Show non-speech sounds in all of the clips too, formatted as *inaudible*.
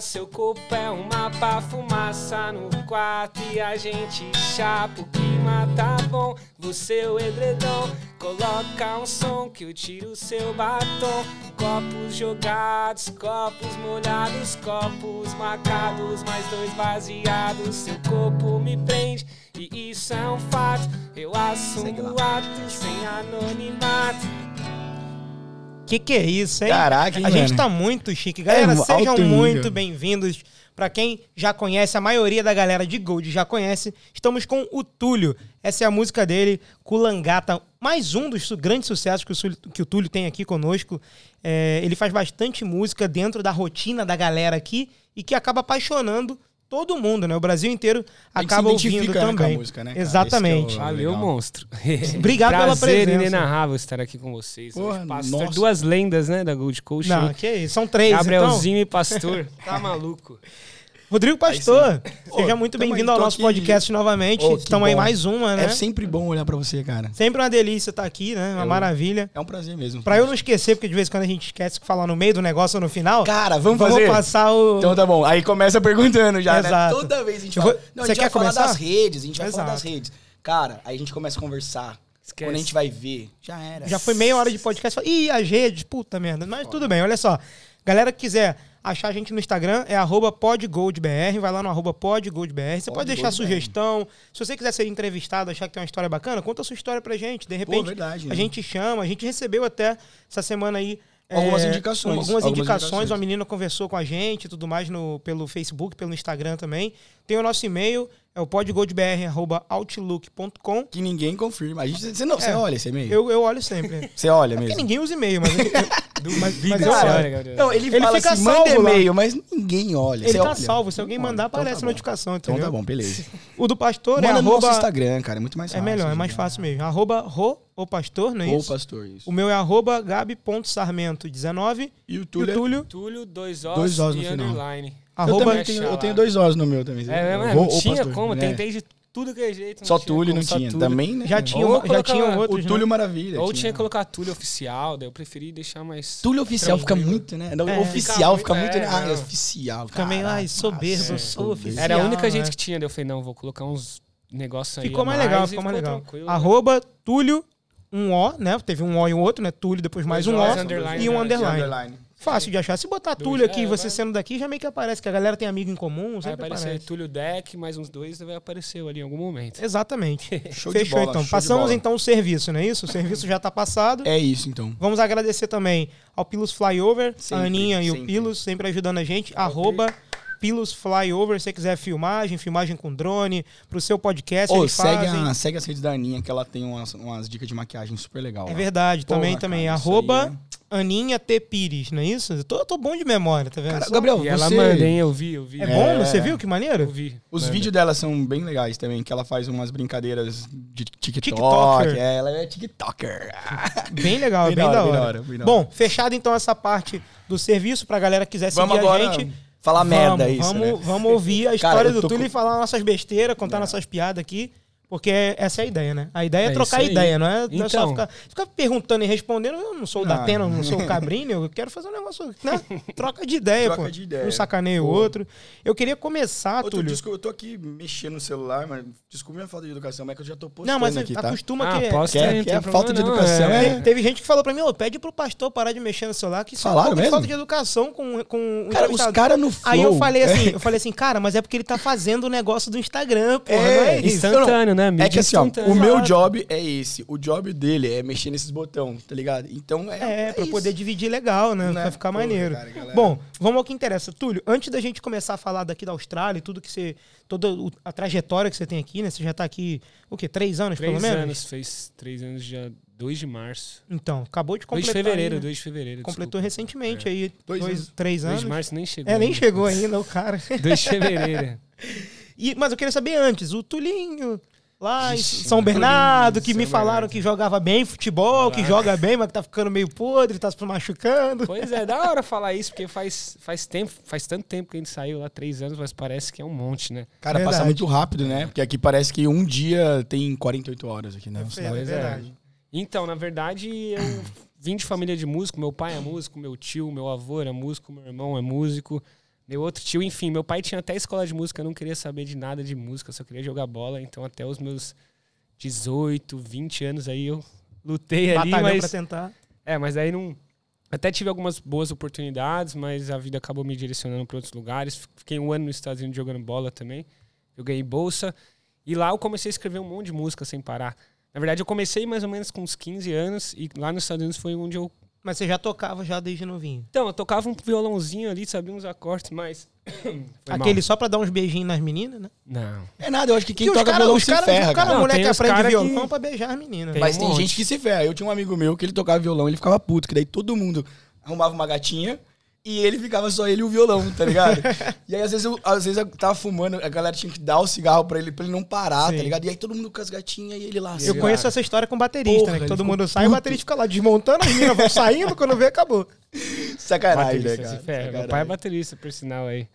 seu corpo é um mapa, fumaça no quarto e a gente chapa. O clima tá bom, você é o edredom. Coloca um som que eu tiro seu batom. Copos jogados, copos molhados, copos marcados, mais dois vaziados. Seu corpo me prende e isso é um fato. Eu assumo o ato sem anonimato. Que que é isso, hein? Caraca, hein, A gente mano? tá muito chique. Galera, É, sejam muito bem-vindos. Pra quem já conhece, a maioria da galera de Gold já conhece, estamos com o Túlio. Essa é a música dele, Culangata. Mais um dos grandes sucessos que o, que o Túlio tem aqui conosco. É, ele faz bastante música dentro da rotina da galera aqui e que acaba apaixonando todo mundo, né? O Brasil inteiro acaba ouvindo identifica, né, com a também. música, né, cara? Exatamente. É o- Valeu, legal. monstro. *laughs* *laughs* Obrigado pela Prazer presença. inenarrável estar aqui com vocês. Porra, Pastor, nossa. duas lendas, né, da Gold Coast. Não, que isso. São três, então. Gabrielzinho e Pastor. *laughs* Tá maluco. Rodrigo Pastor, Ô, seja muito bem-vindo ao nosso aqui. podcast novamente. Que Estamos aí mais uma, né? É sempre bom olhar pra você, cara. Sempre uma delícia estar aqui, né? Uma Eu- maravilha. É um prazer mesmo. Pra eu não esquecer, porque de vez em quando a gente esquece de falar no meio do negócio ou no final, Cara, vamos, vamos fazer? passar o. Então tá bom. Aí começa perguntando já, Exato. né? Toda vez a gente Eu fala. vou- Não, a Você gente vai quer falar começar? das redes, a gente vai falar das redes. Cara, aí a gente começa a conversar. Esquece. Quando a gente vai ver, já era. Já foi meia hora de podcast. Ih, as redes, puta merda. Mas tudo bem, olha só. Galera que quiser achar a gente no Instagram, é arroba podgoldbr. Vai lá no arroba podgoldbr. Você pode deixar sugestão. Se você quiser ser entrevistado, achar que tem uma história bacana, conta a sua história pra gente. De repente, verdade, a né? gente chama. A gente recebeu até essa semana aí. Algumas é, indicações. Algumas, Algumas indicações. indicações. Uma menina conversou com a gente e tudo mais no, pelo Facebook, pelo Instagram também. Tem o nosso e-mail, é o podgoldbr.outlook.com. Que ninguém confirma. A gente, você, não, você É. olha esse e-mail? Eu, eu olho sempre. *laughs* Você olha Porque mesmo? ninguém usa e-mail, mas, eu- *laughs* eu- mas, mas eu Cara, olho. olha, Gabriel. Não, ele, Ele fala fica assim, salvo manda e-mail, mas ninguém olha. Ele Você tá olha? salvo. Se alguém Então, mandar, então aparece tá a notificação, Então entendeu? tá bom, beleza. *laughs* O do pastor é Manda no nosso arroba... Instagram, cara, é muito mais É fácil. melhor, é mais né? fácil mesmo. Arroba ro, o pastor, não é Ou isso? pastor, isso. O meu é arroba gabi.sarmento19 E o e o Túlio é- Túlio, Túlio, dois ossos Dois ossos no final. Underline. Eu arroba... também tenho, eu tenho dois ossos no meu também. É, mas Ou- não ou tinha pastor, como, né? tentei de tudo que é jeito. Só Túlio não tinha. Túlio. Também, né? Já, tinha, Ou já lá, outros, O Túlio né? Maravilha. Ou tinha. tinha que colocar Túlio oficial, daí eu preferi deixar mais. Túlio oficial fica Tranquilo. muito, né? Não, É. oficial fica Fica muito, muito, né? Ah, é, é não. oficial. Fica meio, caraca. ai, soberbo, Nossa, sou oficial. Era a única né? gente que tinha, daí eu falei, não, vou colocar uns negócios aí. Ficou mais legal, ficou mais legal. tranquilo, né? Arroba Túlio, um O, né? Teve um O e um outro, né? Túlio, depois mais um Os, O underline, e um né? underline. Fácil de achar. Se botar Dois, Túlio aqui, é, você vai. sendo daqui, já meio que aparece, que a galera tem amigo em comum, Vai sempre aparecer aparece. Túlio Deck, mais uns dois, vai aparecer ali em algum momento. Exatamente. *laughs* Show de Fechou bola, então. show Passamos então o serviço, não é isso? O serviço já tá passado. É isso, então. Vamos agradecer também ao Pilos Flyover, a Sempre, Aninha e o sempre. Pilos, sempre ajudando a gente. Arroba Pilos Flyover, se você quiser filmagem, filmagem com drone, pro seu podcast, eles segue, fazem. a, segue as redes da Aninha, que ela tem umas, umas dicas de maquiagem super legal. É lá. verdade, Porra, também, cara, também. Arroba aí é- Aninha T. Pires, não é isso? Eu tô, eu tô bom de memória, tá vendo? Cara, Gabriel, E ela você... manda, hein? Eu vi, eu vi. É bom, É. você viu que Eu maneiro? vi. Os Manda. vídeos dela são bem legais também, que ela faz umas brincadeiras de TikTok. TikToker. É, ela é TikToker. *laughs* Bem legal, bem, Bem da da hora, hora. bem da hora, bem da Bom, fechado então essa parte do serviço pra galera que quiser seguir Vamos a agora gente. Falar merda vamos, isso, vamos, né? vamos ouvir a Cara, história eu do tô Túlio e falar nossas besteiras, contar nossas piadas aqui. Porque essa é a ideia, né? A ideia é, É trocar ideia, não é, não é só Então. ficar, ficar perguntando e respondendo. Eu não sou o Não. Datena, eu não sou o Cabrini, eu quero fazer um negócio, né? *laughs* Troca de ideia, Troca pô. de ideia. Um sacaneia o Pô. outro. Eu queria começar, Ô, Túlio. desculpa, eu tô aqui mexendo no celular, mas desculpa minha falta de educação, mas é que eu já tô postando Não, mas aqui, tá? acostuma Ah, que... posta Quer- aí, não quer tem a falta de educação, é. Te- Teve gente que falou pra mim, ô, pede pro pastor parar de mexer no celular, que isso é Falaram de mesmo? falta de educação com, com o Cara, os caras no flow... Aí eu falei assim, é, eu falei assim, cara, mas é porque ele tá fazendo o negócio do Instagram, porra, É, não é isso? Instantâneo, né? É Mídia que assim, ó, o meu job é esse. O job dele é mexer nesses botões, tá ligado? Então é. É, pra isso. poder dividir legal, né? Né? Pra ficar Porra, maneiro. cara. Bom, vamos ao que interessa. Túlio, antes da gente começar a falar daqui da Austrália e tudo que você. toda a trajetória que você tem aqui, né? Você já tá aqui, o quê? Três anos, Três pelo menos? anos, fez três anos dia 2 de março. Então, acabou de 2 de completar. fevereiro, aí, né? 2 de fevereiro. Completou desculpa. recentemente aí, Dois dois, anos. três 2 anos. de março nem chegou. É, nem ainda. chegou ainda o cara. 2 de fevereiro. *laughs* E, mas eu queria saber antes, o Tulinho, lá em Ixi, São Bernardo, que me falaram Bernardo. que jogava bem futebol, que Caraca. joga bem, mas que tá ficando meio podre, tá se machucando. Pois é, da hora falar isso, porque faz, faz tempo, faz tanto tempo que a gente saiu lá, três anos, mas parece que é um monte, né? Cara, Verdade. passa muito rápido, né? Porque aqui parece que um dia tem 48 horas aqui, né? É, é é. verdade. Então, na verdade, eu vim de família de músico, meu pai é músico, meu tio, meu avô era músico, meu irmão é músico. Meu outro tio, enfim, meu pai tinha até escola de música, eu não queria saber de nada de música, só queria jogar bola. Então, até os meus 18, 20 anos aí, eu lutei ali, Batalhou pra tentar. É, mas aí não... Até tive algumas boas oportunidades, mas a vida acabou me direcionando para outros lugares. Fiquei um ano nos Estados Unidos jogando bola também. Eu ganhei bolsa. E lá eu comecei a escrever um monte de música sem parar. Na verdade, eu comecei mais ou menos com uns 15 anos e lá nos Estados Unidos foi onde eu Mas você já tocava já desde novinho. Então, eu tocava um violãozinho ali, sabia uns acordes, mas. *coughs* Foi mal. Aquele só pra dar uns beijinhos nas meninas, né? Não. É nada, eu acho que quem Que toca cara- violão os se cara- ferra, os cara. Não, moleque aprende cara violão que- pra beijar as meninas. Tem Mas um tem monte. gente que se ferra. Eu tinha um amigo meu que ele tocava violão, ele ficava puto, que daí todo mundo arrumava uma gatinha e ele ficava só ele e o violão, tá ligado? *laughs* e aí, às vezes, eu, às vezes eu tava fumando, a galera tinha que dar o cigarro pra ele, pra ele não parar, Sim. tá ligado? E aí todo mundo com as gatinhas e ele lá. Eu Sei conheço lá. essa história com baterista, Porra, né? Que todo mundo sai e o baterista fica lá desmontando, as meninas vão saindo, quando vê, acabou. *laughs* Sacanagem, né, cara? ferra. Meu Sacanagem. pai é baterista, por sinal aí.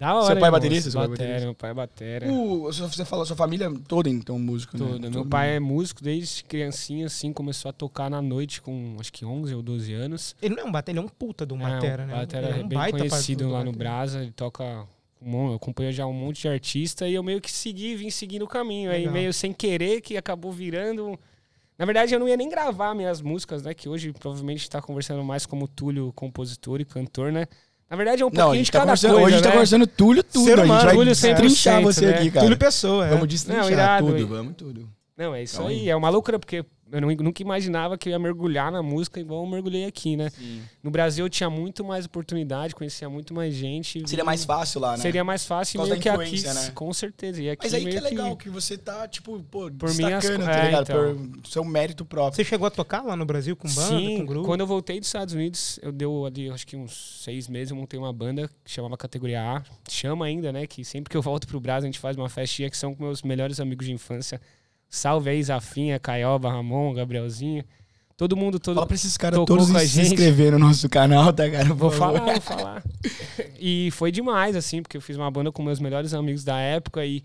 Da hora. Seu pai é baterista, seu pai é Batera, baterista? meu pai é batera. O- você falou, sua família toda, então, músico, né? Tudo. Meu pai mundo. é músico desde criancinha, assim, começou a tocar na noite com acho que 11 ou 12 anos. Ele não é um batera, ele é um puta de um É, batera, o né? Batera Ele é um bem baita conhecido do lá no batera. Brasa, ele toca. um Eu acompanho já um monte de artista e eu meio que segui, vim seguindo o caminho. Aí Legal. meio sem querer, que acabou virando. Na verdade, eu não ia nem gravar minhas músicas, né? Que hoje provavelmente está conversando mais como Túlio, compositor e cantor, né? Na verdade, é um pouquinho Não, a gente de tá cada coisa, hoje a gente tá né? conversando Túlio tudo. Ser a humano, gente vai Túlio 100%, destrinchar você né? aqui, cara. Túlio Pessoa, é. Vamos destrinchar Não, irado, tudo, hein? vamos tudo. Não, é isso Calma aí. aí. É uma loucura, porque eu não- nunca imaginava que eu ia mergulhar na música igual eu mergulhei aqui, né? No Brasil eu tinha muito mais oportunidade, conhecia muito mais gente. Seria mais fácil lá, né? Seria mais fácil meio que aqui, né? com certeza. E aqui Mas aí que é legal, que você tá, tipo, pô, Por minhas tá é, ligado? então. Por seu mérito próprio. Você chegou a tocar lá no Brasil com banda, Sim, com grupo? quando eu voltei dos Estados Unidos, eu deu ali, acho que uns seis meses, eu montei uma banda que chamava Categoria A. Chama ainda, né? Que sempre que eu volto pro Brasil, a gente faz uma festinha que são com meus melhores amigos de infância. Salve aí, Zafinha, Caioba, Ramon, Gabrielzinho. Todo mundo, todo Fala pra esses caras todos se gente. inscrever no nosso canal, tá, cara? Vou falar, vou falar. E foi demais, assim, porque eu fiz uma banda com meus melhores amigos da época e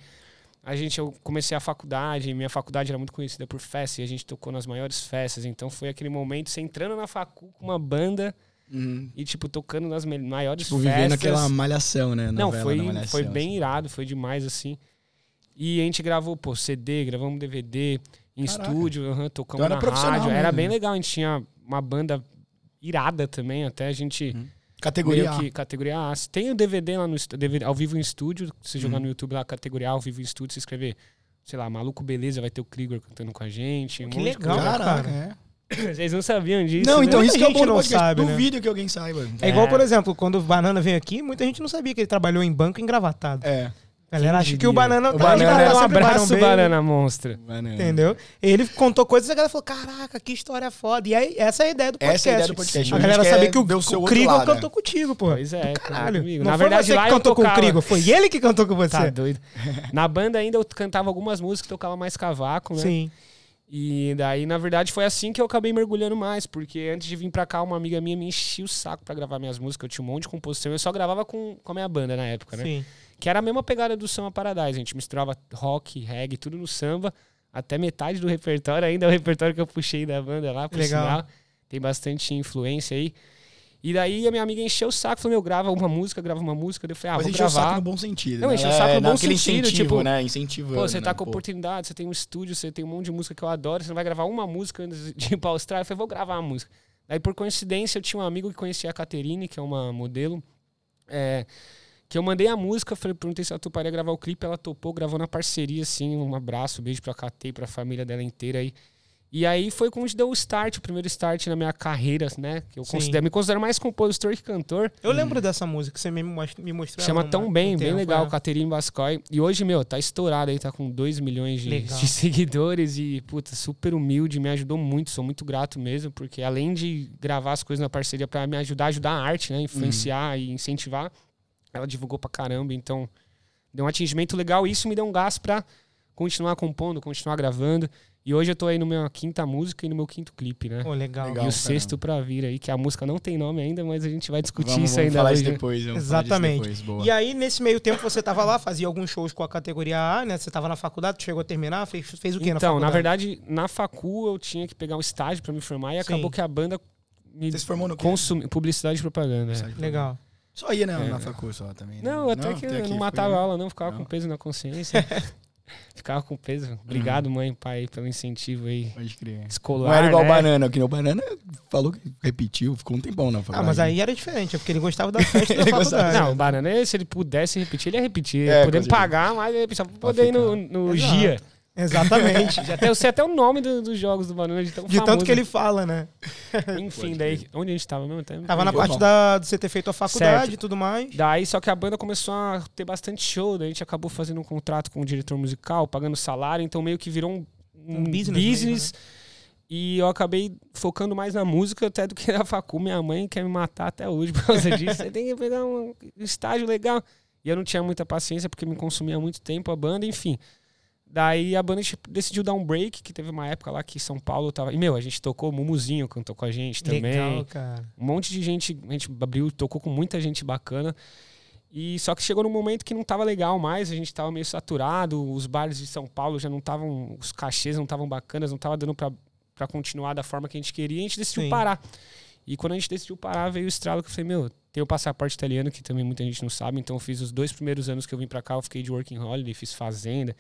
a gente, eu comecei a faculdade, e minha faculdade era muito conhecida por festas e a gente tocou nas maiores festas. Então foi aquele momento, você entrando na facu com uma banda Uhum. e, tipo, tocando nas maiores Tipo, festas. vivendo aquela malhação, né? Não, novela foi, da Malhação, foi bem assim. irado, foi demais, assim. E a gente gravou, pô, CD, gravamos DVD em Caraca. estúdio, aham, tocamos Então era na profissional rádio. Era mesmo. bem legal, a gente tinha uma banda irada também, até a gente... Uhum. Categoria A. que categoria A. Tem o DVD lá no DVD, ao vivo em estúdio. Se Uhum. jogar no YouTube lá, categoria A, ao vivo em estúdio, se escrever, sei lá, Maluco Beleza, vai ter o Krieger cantando com a gente. um Que legal, coisa. Caraca, cara. é. *laughs* Vocês não sabiam disso. Não, né? então Muita isso que é bom não sabe, né? Duvido que alguém saiba. É igual, É. por exemplo, quando o Banana veio aqui, muita gente não sabia que ele trabalhou em banco engravatado. É. A galera acha que o? Banana... O a Banana é Um abraço, Banana Monstra. Banana. Entendeu? Ele contou coisas e a galera falou: Caraca, que história foda. E aí, essa é a ideia do podcast. Essa é a ideia do podcast. A A galera saber que o, o lado, cantou né? contigo, pô. Pois é, Caralho. cantou comigo. Não Na foi verdade, você lá que cantou com o. Krieger, foi ele que cantou com *laughs* você. Tá doido. Na banda ainda eu cantava algumas músicas, tocava mais cavaco, né? Sim. E daí, na verdade, foi assim que eu acabei mergulhando mais, porque antes de vir pra cá, uma amiga minha me enchia o saco pra gravar minhas músicas. Eu tinha um monte de composição. Eu só gravava com, com a minha banda na época, né? Sim. Que era a mesma pegada do Samba Paradise. A gente misturava rock, reggae, tudo no samba. Até metade do repertório, ainda é o repertório que eu puxei da banda lá, por Legal. sinal. Tem bastante influência aí. E daí a minha amiga encheu o saco, falou, meu, grava uma música, grava uma música. Eu falei, ah, Mas vou encheu o saco gravar. no bom sentido. Não, né? encheu o saco no bom sentido, incentivo, tipo, né? Incentivando. Pô, você tá né? com Pô. oportunidade, você tem um estúdio, você tem um monte de música que eu adoro, você não vai gravar uma música antes *laughs* de ir pra Austrália. Eu falei, vou gravar uma música. Daí, por coincidência, eu tinha um amigo que conhecia a Caterine, que é uma modelo, é, que eu mandei a música, falei, perguntei se ela toparia gravar o clipe, ela topou, gravou na parceria, assim, um abraço, um beijo pra Catei, pra família dela inteira aí. E aí foi quando deu o start, o primeiro start na minha carreira, né? Que eu considero, me considero mais compositor que cantor. Eu lembro dessa música, você me most- me mostrou. Chama Tão Bem, um bem tempo, legal, é. Caterine Bascoy. E hoje, meu, tá estourado aí, tá com 2 milhões de, de *laughs* seguidores e, puta, super humilde, me ajudou muito, sou muito grato mesmo, porque além de gravar as coisas na parceria pra me ajudar, ajudar a arte, né, influenciar e incentivar, ela divulgou pra caramba, então deu um atingimento legal e isso me deu um gás pra continuar compondo, continuar gravando. E hoje eu tô aí no minha quinta música e no meu quinto clipe, né? Pô, legal. e Legal. o caramba. sexto pra vir aí, que a música não tem nome ainda, mas a gente vai discutir Vamos, isso vamos ainda falar hoje. isso depois. vamos falar disso Exatamente. depois, boa. E aí, nesse meio tempo, você tava lá, fazia alguns shows com a categoria A, né? Você tava na faculdade, chegou a terminar, fez, fez o quê na Então, faculdade? na verdade, na facu eu tinha que pegar um estágio pra me formar e Sim. acabou que a banda me Você se formou no quê? consumi publicidade e propaganda. é. Sabe? Legal. Só ia, né? É. Na facul só também. né? Não, até que até eu não foi- matava aula, não. Ficava Não. com peso na consciência. *laughs* ficava com peso. Obrigado, mãe e pai, pelo incentivo aí Pode crer. escolar. Não era igual o né? Banana, que o Banana falou que repetiu, ficou um tempão na Ah, faculdade. mas aí era diferente, é porque ele gostava da festa e *laughs* da Ele gostava- faculdade. Não, o Banana, se ele pudesse repetir, ele ia repetir. É, Podendo pagar, mas ele precisava poder ir no, no Exato. GIA. Exatamente. *laughs* Já até, eu sei até o nome do- dos jogos do Banana de tão De tanto famoso. que ele fala, né? *laughs* Enfim, Pode daí. Onde a gente tava mesmo? Até me Tava na parte bom. da, de você ter feito a faculdade Certo. e tudo mais. Daí, só que a banda começou a ter bastante show, daí a gente acabou fazendo um contrato com o diretor musical, pagando salário, então meio que virou um, um Um business business. mesmo, E eu acabei focando mais na música até do que *laughs* na facu. Minha mãe quer me matar até hoje por causa disso. Você tem que pegar um estágio legal. E eu não tinha muita paciência porque me consumia muito tempo a banda, enfim. Daí a banda tipo, decidiu dar um break, que teve uma época lá que São Paulo tava. E, meu, a gente tocou, o Mumuzinho cantou com a gente também. Legal, cara. Um monte de gente, a gente abriu, tocou com muita gente bacana. E só que chegou num momento que não tava legal mais, a gente tava meio saturado, os bares de São Paulo já não estavam, os cachês não estavam bacanas, não tava dando pra, pra continuar da forma que a gente queria, e a gente decidiu Sim. parar. E quando a gente decidiu parar, veio o estralo que eu falei, meu, tem o passaporte italiano, que também muita gente não sabe, então eu fiz os dois primeiros anos que eu vim pra cá, eu fiquei de working holiday, fiz fazenda,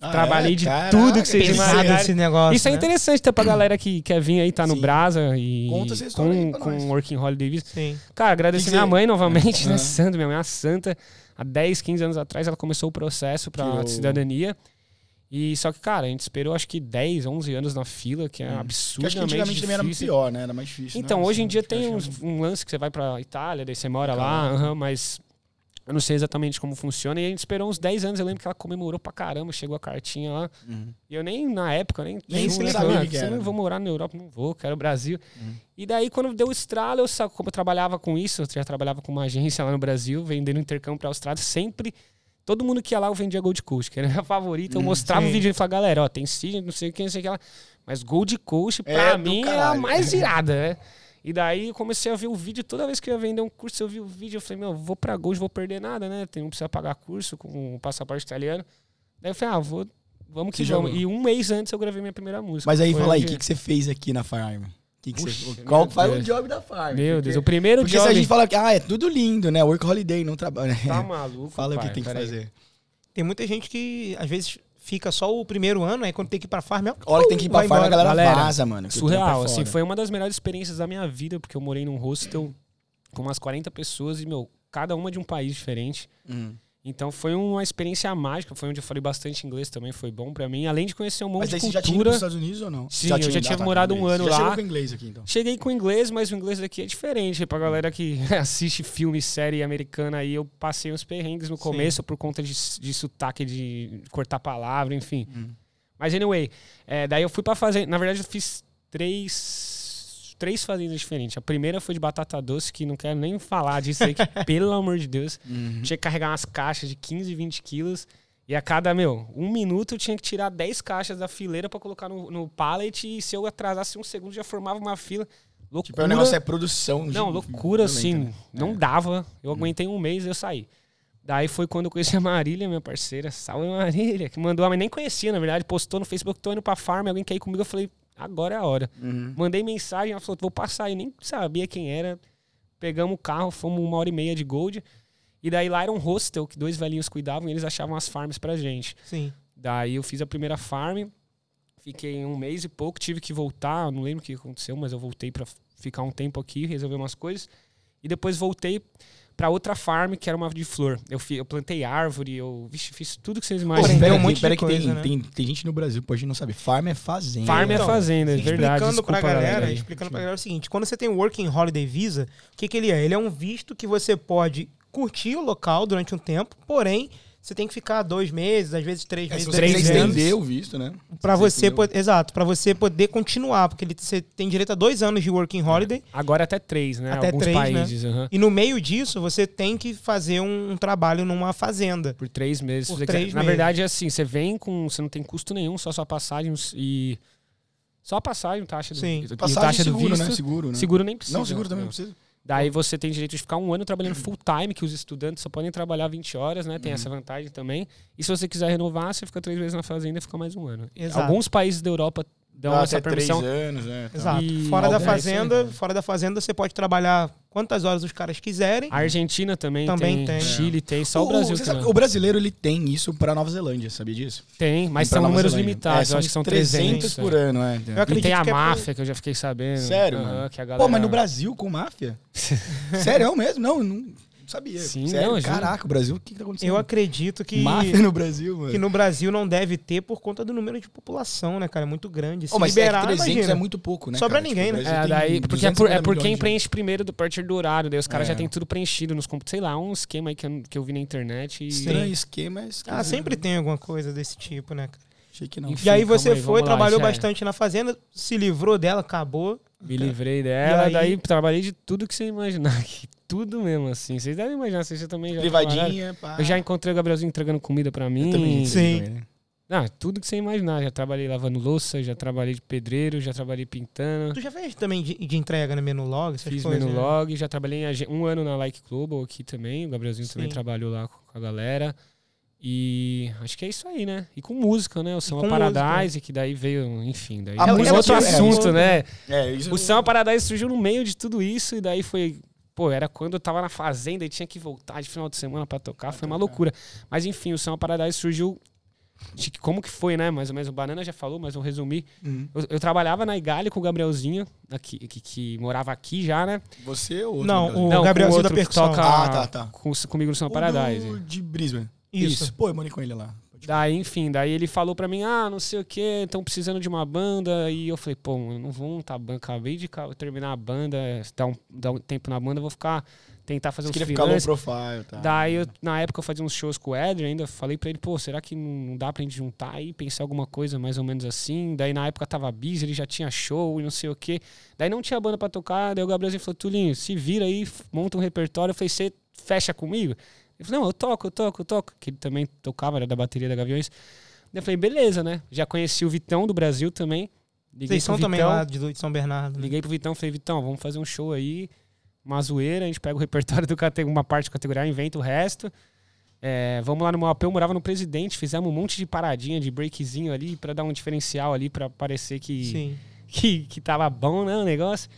Ah, trabalhei é? de Caraca, tudo que vocês Pesado imaginarem. esse negócio. Isso é né? interessante até pra galera que quer vir aí, tá no Sim. Brasa e Conta essa história aí com, pra com nós. Working Holiday Visa. Sim. Cara, agradecer Que que minha mãe novamente, né? Santa, minha mãe é uma santa. Há 10, 15 anos atrás ela começou o processo pra Tirou- cidadania. E só que, cara, a gente esperou acho que 10, 11 anos na fila, que é Hum. Que absurdamente acho que antigamente também era difícil. pior, né? Era mais difícil. Então, né? hoje em dia Acho que tem uns- um lance que você vai pra Itália, daí você mora lá, Caraca. aham, mas eu não sei exatamente como funciona. E a gente esperou uns 10 anos, eu lembro que ela comemorou pra caramba, chegou a cartinha lá. Uhum. E eu nem, na época, nem, Nem se falei, sabia "Ah, o que era, não né?" vou morar na Europa, não vou, quero o Brasil. Uhum. E daí, quando deu o estralo, eu, sa- como eu trabalhava com isso, eu já trabalhava com uma agência lá no Brasil, vendendo intercâmbio pra Austrália, sempre. Todo mundo que ia lá, eu vendia Gold Coast, que era a *laughs* minha favorita. Eu Hum, mostrava sim. o vídeo e falava, galera, ó, tem Cid, não sei o que, não sei o que lá. Mas Gold Coast, pra É mim, é a mais irada, né? *laughs* E daí eu comecei a ver o vídeo, toda vez que eu ia vender um curso, eu vi o vídeo, eu falei, meu, vou pra Gold, vou perder nada, né? Tem, não precisa pagar curso com o passaporte italiano. Daí eu falei, ah, vou, vamos que Se vamos. jogou. E um mês antes eu gravei minha primeira música. Mas aí, Foi fala aí, o que, que você fez aqui na Farm? Que que Puxa, você, qual faz o job da Farm? Meu porque, Deus, o primeiro Porque job... se a gente fala que, ah, é tudo lindo, né? Work holiday, não trabalha. Tá maluco, *laughs* Fala o pai, que tem que fazer. Tem muita gente que, às vezes, fica só o primeiro ano, aí quando tem que ir pra farm, é- A hora que tem que ir pra Farm, a galera, Galera, vaza, mano. o Surreal, é assim, foi uma das melhores experiências da minha vida, porque eu morei num hostel com umas 40 pessoas e, meu, cada uma de um país diferente. Hum. Então foi uma experiência mágica, foi onde eu falei bastante inglês também, foi bom pra mim. Além de conhecer um monte Mas de aí você já tinha ido cultura. Estados Unidos ou não? Sim, eu já tinha ah, tá, morado com um ano já lá. chegou com inglês aqui, então. Cheguei com inglês, mas o inglês daqui é diferente. Pra galera que *laughs* assiste filme, série americana aí, eu passei uns perrengues no Sim. começo por conta de, de sotaque, de cortar palavra, enfim. Hum. Mas anyway, é, daí eu fui pra fazer. Na verdade, eu fiz três. Três fazendas diferentes. A primeira foi de batata doce, que não quero nem falar disso aí, que, *laughs* pelo amor de Deus. Uhum. Tinha que carregar umas caixas de 15, 20 quilos. E a cada, meu, um minuto eu tinha que tirar 10 caixas da fileira pra colocar no, no pallet. E se eu atrasasse um segundo, já formava uma fila. Loucura. Tipo, o negócio é produção. de- Não, loucura, violenta, assim. né? Não É. dava. Eu aguentei um mês e eu saí. Daí foi quando eu conheci a Marília, minha parceira. Salve, Marília. Que mandou, mas nem conhecia, na verdade. Postou no Facebook, tô indo pra farm. Alguém quer ir comigo? Eu falei, agora é a hora. Uhum. Mandei mensagem, ela falou, vou passar. Eu nem sabia quem era. Pegamos o carro, fomos uma hora e meia de Gold. E daí lá era um hostel que dois velhinhos cuidavam e eles achavam as farms pra gente. Sim. Daí eu fiz a primeira farm, fiquei um mês e pouco, tive que voltar, não lembro o que aconteceu, mas eu voltei pra ficar um tempo aqui, resolver umas coisas. E depois voltei pra outra farm, que era uma de flor. Eu, fi- eu plantei árvore, eu vixe, fiz tudo que vocês imaginam. pera, um monte pera de que tem, coisa, né? tem, tem gente no Brasil, pode não saber. Farm é fazenda. Farm é Então, fazenda, é verdade. explicando pra desculpa, galera, aí. explicando pra galera é o seguinte, quando você tem o Working Holiday Visa, o que, que ele é? Ele é um visto que você pode curtir o local durante um tempo, porém, você tem que ficar dois meses, às vezes três É, meses, se você três meses. estender o visto, né? Pra Se você, poder, exato, para você poder continuar, porque ele, você tem direito a dois anos de Working Holiday, Agora até três, né? Até Alguns três, né? países. aham. e no meio disso, você tem que fazer um, um trabalho numa fazenda. Por três meses. Por você três. Na meses. verdade, é assim, você vem com. Você não tem custo nenhum, só sua passagem e. Só a passagem, taxa do, Sim. e Passagem taxa do seguro, visto. né? Seguro, né? Seguro nem precisa. Não, seguro também É. não precisa. Daí você tem direito de ficar um ano trabalhando full time, que os estudantes só podem trabalhar 20 horas, né? Tem essa vantagem também. E se você quiser renovar, você fica três vezes na fazenda e fica mais um ano. Exato. Alguns países da Europa dão Dá essa até permissão. três anos, né? Exato. E- Fora da aí, fazenda, né? fora da fazenda você pode trabalhar quantas horas os caras quiserem. A Argentina também, Também tem, tem. Chile tem, só o, Brasil sabe, não. o brasileiro ele tem isso pra Nova Zelândia, sabia disso? Tem, mas são Nova números Zelândia. limitados, É, eu acho que são 300 300. por é. ano, é. Eu E acredito tem a que é máfia, que eu já fiquei sabendo. Sério, mano? que a galera... Pô, mas no Brasil com máfia? *laughs* Sério é mesmo? Não, não sabia. Sim, Sério? não. Caraca, o Brasil, o que, que tá acontecendo? Eu acredito que, Máfia no Brasil, mano. que no Brasil não deve ter por conta do número de população, né, cara? É muito grande. Se Ô, mas liberar, é que 300 imagina. é muito pouco, né? Sobra cara? ninguém, o né? É, daí, porque é por, é 250 por quem preenche primeiro do partir do horário, daí os caras É. já tem tudo preenchido nos computadores, sei lá, um esquema aí que eu, que eu vi na internet e... Estranho esquema, mas... Ah, sempre tem alguma coisa desse tipo, né, cara? Achei que não. Enfim. E aí você aí, foi, lá, trabalhou é. bastante na fazenda, se livrou dela, acabou. Me livrei dela, E aí- daí trabalhei de tudo que você imaginar aqui. Tudo mesmo, assim. Vocês devem imaginar, vocês também já. Privadinha, pá. Eu já encontrei o Gabrielzinho entregando comida pra mim. Eu também. Sim. também, né? Ah, tudo que você imaginar. Já trabalhei lavando louça, já trabalhei de pedreiro, já trabalhei pintando. Tu já fez também de, de entrega no menu log? Essas Fiz coisas, menu né? log, já trabalhei em um ano na Like Global aqui também. O Gabrielzinho também Sim. trabalhou lá com a galera. E acho que é isso aí, né? E com música, né? O Samba Paradise, que daí veio, enfim, daí A é música outro é- é, assunto, isso- né? É, isso O Samba Paradise surgiu no meio de tudo isso e daí foi. Pô, era quando eu tava na fazenda e tinha que voltar de final de semana pra tocar, foi uma loucura. Mas enfim, o Samba Paradise surgiu. De que- como que foi, né? Mais ou menos. O Banana já falou, mas vou resumir. Uhum. Eu, eu trabalhava na Igali com o Gabrielzinho, aqui, que, que morava aqui já, né? Você ou outro? Não, o Não, com Gabrielzinho outro da percussão. toca Ah, tá, tá. com- comigo no Samba O Paradise. de Brisbane. Isso. Pô, eu morei com ele lá. Daí, enfim, daí ele falou pra mim, ah, não sei o que, estão precisando de uma banda. E eu falei, pô, eu não vou montar banda, acabei de terminar a banda, dar um, dar um tempo na banda, vou ficar, tentar fazer Você uns queria ficar low profile, tá? Daí, eu, na época, eu fazia uns shows com o Edri ainda, falei pra ele, pô, será que não dá pra gente juntar aí, pensar alguma coisa mais ou menos assim? Daí, na época, tava busy, ele já tinha show e não sei o que. Daí, não tinha banda pra tocar, daí o Gabrielzinho falou, Tulinho, se vira aí, monta um repertório. Eu falei, você fecha comigo? Ele falou, não, eu toco, eu toco, eu toco. Que ele também tocava, era da bateria da Gaviões. Eu falei, beleza, né? Já conheci o Vitão do Brasil também. Liguei Vocês são pro também Vitão. lá de, São Bernardo. né? Liguei pro Vitão, falei, Vitão, vamos fazer um show aí, uma zoeira, a gente pega o *laughs* repertório do uma parte do categoria, inventa o resto. É, vamos lá no meu AP, eu morava no Presidente, fizemos um monte de paradinha, de breakzinho ali, pra dar um diferencial ali, pra parecer que, Sim. *laughs* que, que tava bom, né, o negócio.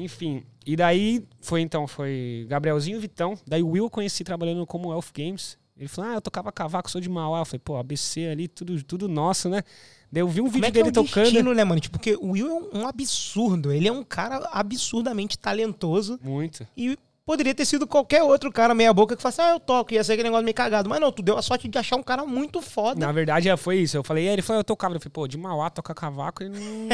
Enfim, e daí foi então, foi Gabrielzinho e Vitão. Daí o Will eu conheci trabalhando no Commonwealth Games. Ele falou, ah, eu tocava cavaco, sou de Mauá. Eu falei, pô, ABC ali, tudo, tudo nosso, né? Daí eu vi um Como vídeo é que é dele o tocando. destino, né, mano? Tipo, porque o Will é um, um absurdo. Ele é um cara absurdamente talentoso. Muito. E poderia ter sido qualquer outro cara meia boca que falasse, ah, eu toco, ia ser aquele negócio meio cagado. Mas não, tu deu a sorte de achar um cara muito foda. Na verdade, é, foi isso. Eu falei, é, ele falou, eu tocava. Eu falei, pô, de Mauá tocar cavaco, ele não,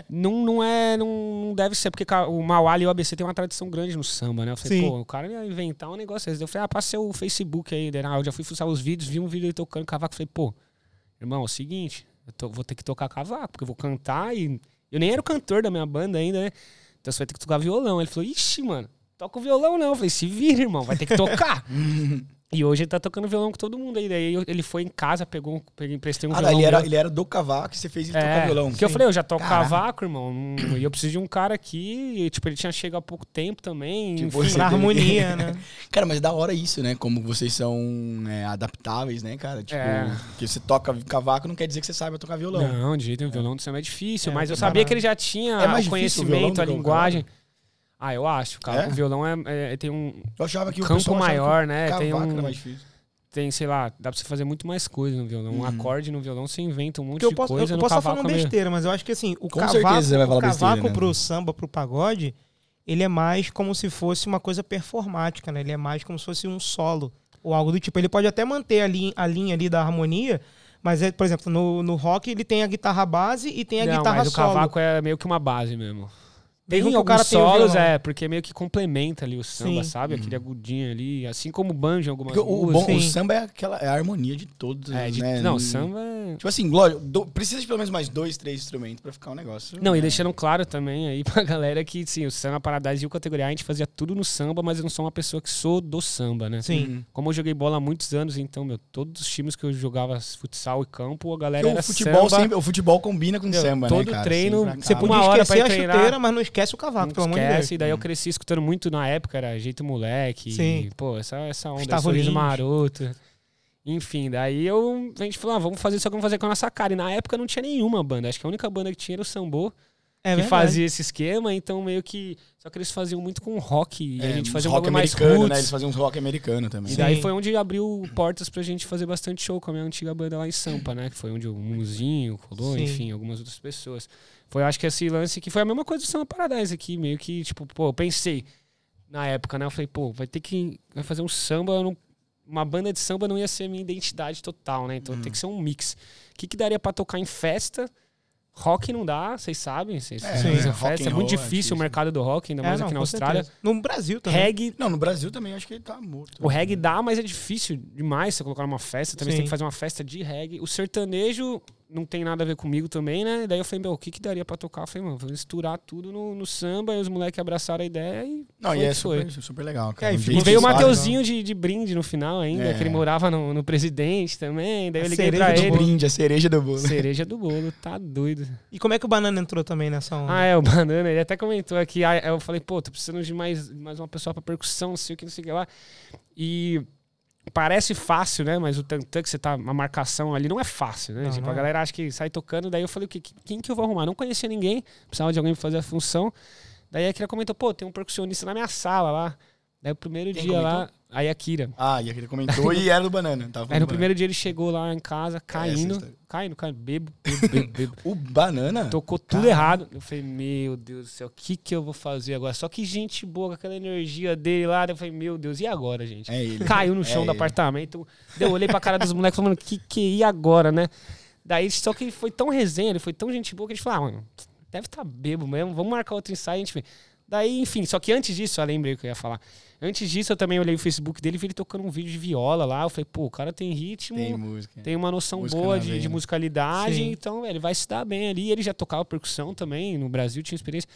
*laughs* não, não é, não, deve ser, porque o Mauá e o ABC tem uma tradição grande no samba, né? Eu falei, Sim. pô, o cara ia inventar um negócio desse. Eu falei, ah, passa o Facebook aí. Ah, eu já fui fuçar os vídeos, vi um vídeo ele tocando cavaco. Eu falei, pô, irmão, é o seguinte, eu tô- vou ter que tocar cavaco, porque eu vou cantar e. Eu nem era o cantor da minha banda ainda, né? Então você vai ter que tocar violão. Ele falou, ixi, mano, toca o violão não. Eu falei, se vira, irmão, vai ter que tocar. *laughs* E hoje ele tá tocando violão com todo mundo aí. Daí eu- ele foi em casa, pegou, um- peguei, emprestei um Ah, violão. ele era, ele era do cavaco e você fez ele tocar É, violão. porque eu falei, eu já toco Caraca. cavaco, irmão. não- E eu preciso de um cara aqui. E, tipo, ele tinha chegado há pouco tempo também. Tipo, enfim. teve- harmonia, né? *laughs* Cara, mas da hora isso, né? Como vocês são é, adaptáveis, né, cara? Tipo, É. que você toca cavaco não quer dizer que você saiba tocar violão. Não, de jeito nenhum. Violão do é difícil. É, mas eu que sabia que ele já tinha É mais conhecimento, a que linguagem. Ah, eu acho. cara. É? O violão é, é- tem um Eu achava que o campo que maior, o né? Tem um. era mais difícil. Tem, sei lá, dá pra você fazer muito mais coisa no violão. Um Uhum. acorde no violão você inventa um monte Porque de posso, coisa. eu no posso estar cavaco falando é besteira, mas eu acho que assim, o Com cavaco, certeza você vai falar o cavaco besteira, né? pro samba, pro pagode, ele é mais como se fosse uma coisa performática, né? Ele é mais como se fosse um solo ou algo do tipo. Ele pode até manter a linha, a linha ali da harmonia, mas, é, por exemplo, no, no rock ele tem a guitarra base e tem a Não, guitarra mas o solo. cavaco é meio que uma base mesmo. Tem que o alguns cara o solos, é, porque meio que complementa ali o samba, Sim. sabe? Aquele agudinho ali, assim como o banjo em algumas Porque o, bom, o samba é, aquela, é a harmonia de todos, É, de- né? não, samba é... Tipo assim, lógico, do- precisa de pelo menos mais dois, três instrumentos pra ficar um negócio. Não, e né? deixando claro também aí *laughs* pra galera que, sim, o Samba Paradise e o Categoria A, a gente fazia tudo no samba, mas eu não sou uma pessoa que sou do samba, né? Sim. Uhum. Como eu joguei bola há muitos anos, então, meu, todos os times que eu jogava futsal e campo, a galera Porque era o futebol samba. sempre, o futebol combina com Meu, samba, todo né, cara? treino, Sempre você acaba. uma Podia hora pra esquecer ir a treinar. chuteira, mas não esquece o cavaco, Não pelo amor de Deus. esquece, e daí eu cresci escutando muito na época, era Jeito Moleque, Sim. e, pô, essa, essa onda, Gustavo sorriso Lins. maroto. Enfim, daí eu, a gente falou, ah, vamos fazer isso, vamos fazer com a nossa cara. E na época não tinha nenhuma banda. Acho que a única banda que tinha era o Sambô, É que verdade. fazia esse esquema. Então meio que... Só que eles faziam muito com rock. E a gente uns fazia um rock mais americano, roots. né? Eles faziam uns rock americano também. E Sim. daí foi onde abriu portas pra gente fazer bastante show com a minha antiga banda lá em Sampa, né? Que foi onde o Muzinho colou, Sim. enfim, algumas outras pessoas. Foi, acho que esse lance que foi a mesma coisa do Samba Paradise aqui, meio que, tipo, pô, eu pensei na época, né? Eu falei, pô, vai ter que vai fazer um samba, não- uma banda de samba não ia ser a minha identidade total, né? Então tem que ser um mix. O que, que daria pra tocar em festa? Rock não dá, vocês sabem, vocês É, fazem rock festa, é muito é difícil o mercado do rock, ainda É, mais não, aqui na Austrália. certeza. No Brasil também. Reggae Não, no Brasil também acho que ele tá morto. o reggae dá, mas é difícil demais você colocar numa festa. Também você tem que fazer uma festa de reggae. O sertanejo não tem nada a ver comigo também, né? Daí eu falei, meu, o que, que daria pra tocar? Eu falei, mano, vou misturar tudo no, no samba. E os moleques abraçaram a ideia e. Não, foi e é super, super legal, cara. É, e E veio o eles Mateuzinho de, de brinde no final ainda, É. que ele morava no, no presidente também. Daí eu A liguei cereja pra do ele. Brinde, a cereja do bolo. Cereja do bolo, tá doido. E como é que o Banana entrou também nessa onda? Ah, é, o Banana, ele até comentou aqui. Aí eu falei, pô, tô precisando de mais, mais uma pessoa pra percussão, não sei o que, não sei o que lá. E parece fácil, né? Mas o tantã que você tá, a marcação ali não é fácil, né? Não, tipo, não a é. galera acha que sai tocando. Daí eu falei, o que, quem que eu vou arrumar? Não conhecia ninguém, precisava de alguém pra fazer a função. Daí a Kira comentou, pô, tem um percussionista na minha sala lá. Daí o primeiro Quem dia lá, comentou? aí a Kira. Ah, e aquele comentou e era do banana. Tava Aí no do primeiro dia ele chegou lá em casa, caindo, história. caindo, caindo, bebo, bebo, bebo, bebo. banana. *laughs* O banana? Tocou tudo Caralho. errado. Eu falei, meu Deus do céu, o que que eu vou fazer agora? Só que gente boa, com aquela energia dele lá. Eu falei, meu Deus, e agora, gente? É ele. Caiu no chão É do ele. apartamento. Eu olhei pra cara dos moleques falando, que que e agora, né? Daí, só que ele foi tão resenha, ele foi tão gente boa que a gente falou, ah, mano, deve estar tá bebo mesmo, vamos marcar outro ensaio, a gente vê. Daí, enfim, só que antes disso, eu lembrei o que eu ia falar. Antes disso, eu também olhei o Facebook dele e vi ele tocando um vídeo de viola lá. Eu falei, pô, o cara tem ritmo, Tem tem, música. uma noção Música boa de, de musicalidade, Sim. então ele vai se dar bem ali. Ele já tocava percussão também, no Brasil tinha experiência.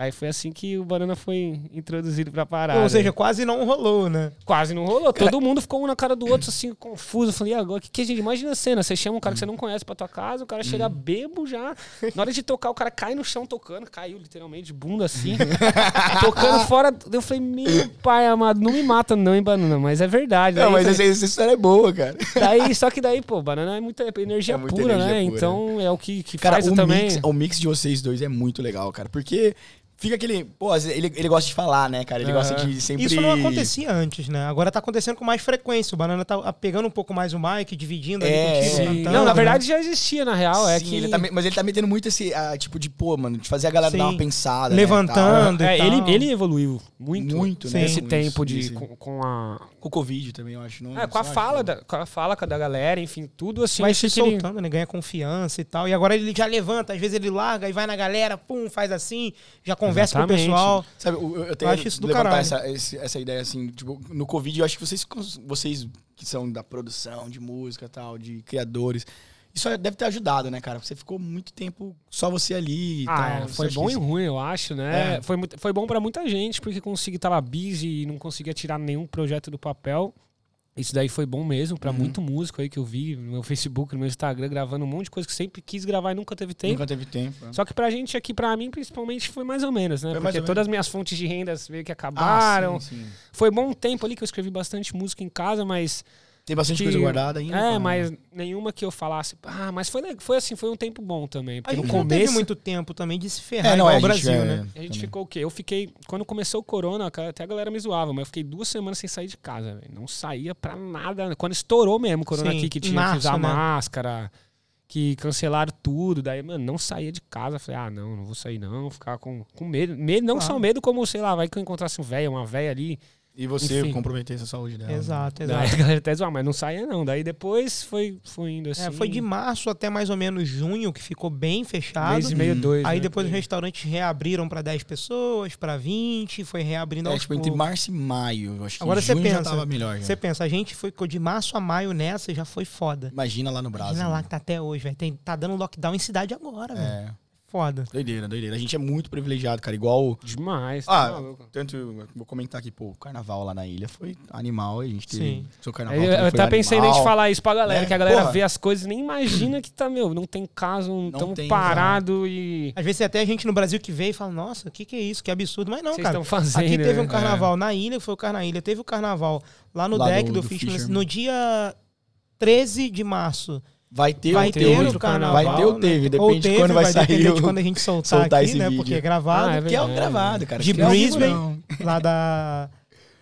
Aí foi assim que o Banana foi introduzido pra parada. Ou seja, quase não rolou, né? Quase não rolou. Todo mundo ficou um na cara do outro, assim, confuso. Eu falei, e agora, que, que a gente. Imagina a cena: você chama um cara que você não conhece pra tua casa, o cara chega bebo já. *laughs* Na hora de tocar, o cara cai no chão tocando, caiu literalmente de bunda assim, *laughs* tocando fora. Eu falei, meu pai amado, não me mata, não, hein, banana, mas é verdade. Não, Daí mas eu essa, história é boa, cara. falei- daí, só que daí, pô, banana é muita energia É muita pura, energia né? pura. Então é o que, que Cara, faz o também. mix, o mix de vocês dois é muito legal, cara. Porque fica aquele. Pô, ele, ele gosta de falar, né, cara? Ele gosta de sempre. Isso não acontecia antes, né? Agora tá acontecendo com mais frequência. O Banana tá pegando um pouco mais o mic, dividindo ali É, contigo, cantando, Não, na né? verdade já existia, na real. É Sim, que. ele tá mas ele tá metendo muito esse ah, tipo de, pô, mano, de fazer a galera dar Sim. uma pensada. Levantando. Né, É, e ele, ele evoluiu muito, Muito, né? nesse tempo de com, com a. Com o Covid também, eu acho. Não, é, com a fala da, com a fala da galera, enfim, tudo assim. vai se que ele- soltando, né? Ganha confiança e tal. E agora ele já levanta, às vezes ele larga e vai na galera, pum, faz assim, já conversa com o pessoal. Sabe, eu, eu tenho Eu acho isso do levantar caralho. essa, essa ideia assim, tipo, no Covid, eu acho que vocês, vocês que são da produção, de música e tal, de criadores, isso deve ter ajudado, né, cara? Você ficou muito tempo só você ali e Ah, tal. é, foi bom e isso- ruim, eu acho, né? É. Foi, foi bom pra muita gente, porque consegui estar lá busy e não conseguia tirar nenhum projeto do papel. Isso daí foi bom mesmo pra Uhum. muito músico aí que eu vi no meu *laughs* Facebook, no meu Instagram, gravando um monte de coisa que sempre quis gravar e nunca teve tempo. Nunca teve tempo. né? Só que pra gente aqui, pra mim, principalmente, foi mais ou menos, né? Foi Porque todas as minhas fontes de rendas meio que Ah, acabaram. sim, sim. Foi bom um tempo ali que eu escrevi bastante música em casa, mas. Tem bastante que- coisa guardada ainda. É, pra- mas nenhuma que eu falasse. Ah, mas foi, foi assim, foi um tempo bom também. A Porque no gente não teve começo. muito tempo também de se ferrar É, não, igual é, o a gente, Brasil, é, né? A gente também. ficou o quê? Eu fiquei. Quando começou o corona, até a galera me zoava, mas eu fiquei duas semanas sem sair de casa, velho. Não saía pra nada. Quando estourou mesmo o corona Sim, aqui, que tinha março, que usar né? máscara, que cancelaram tudo. Daí, mano, não saía de casa. Falei, ah, não, não vou sair, não. Ficar com, com medo. medo não Claro. só medo, como, sei lá, vai que eu encontrasse um velho, uma velha ali. E você Enfim. comprometer essa saúde dela. né? Exato, Daí exato. a galera até zoava, mas não saía, não. Daí depois foi, foi indo assim. É, foi de março até mais ou menos junho que ficou bem fechado. mês e meio, Hum. dois. Aí né? depois os restaurantes reabriram pra 10 pessoas, pra 20, foi reabrindo É, aos tipo, entre poucos. março e maio. Eu acho que Agora você pensa, tava melhor. Você pensa, a gente foi ficou de março a maio nessa e já foi foda. Imagina lá no Brasil. Imagina lá que tá até hoje, velho. Tá dando lockdown em cidade agora, velho. É, Foda. doideira, doideira. A gente é muito privilegiado, cara. Igual Demais. Ah, tá maluco. Tanto, vou comentar aqui, pô, o carnaval lá na ilha foi animal, a gente teve Sim. seu carnaval. Eu, eu até pensei em animal. te falar isso pra galera, É, que a galera porra. vê as coisas e nem imagina que tá, meu, não tem caso, não Não tão tem, parado e. Às vezes tem até gente no Brasil que veio e fala, nossa, o que, que é isso? Que absurdo. Mas não, Vocês cara. estão fazendo. Aqui teve um né? carnaval na ilha, foi o Carnaília. Teve o carnaval lá no Lá deck do- do, do Fisherman. no dia 13 de março Vai ter vai ter teve? o carnaval. Vai ter ou né? teve, Ou depende de teve, quando vai sair depender de o- quando a gente soltar, soltar aqui, esse né? vídeo. Porque é gravado. Ah, é Que é o gravado, cara. De é Brisbane, *laughs* lá da.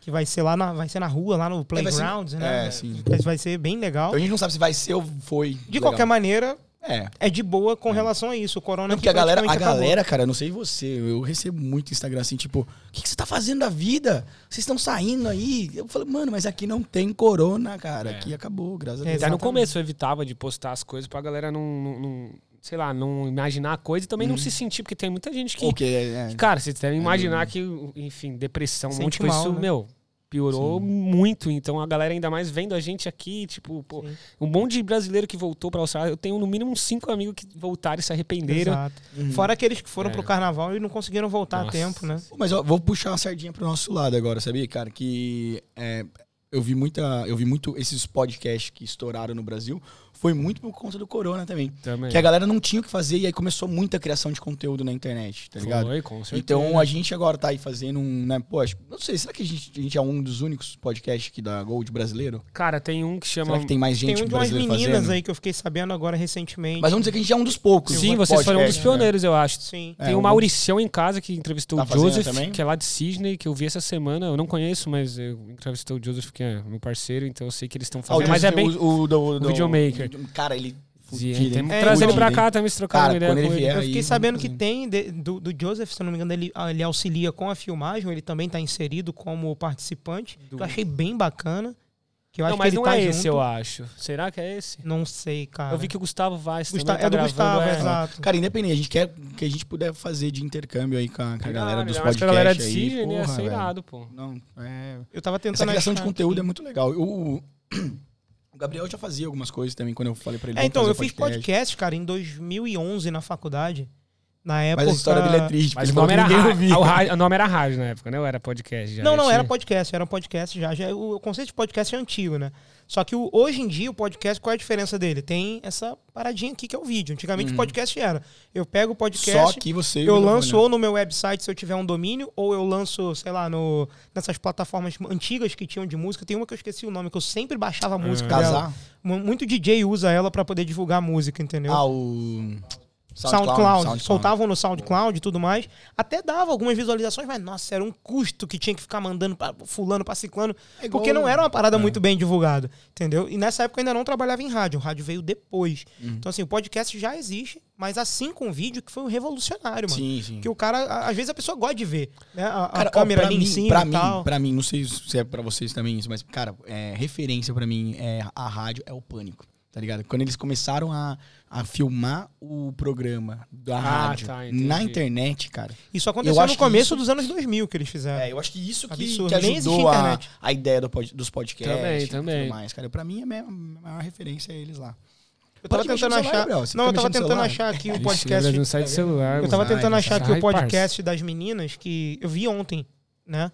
Que vai ser lá na, vai ser na rua, lá no vai ser- Playgrounds, né? é, sim. Mas Vai ser bem legal. Então a gente não sabe se vai ser ou foi. De legal. qualquer maneira, É. é de boa com relação a isso. O Corona Não, porque a galera, a praticamente acabou. galera, cara, eu não sei você, eu recebo muito Instagram assim, tipo, o que, que você tá fazendo da vida? Vocês estão saindo aí? Eu falei, mano, mas aqui não tem corona, cara. É. Aqui acabou, graças a É, Deus. Até no Exatamente. começo eu evitava de postar as coisas pra galera não, não- não- sei lá, não imaginar a coisa e também não se sentir, porque tem muita gente que. Porque, é, que, Cara, vocês devem imaginar que, enfim, depressão, um monte de coisa, mal, isso, né? meu, piorou muito. Então a galera ainda mais vendo a gente aqui, tipo, pô, Sim. um monte de brasileiro que voltou pra Austrália. Eu tenho no mínimo uns cinco amigos que voltaram e se arrependeram. Exato. Uhum. Fora aqueles que foram É. pro carnaval e não conseguiram voltar a Nossa. tempo, né? Mas ó, vou puxar uma sardinha pro nosso lado agora, sabia, cara? Que é, eu vi muita. Eu vi muito esses podcasts que estouraram no Brasil. Foi muito por conta do corona também. Também. Que a galera não tinha o que fazer e aí começou muita criação de conteúdo na internet, tá ligado? Foi, com certeza. Então a gente agora tá aí fazendo um, né, pô, acho- não sei, será que a gente, a gente é um dos únicos podcasts aqui da Gold brasileiro? Cara, tem um que chama. Será que tem mais gente Tem um de umas brasileira meninas fazendo? aí que eu fiquei sabendo agora recentemente. Mas vamos dizer que a gente é um dos poucos. Sim, vocês foram um dos né? pioneiros, eu acho. Sim. É, Tem o um- Mauricião em casa que entrevistou Tá o Joseph, também? que é lá de Sydney, que eu vi essa semana. Eu não conheço, mas eu entrevistei o Joseph, que é meu parceiro, então eu sei que eles estão Ah, o fazendo. mas é bem. o, o, do, do, videomaker. Cara, ele. Fudido, Temos que trazer ele pra cá se trocar Cara, uma ideia quando com ele Eu fiquei sabendo que tem, de- do, do Joseph, se eu não me engano, ele, ah, ele auxilia com a filmagem, ele também tá inserido como participante. Do- Eu achei bem bacana. Que eu Não, acho mas que ele não tá é junto. esse, eu acho. Será que é esse? Não sei, cara. Eu vi que o Gustavo Vaz Gusta- também tá é do Gustavo, é. exato. Cara, independente, a gente quer que a gente puder fazer de intercâmbio aí com a, com a galera dos podcasts a galera de aí. Né? porra, Ia ser irado, pô. Não, é... Eu tava Essa tentando criação de conteúdo é muito legal. O, o Gabriel já fazia algumas coisas também quando eu falei pra ele. É, então, eu fiz podcast, cara, em 2011 na faculdade. Na época. Mas a história dele é triste, Mas o nome, era ninguém rádio, ouvia. o, rádio- o nome era rádio na época, né? Ou era podcast? Já Não, não, tinha? era podcast, era um podcast já. já o conceito de podcast é antigo, né? Só que o- hoje em dia, o podcast, qual é a diferença dele? Tem essa paradinha aqui que é o vídeo. Antigamente o podcast era. Eu pego o podcast. Uhum. Só que você. Eu lanço ou no meu website se eu tiver um domínio, ou eu lanço, sei lá, no, nessas plataformas antigas que tinham de música. Tem uma que eu esqueci o nome, que eu sempre baixava a música dela. Casar. Mu- Muito DJ usa ela pra poder divulgar música, entendeu? Ah, o. SoundCloud. Soltavam no SoundCloud e tudo mais. Até dava algumas visualizações, mas nossa, era um custo que tinha que ficar mandando pra fulano, pra ciclano. É igual- porque não era uma parada É. muito bem divulgada, entendeu? E nessa época eu ainda não trabalhava em rádio. O rádio veio depois. Uhum. Então, assim, o podcast já existe, mas assim com o vídeo que foi um revolucionário, mano. Sim, sim. Que o cara, a- às vezes a pessoa gosta de ver, né? A, a Cara, ó, câmera pra ali mim, em cima pra e mim, tal. pra mim, não sei se é pra vocês também isso, mas, cara, é, referência pra mim é a rádio é o pânico, tá ligado? Quando eles começaram a, a filmar o programa da Ah, rádio tá, na internet, cara. Isso Eu aconteceu acho no começo isso- dos anos 2000 que eles fizeram. É, eu acho que isso que, Absurdo. que Nem existia ajudou a, internet. a ideia do pod- dos podcasts Também, e também. tudo mais, cara. Pra mim, a minha- a maior referência é eles lá. Eu tava Pode tentando celular, achar. Não, eu tava tentando achar aqui o podcast. Não sai do celular. Eu tava tentando achar aqui o podcast das meninas que eu vi ontem, né?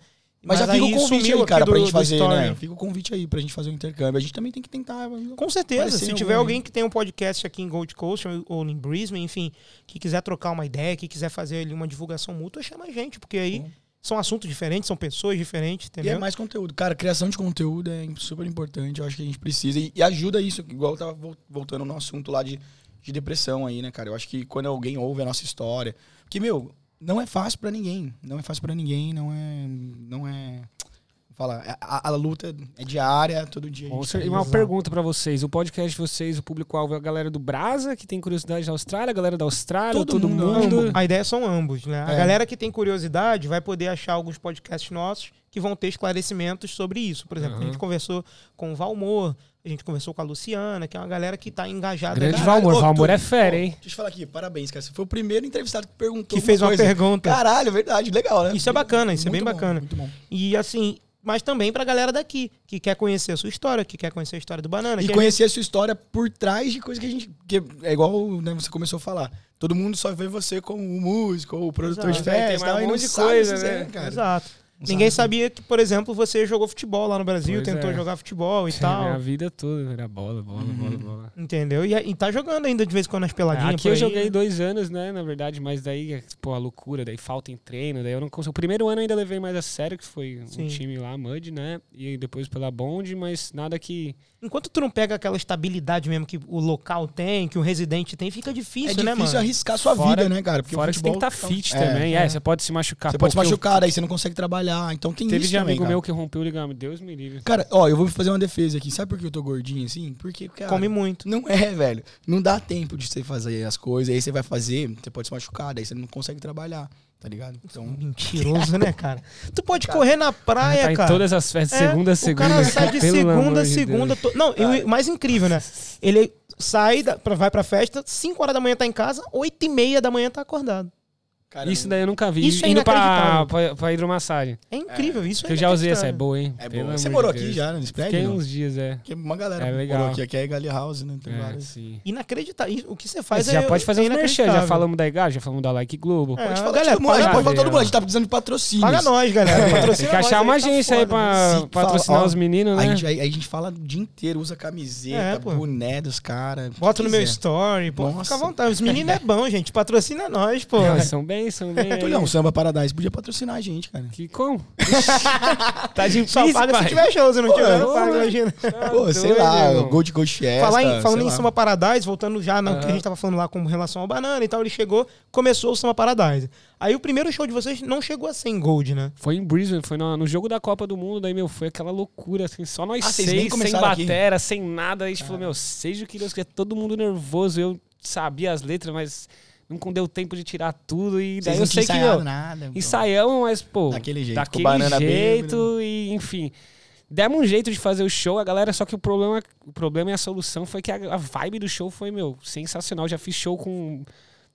Mas, já fica o convite aí, cara, do- pra gente fazer, né? Fica o convite aí pra gente fazer o intercâmbio. A gente também tem que tentar. Com certeza. Se tiver alguém que tem um podcast aqui em Gold Coast ou- em Brisbane, enfim, que quiser trocar uma ideia, que quiser fazer ali uma divulgação mútua, chama a gente, porque aí são assuntos diferentes, são pessoas diferentes, E entendeu? é mais conteúdo. Cara, criação de conteúdo é super importante. Eu acho que a gente precisa. E, e ajuda isso, igual eu tava vol- voltando no assunto lá de, de depressão aí, né, cara? Eu acho que quando alguém ouve a nossa história. Que, meu, não é fácil pra ninguém. Não é fácil pra ninguém, não é. Não é. Fala, a, a luta é diária, todo dia. a tá E uma pergunta pra vocês: o podcast de vocês, o público-alvo é a galera do Brasa, que tem curiosidade da Austrália, a galera da Austrália, Todo todo, mundo, mundo. A ideia são ambos, né? A É. galera que tem curiosidade vai poder achar alguns podcasts nossos que vão ter esclarecimentos sobre isso. Por exemplo, a Aham. gente conversou com o Valmor, a gente conversou com a Luciana, que é uma galera que tá engajada. Grande Caralho, Valmor. ô, Valmor tu- é fera, ô, hein? Deixa eu te falar aqui, parabéns, cara. Você foi o primeiro entrevistado que perguntou. que fez uma coisa. pergunta. Caralho, verdade, legal, né? Isso é bacana, isso é Muito bem bom, bacana. Muito bom. E assim, mas também pra galera daqui, que quer conhecer a sua história, que quer conhecer a história do Banana. E conhecer a sua história por trás de coisa que a gente. Que é igual né, você começou a falar. Todo mundo só vê você como o músico ou o produtor Exato. de É, tem festa. mais tal, um e monte de coisa, você né? é, cara. Exato. Ninguém sabia que, por exemplo, você jogou futebol lá no Brasil, Pois tentou é. jogar futebol e Minha tal. vida toda era bola, bola, bola, bola. Entendeu? E, e tá jogando ainda de vez em quando nas peladinhas. Aqui por eu aí. joguei dois anos, né, na verdade, mas daí, pô, a loucura, daí falta em treino, daí eu não consigo. O primeiro ano eu ainda levei mais a sério, que foi Sim. um time lá, Mud, né, e depois pela Bond, mas nada que... Enquanto tu não pega aquela estabilidade mesmo que o local tem, que o residente tem, fica difícil, É né, difícil mano? arriscar sua Fora- vida, né, cara? Porque o Fora que você tem que futebol estar tá- fit É, também, é, é. você pode se machucar. Você Pô, pode se porque eu- machucar, daí você não consegue trabalhar. Então tem Teve isso de também, amigo cara. meu que rompeu o ligamento, Deus me livre. Cara, ó, eu vou fazer uma defesa aqui. Sabe por que eu tô gordinho assim? Porque, cara, Come muito. Não é, velho. Não dá tempo de você fazer as coisas. Aí você vai fazer, você pode se machucar, daí você não consegue trabalhar, tá ligado? Então, Mentiroso, né, cara? Tu pode correr na praia, tá em cara. todas as festas, É, segunda a O segunda. cara sai de segunda de segunda. To- Não, e o mais incrível, né? Ele sai, da, pra- vai pra festa, 5 horas da manhã tá em casa, 8 e meia da manhã tá acordado. Cara, Isso daí eu nunca vi. Isso é Indo pra, pra, pra hidromassagem. É incrível, isso Que é eu já usei essa, é boa, hein? é amor Você morou aqui já nesse prédio? Fiquei não? uns dias, é. Porque uma galera É legal. morou aqui. Aqui é Gali House, né? Tem É, várias. sim. Inacreditável. O que você Mas faz já é pode fazer é uns merchan, já falamos da IGA, já falamos da Like Globo. É, Pode falar galera, de todo mundo, a gente paga- pode falar todo é, mundo. A gente tá precisando de patrocínio. Paga nós, galera. Patrocina Tem que achar uma tá agência aí pra patrocinar os meninos, A né? gente, a, a gente fala o dia inteiro, usa camiseta, É, boné dos caras. Bota no meu story, pô, fica à vontade. Os meninos é bom, gente. Patrocina nós, pô. Não, são bem, são bem. aí. Tulhão, Samba Paradise podia patrocinar a gente, cara. Que como? *laughs* tá difícil, Só paga pai. se tiver show, se não tiver, não Pô, paga, imagina. Pô, sei doido, lá, irmão. Gold Gold Fiesta. Falar em, falando sei em lá. Samba Paradise, voltando já no que a Aham. gente tava falando lá com relação ao Banana e tal, ele chegou, começou o Samba Paradise. Aí o primeiro show de vocês não chegou a ser em Gold, né? Foi em Brisbane, foi no, no jogo da Copa do Mundo, daí, meu, foi aquela loucura, assim, só nós Ah, vocês nem seis, sem começaram aqui? batera, sem nada. Aí a gente falou, meu, seja o que Deus quiser, todo mundo nervoso. Eu sabia as letras, mas não deu tempo de tirar tudo. E Vocês daí não eu sei que, meu, nada. pô. ensaiamos, mas, pô, Daquele jeito, daquele banana jeito e, enfim... Demos um jeito de fazer o show, a galera, só que o problema, o problema e a solução foi que a, a vibe do show foi, meu, sensacional. Já fiz show com,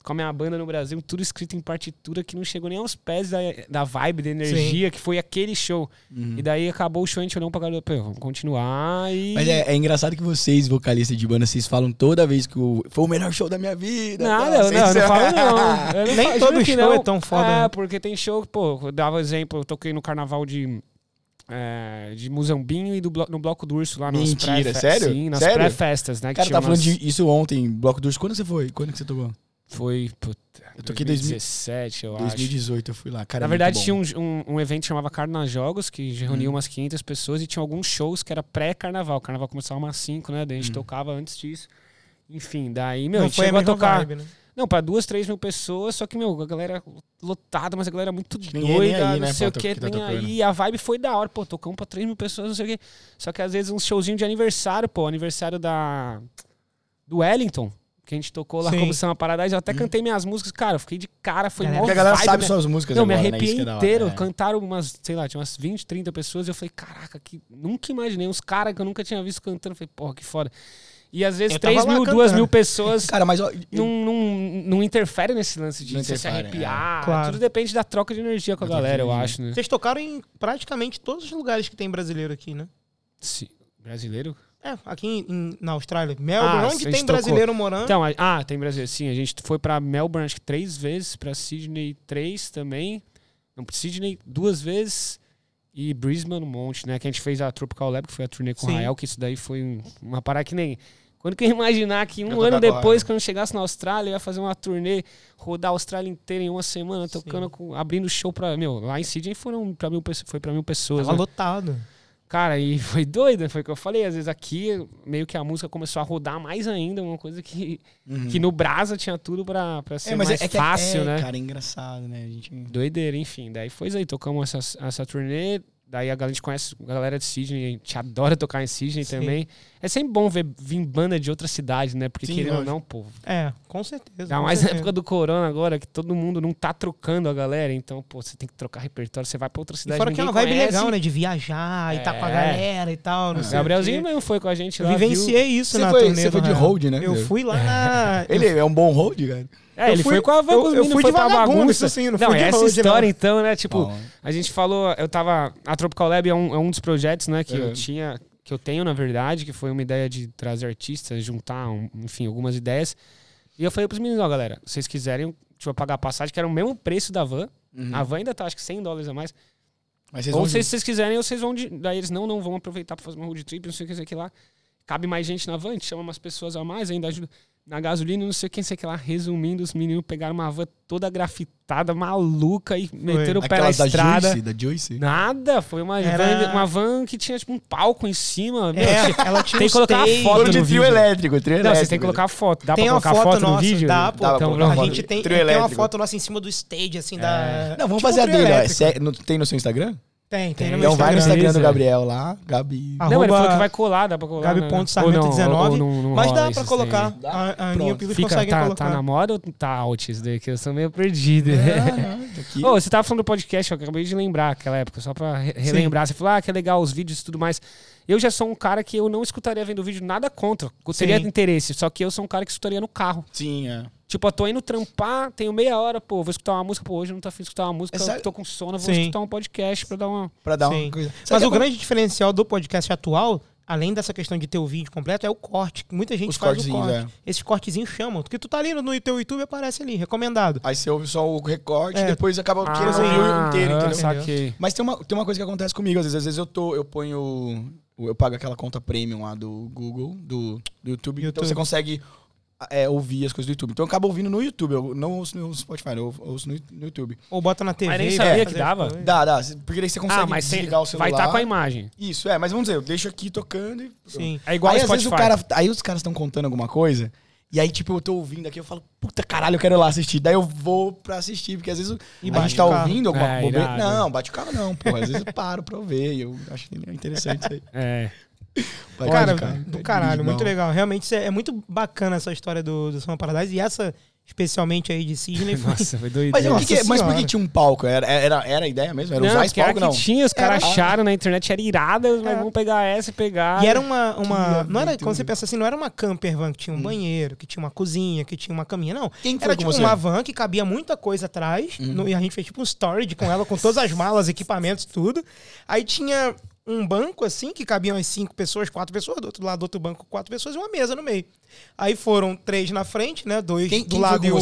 com a minha banda no Brasil, tudo escrito em partitura que não chegou nem aos pés da, da vibe, da energia, que foi aquele show. Uhum. E daí acabou o show, a gente olhou pra galera, pô, vamos continuar e... Mas é, é engraçado que vocês, vocalistas de banda, vocês falam toda vez que o, foi o melhor show da minha vida. Nada, não, Vocês- não falo não. *laughs* Eu não Nem falo, todo que show não. é tão foda, É, né? porque tem show, pô, eu dava exemplo, eu toquei no carnaval de. é, de Muzambinho e do blo- no Bloco do Urso lá nos Mentira, pré sério? Sim, nas Sério? pré-festas, né? O que cara tinha tá falando umas- de isso ontem, Bloco dos. Quando você foi? Quando que você tocou? Foi, puta, Eu toquei 2000 2017, eu acho. 2018 eu fui lá. Cara, Na é verdade, tinha um, um, um evento que chamava Carna Jogos, que reunia Hum. umas 500 pessoas e tinha alguns shows que era pré-carnaval. O carnaval começava umas 5, né? Daí a gente Hum. tocava antes disso. Enfim, daí, meu, a não gente foi a chegou a tocar. vibe, né? Não, pra duas, três mil pessoas, só que, meu, a galera lotada, mas a galera muito ninguém doida, aí, não né, sei o que, que tá aí. A vibe foi da hora, pô, tocamos pra três mil pessoas, não sei o que. Só que às vezes uns showzinhos de aniversário, pô, aniversário da. do Wellington, que a gente tocou lá Sim. como Samba Paradise, eu até cantei minhas músicas, cara, eu fiquei de cara, foi Galera- mó Porque a galera vibe, sabe né? suas músicas Não, agora, me né? arrepiei é hora, inteiro. é. Cantaram umas, sei lá, tinha umas 20, 30 pessoas. E eu falei, caraca, que nunca imaginei. Uns caras que eu nunca tinha visto cantando. Eu falei, porra, que foda. E às vezes Eu tava 3 lá mil, 2 cantando. mil pessoas Cara, mas ó, não, não, não interfere nesse lance de você se arrepiar. é. Claro. Tudo depende da troca de energia com a galera, eu acho, né? Vocês tocaram em praticamente todos os lugares que tem brasileiro aqui, né? Sim. Brasileiro? É, aqui em- na Austrália. Melbourne, Ah, onde tem brasileiro morando. Então, a- ah, tem brasileiro. Sim, a gente foi pra Melbourne acho que três vezes, pra Sydney três também. Não, pra Sydney duas vezes. E Brisbane um monte, né? Que a gente fez a Tropical Lab, que foi a turnê com o. Rael, que isso daí foi um- uma parada que nem. Quando que eu ia imaginar que um ano depois, quando eu chegasse na Austrália, eu ia fazer uma turnê, rodar a Austrália inteira em uma semana, tocando, com, abrindo show pra. Meu, lá em Sydney foram pra mil, pessoas- foi pra mil pessoas. Tava né? lotado. Cara, e *laughs* foi doido, né? foi o que eu falei. Às vezes aqui, meio que a música começou a rodar mais ainda, uma coisa que, Uhum. que no Brasa tinha tudo pra, pra ser é, mas mais é, é que fácil, é, né? Cara, é engraçado, né? A gente... Doideira, enfim. Daí foi isso aí, tocamos essa, essa turnê. Daí a galera, a gente conhece a galera de Sydney, a gente adora tocar em Sydney Sim. também. É sempre bom ver vir banda de outra cidade, né? Porque Sim, querendo ou não, pô. É, com certeza. Ainda mais na época do corona agora, que todo mundo não tá trocando a galera. Então, pô, você tem que trocar repertório. Você vai pra outra E cidade, fora que é uma vibe conhece. legal, né? De viajar e tá com a É. galera e tal. Não sei o Gabrielzinho mesmo foi com a gente Eu lá. vivenciei isso Você na foi- turnê você foi de hold, né, Eu fui lá na... *laughs* Ele é um bom hold, cara. É, Eu ele fui- foi com a van eu- eu fui foi de bagunça. isso sim, não não, fui de essa road, história não. então, né? Tipo, Bom. a gente falou, eu tava. A Tropical Lab é um, é um dos projetos, né, que É. eu tinha, que eu tenho, na verdade, que foi uma ideia de trazer artistas, juntar, um- enfim, algumas ideias. E eu falei pros meninos, ó, galera, se vocês quiserem, tipo, pagar a passagem, que era o mesmo preço da van. Uhum. A van ainda tá, acho que 100 dólares a mais. Mas vocês ou se vocês quiserem, ou vocês vão. De... Daí eles não, não vão aproveitar pra fazer uma road trip, não sei o que, sei que lá. Cabe mais gente na van, a gente chama umas pessoas a mais, ainda ajuda na gasolina, não sei o que, não sei o que lá. Resumindo, os meninos pegaram uma van toda grafitada, maluca, e meteram o pé na estrada. Juicy, da Juicy. Nada, foi uma, Era- van, uma van que tinha tipo um palco em cima. Meu, É, tinha- ela tinha tem que colocar a foto Foram de no trio vídeo. elétrico, trio Não, elétrico. vocês têm que colocar a foto. Dá tem pra uma colocar foto foto no nossa, vídeo? dá, pô. Dá pra Então, colocar a foto. gente tem, tem uma foto nossa em cima do stage, assim, da... Não, vamos tipo fazer a dele, no- Tem no seu Instagram? Tem, tem Tem. Então vai no Instagram. Do. Gabriel lá, Gabi. Ah, Não, ele falou Arroba que vai colar, dá pra colar. Gabi né? ponto Sarmento Ou não, 19. ou não- não mas dá pra colocar. Dá? A, a Aninha. Pedro Fica, conseguem tá, colocar. tá na moda ou tá out isso daí? Que eu sou meio perdido. *laughs* Aqui. Ô, você tava falando do podcast, eu acabei de lembrar aquela época, só pra re- relembrar. Você falou, ah, que é legal os vídeos e tudo mais. Eu já sou um cara que eu não escutaria vendo vídeo nada contra. Teria Sim. interesse, só que eu sou um cara que escutaria no carro. Sim, é. Tipo, eu tô indo trampar, tenho meia hora, pô, vou escutar uma música, pô, hoje eu não tô afim de escutar uma música, eu tô com sono, vou Sim. escutar um podcast pra dar uma. Pra dar Sim. uma coisa. Mas o é grande diferencial do podcast atual, além dessa questão de ter o vídeo completo, é o corte. Muita gente Os faz o corte. é. Esses cortezinhos chamam. Porque tu tá ali no, teu YouTube aparece ali, recomendado. Aí você ouve só o recorte É. e depois acaba Ah, querendo ouvir o inteiro, ah, entendeu? Saquei. Mas tem uma, tem uma coisa que acontece comigo, às vezes, às vezes eu tô, eu ponho. Eu pago aquela conta premium lá do Google, do, do YouTube, então YouTube. você consegue é, ouvir as coisas do YouTube. Então eu acabo ouvindo no YouTube, eu não ouço no Spotify, eu ouço no, no YouTube. Ou bota na TV. Mas nem vai sabia fazer que dava. Dá, dá, porque daí você consegue Ah, mas desligar o celular. vai estar com a imagem. Isso, é, mas vamos dizer, eu deixo aqui tocando e. Sim. É igual aí, o às vezes, Spotify. o cara, aí os caras estão contando alguma coisa, e aí, tipo, eu tô ouvindo aqui, eu falo, puta caralho, eu quero ir lá assistir. Daí eu vou pra assistir, porque às vezes E a gente tá ouvindo alguma É, bobeira. Não, bate o carro não, pô. Às vezes eu paro pra ouvir e eu acho interessante isso aí. É. Cara, o carro. do caralho, muito legal. Realmente é, é muito bacana essa história do, do Samba Paradise. E essa, especialmente aí de Sidney, *laughs* foi... Nossa, foi doido. Mas, que que- mas por que tinha um palco? Era, era, era a ideia mesmo? Era não, usar esse palco, que não? tinha, os caras acharam na internet, era irada, mas É. vamos pegar essa e pegar. E era uma. uma Que não era, quando você pensa assim, não era uma camper van que tinha um banheiro, que tinha uma cozinha, que tinha uma caminha, não. Quem Era tipo você? uma van que cabia muita coisa atrás. no- e a gente fez tipo um storage com ela, com todas as malas, equipamentos, tudo. Aí tinha um banco assim, que cabiam as cinco pessoas, quatro pessoas, do outro lado do outro banco, quatro pessoas e uma mesa no meio. Aí foram três na frente, né? Dois Quem- do quem lado e, o-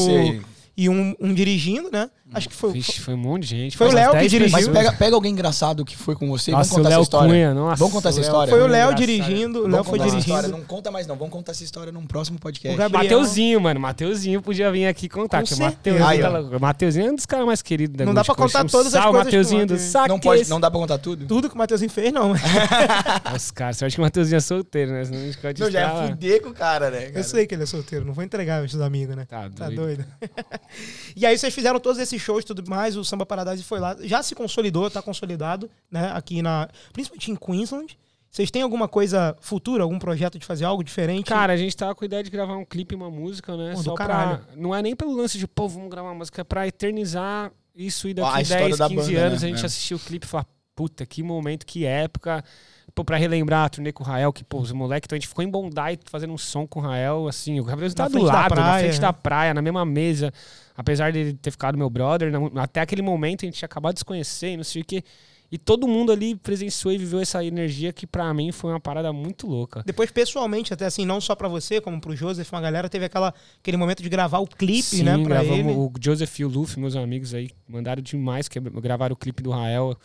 e um, um dirigindo, né? Acho que foi. Vixe, foi um monte de gente. Foi o Léo que 10 dirigiu. Mas pega, pega alguém engraçado que foi com você e Nossa, vamos contar o Léo essa história. Cunha, nossa, vamos contar essa história? Foi o Léo dirigindo, o Léo foi dirigindo. Não conta mais não, vamos contar essa história num próximo podcast. O Gabriel- Mateuzinho, mano. Mateuzinho podia vir aqui contar. Com que. Mateuzinho, Aí, tá Mateuzinho é um dos caras mais queridos da Não dá pra contar um todas as coisas Mateuzinho do saque. Não, pode, não dá pra contar tudo? Tudo que o Matheusinho fez, não. *laughs* Os caras, você acha que o Mateuzinho é solteiro, né? Senão a gente pode Não, já é fuder com o cara, né? Eu sei que ele é solteiro, não vou entregar os amigos, né? Tá Tá doido. doido. *laughs* e aí vocês fizeram todos esses shows e tudo mais, o Samba Paradise foi lá. Já se consolidou, tá consolidado, né? Aqui na. Principalmente em Queensland. Vocês têm alguma coisa futura, algum projeto de fazer algo diferente? Cara, a gente tava com a ideia de gravar um clipe e uma música, né? Pô, do Só pra. caralho. Não é nem pelo lance de, pô, vamos gravar uma música, é pra eternizar isso e Ah, a daqui história 10, da 15 banda, anos né? a gente É. assistir o clipe e falar, puta, que momento, que época. Pô, pra relembrar a turnê com o Rael, que, pô, os moleques, então a gente ficou em Bondi fazendo um som com o Rael, assim, o Gabriel tá do frente da lado, na praia, frente né? da praia, na mesma mesa. Apesar de ele ter ficado meu brother, não- até aquele momento a gente tinha acabado de se conhecer e não sei o quê. E todo mundo ali presenciou e viveu essa energia que pra mim foi uma parada muito louca. Depois, pessoalmente, até assim, não só pra você, como pro Joseph, uma galera teve aquela, aquele momento de gravar o clipe, Sim, né, pra gravamos ele. o Joseph e o Luffy, meus amigos aí, mandaram demais, que gravaram o clipe do Rael.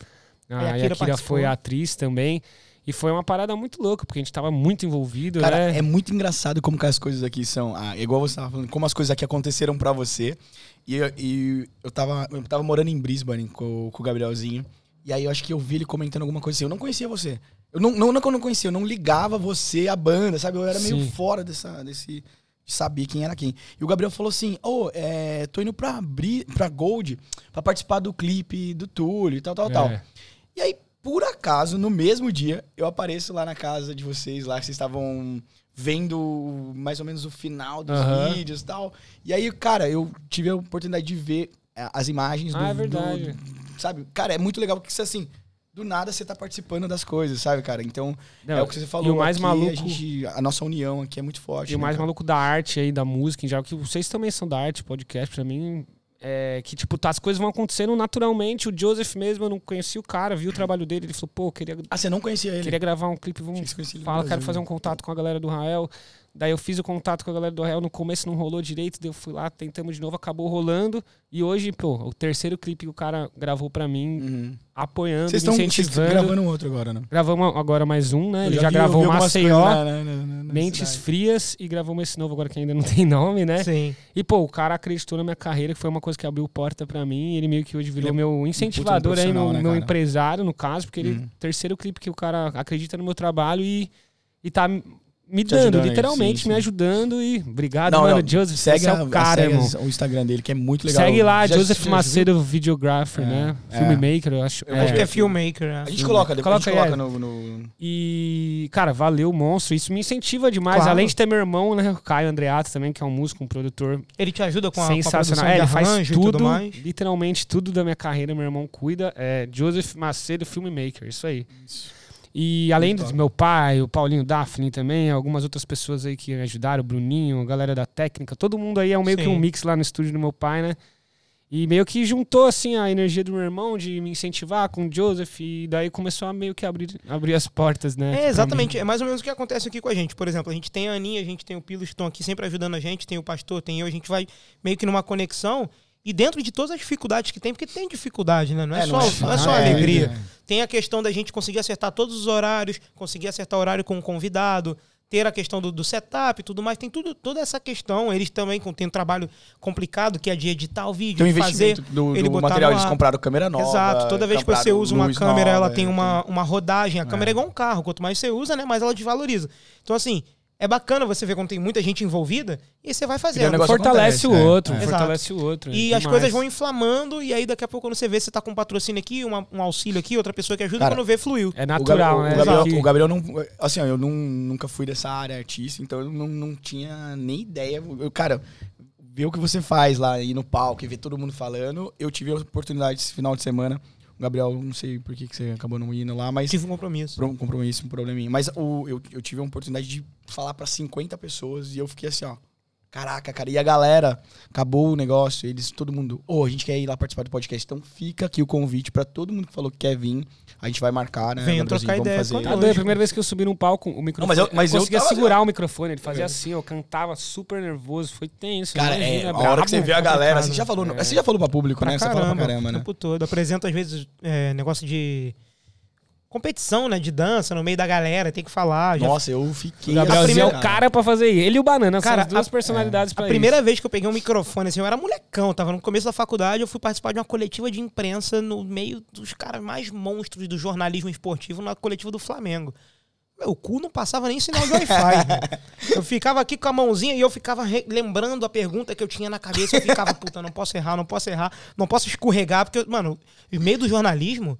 Aí a A, e a Kira Kira participou. foi atriz também. E foi uma parada muito louca, porque a gente tava muito envolvido, Cara, né? é muito engraçado como que as coisas aqui são. Ah, igual você tava falando, como as coisas aqui aconteceram pra você. E, eu- e eu, tava, eu tava morando em Brisbane com, com o Gabrielzinho. E aí eu acho que eu vi ele comentando alguma coisa assim. Eu não conhecia você. Eu não, não, não que eu não conhecia, eu não ligava você à banda, sabe? Eu era meio Sim. fora dessa, desse. de saber quem era quem. E o Gabriel falou assim: Ô, é, tô indo pra, Bri, pra Gold pra participar do clipe do Túlio e tal, tal, tal. É. E aí, por acaso, no mesmo dia, eu apareço lá na casa de vocês, lá que vocês estavam vendo mais ou menos o final dos Aham. vídeos e tal. E aí, cara, eu tive a oportunidade de ver eh, as imagens do, Ah, é do- verdade. do- sabe? Cara, é muito legal porque assim, do nada você tá participando das coisas, sabe, cara? Então, Não, é o que você falou. e o mais aqui, maluco- A, gente- a nossa união aqui é muito forte. E o né, mais cara? maluco da arte aí, da música em geral, que vocês também são da arte, podcast, pra mim, é que, tipo, tá, as coisas vão acontecendo naturalmente. O Joseph mesmo, eu não conhecia o cara, vi o trabalho dele, ele falou, pô, queria, Ah, você não conhecia ele? queria gravar um clipe, vamos fala, quero fazer um contato com a galera do Rael. Daí eu fiz o contato com a galera do Real, no começo não rolou direito, daí eu fui lá, tentamos de novo, acabou rolando. E hoje, pô, o terceiro clipe que o cara gravou pra mim, Uhum. apoiando, Vocês estão vocês estão incentivando. gravando um outro agora, né? Gravamos agora mais um, né? Eu Ele já, vi- gravou vi algumas Maceió, coisas na- na- na- na Mentes cidade. Frias e gravamos esse novo agora que ainda não *laughs* tem nome, né? Sim. E, pô, o cara acreditou na minha carreira, que foi uma coisa que abriu porta pra mim. Ele meio que hoje virou Ele é meu incentivador aí, meu, né, meu empresário, no caso, porque ele Uhum. terceiro clipe que o cara acredita no meu trabalho e, e tá me dando, ajudando aí, literalmente, sim, me sim. ajudando. E obrigado, Não, mano. não, Joseph, segue você é o cara, segue irmão. o Instagram dele, que é muito legal. Segue lá, Já- Joseph já- Macedo Videographer, É, né? é. Filmmaker, eu acho. Eu Acho É. que é filmmaker, né? A gente coloca, depois Coloca a gente coloca no, no- E, cara, valeu, monstro. Isso me incentiva demais. Claro. Além de ter meu irmão, né? O Caio Andreato também, que é um músico, um produtor Ele te ajuda com a, com a sensacional. É, ele faz tudo, tudo literalmente tudo da minha carreira, meu irmão cuida. É Joseph Macedo Filmmaker, isso aí. E além do meu pai, o Paulinho Daphne também, algumas outras pessoas aí que ajudaram, o Bruninho, a galera da técnica, todo mundo aí é um meio que Sim. um mix lá no estúdio do meu pai, né? E meio que juntou assim a energia do meu irmão de me incentivar com o Joseph e daí começou a meio que abrir, abrir as portas, né? É, pra exatamente. É mais ou menos o que acontece aqui com a gente. Por exemplo, a gente tem a Aninha, a gente tem o Pilos que estão aqui sempre ajudando a gente, tem o pastor, tem eu, a gente vai meio que numa conexão. E dentro de todas as dificuldades que tem, porque tem dificuldade, né? Não é, É, só, não é não é só é, alegria. é. Tem a questão da gente conseguir acertar todos os horários, conseguir acertar o horário com o convidado, ter a questão do, do setup e tudo mais. Tem tudo, toda essa questão. Eles também têm um trabalho complicado, que é de editar o vídeo, Tem um fazer. do, ele do botar material. Eles ar. compraram câmera nova. Exato, toda vez que você usa uma câmera, ela nova, tem é, uma, uma rodagem. A câmera é igual um carro, quanto mais você usa, né, mais ela desvaloriza. Então, assim, é bacana você ver quando tem muita gente envolvida e você vai o fazendo. Fortalece acontece, o é, outro, é. fortalece o outro. E as demais. coisas vão inflamando, e aí daqui a pouco, quando você vê, você tá com um patrocínio aqui, uma- um auxílio aqui, outra pessoa que ajuda, Cara, quando vê, fluiu. É O natural, Gabriel, né? o Gabriel, o Gabriel não. Assim, ó, eu não, nunca fui dessa área artista, então eu não, não tinha nem ideia. Eu, cara, ver o que você faz lá, ir no palco e ver todo mundo falando. Eu tive a oportunidade esse final de semana. O Gabriel, não sei por que, que você acabou não indo lá, mas. Tive um compromisso. Um compromisso, um probleminha. Mas o, eu, eu tive a oportunidade de falar pra 50 pessoas e eu fiquei assim, ó. Caraca, cara. E a galera, acabou o negócio, eles, todo mundo, ô, a gente quer ir lá participar do podcast. Então fica aqui o convite pra todo mundo que falou que quer vir. A gente vai marcar, né? Venha trocar Vamos ideia fazer. Tá doido, a primeira vez que eu subi num palco, o microfone. Não, mas eu- mas eu conseguia tava- segurar o microfone, ele fazia É. assim, eu cantava super nervoso, foi tenso. Cara, imagina, é, a brabo. hora que você vê a galera, você já falou, É. você já falou pra público, Pra né? Você caramba, fala pra caramba, o né? tempo todo. Apresento, às vezes, é, negócio de competição, né? De dança no meio da galera, tem que falar. Já Nossa, eu O fiquei. Gabrielzinho primeira- é o cara pra fazer isso. Ele e o Banana Cara, são as duas a- personalidades pra A primeira vez que eu peguei um microfone, assim, eu era molecão, tava no começo da faculdade, eu fui participar de uma coletiva de imprensa no meio dos caras mais monstros do jornalismo esportivo, na coletiva do Flamengo. Meu cu não passava nem sinal de Wi-Fi. *laughs* eu ficava aqui com a mãozinha e eu ficava lembrando a pergunta que eu tinha na cabeça. Eu ficava, puta, não posso errar, não posso errar, não posso escorregar, porque, mano, no meio do jornalismo,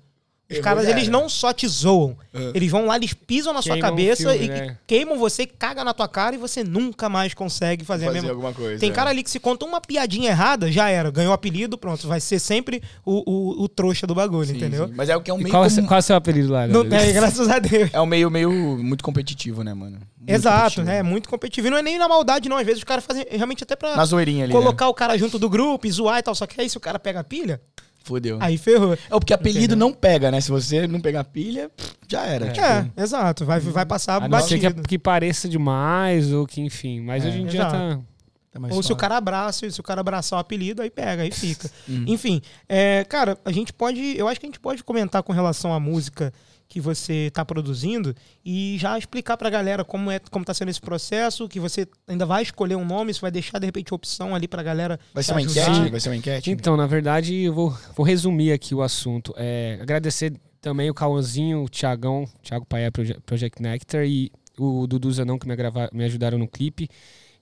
os Errou, caras, eles não só te zoam, É. eles vão lá, eles pisam na sua Queimam cabeça filme, e, né? e queimam você, caga na tua cara e você nunca mais consegue fazer, a fazer mesma alguma coisa. tem é. cara ali que se conta uma piadinha errada, já era. Ganhou o apelido, pronto. Vai ser sempre o, o, o trouxa do bagulho, Sim, entendeu? sim. Mas é o que é um E meio. qual, é, como- qual é o seu apelido lá, Não tem, graças a Deus. É um meio, meio muito competitivo, né, mano? Muito Exato, né? Muito competitivo. E não é nem na maldade, não. Às vezes os caras fazem realmente até pra Na zoeirinha ali. Né? colocar o cara junto do grupo e zoar e tal. Só que aí se o cara pega a pilha, Fodeu. aí ferrou. É porque apelido não pega, né? Se você não pegar pilha, já era. tipo. É, exato. Vai, vai passar A não ser que, batido. que pareça demais ou que, enfim. Mas É, hoje em dia exato. tá. tá Ou se o cara abraça, se o cara abraçar o apelido, aí pega, aí fica. Uhum. Enfim, é, cara, a gente pode. Eu acho que a gente pode comentar com relação à música que você está produzindo e já explicar pra galera como é como tá sendo esse processo, que você ainda vai escolher um nome, você vai deixar de repente opção ali pra galera. Vai ser uma ajudar. enquete? Vai ser uma enquete? Então, na verdade, eu vou, vou resumir aqui o assunto. É, agradecer também o Cauãzinho, o Thiagão, Thiago Paia Proje- Project Nectar e o Dudu Zanão que me, me ajudaram no clipe.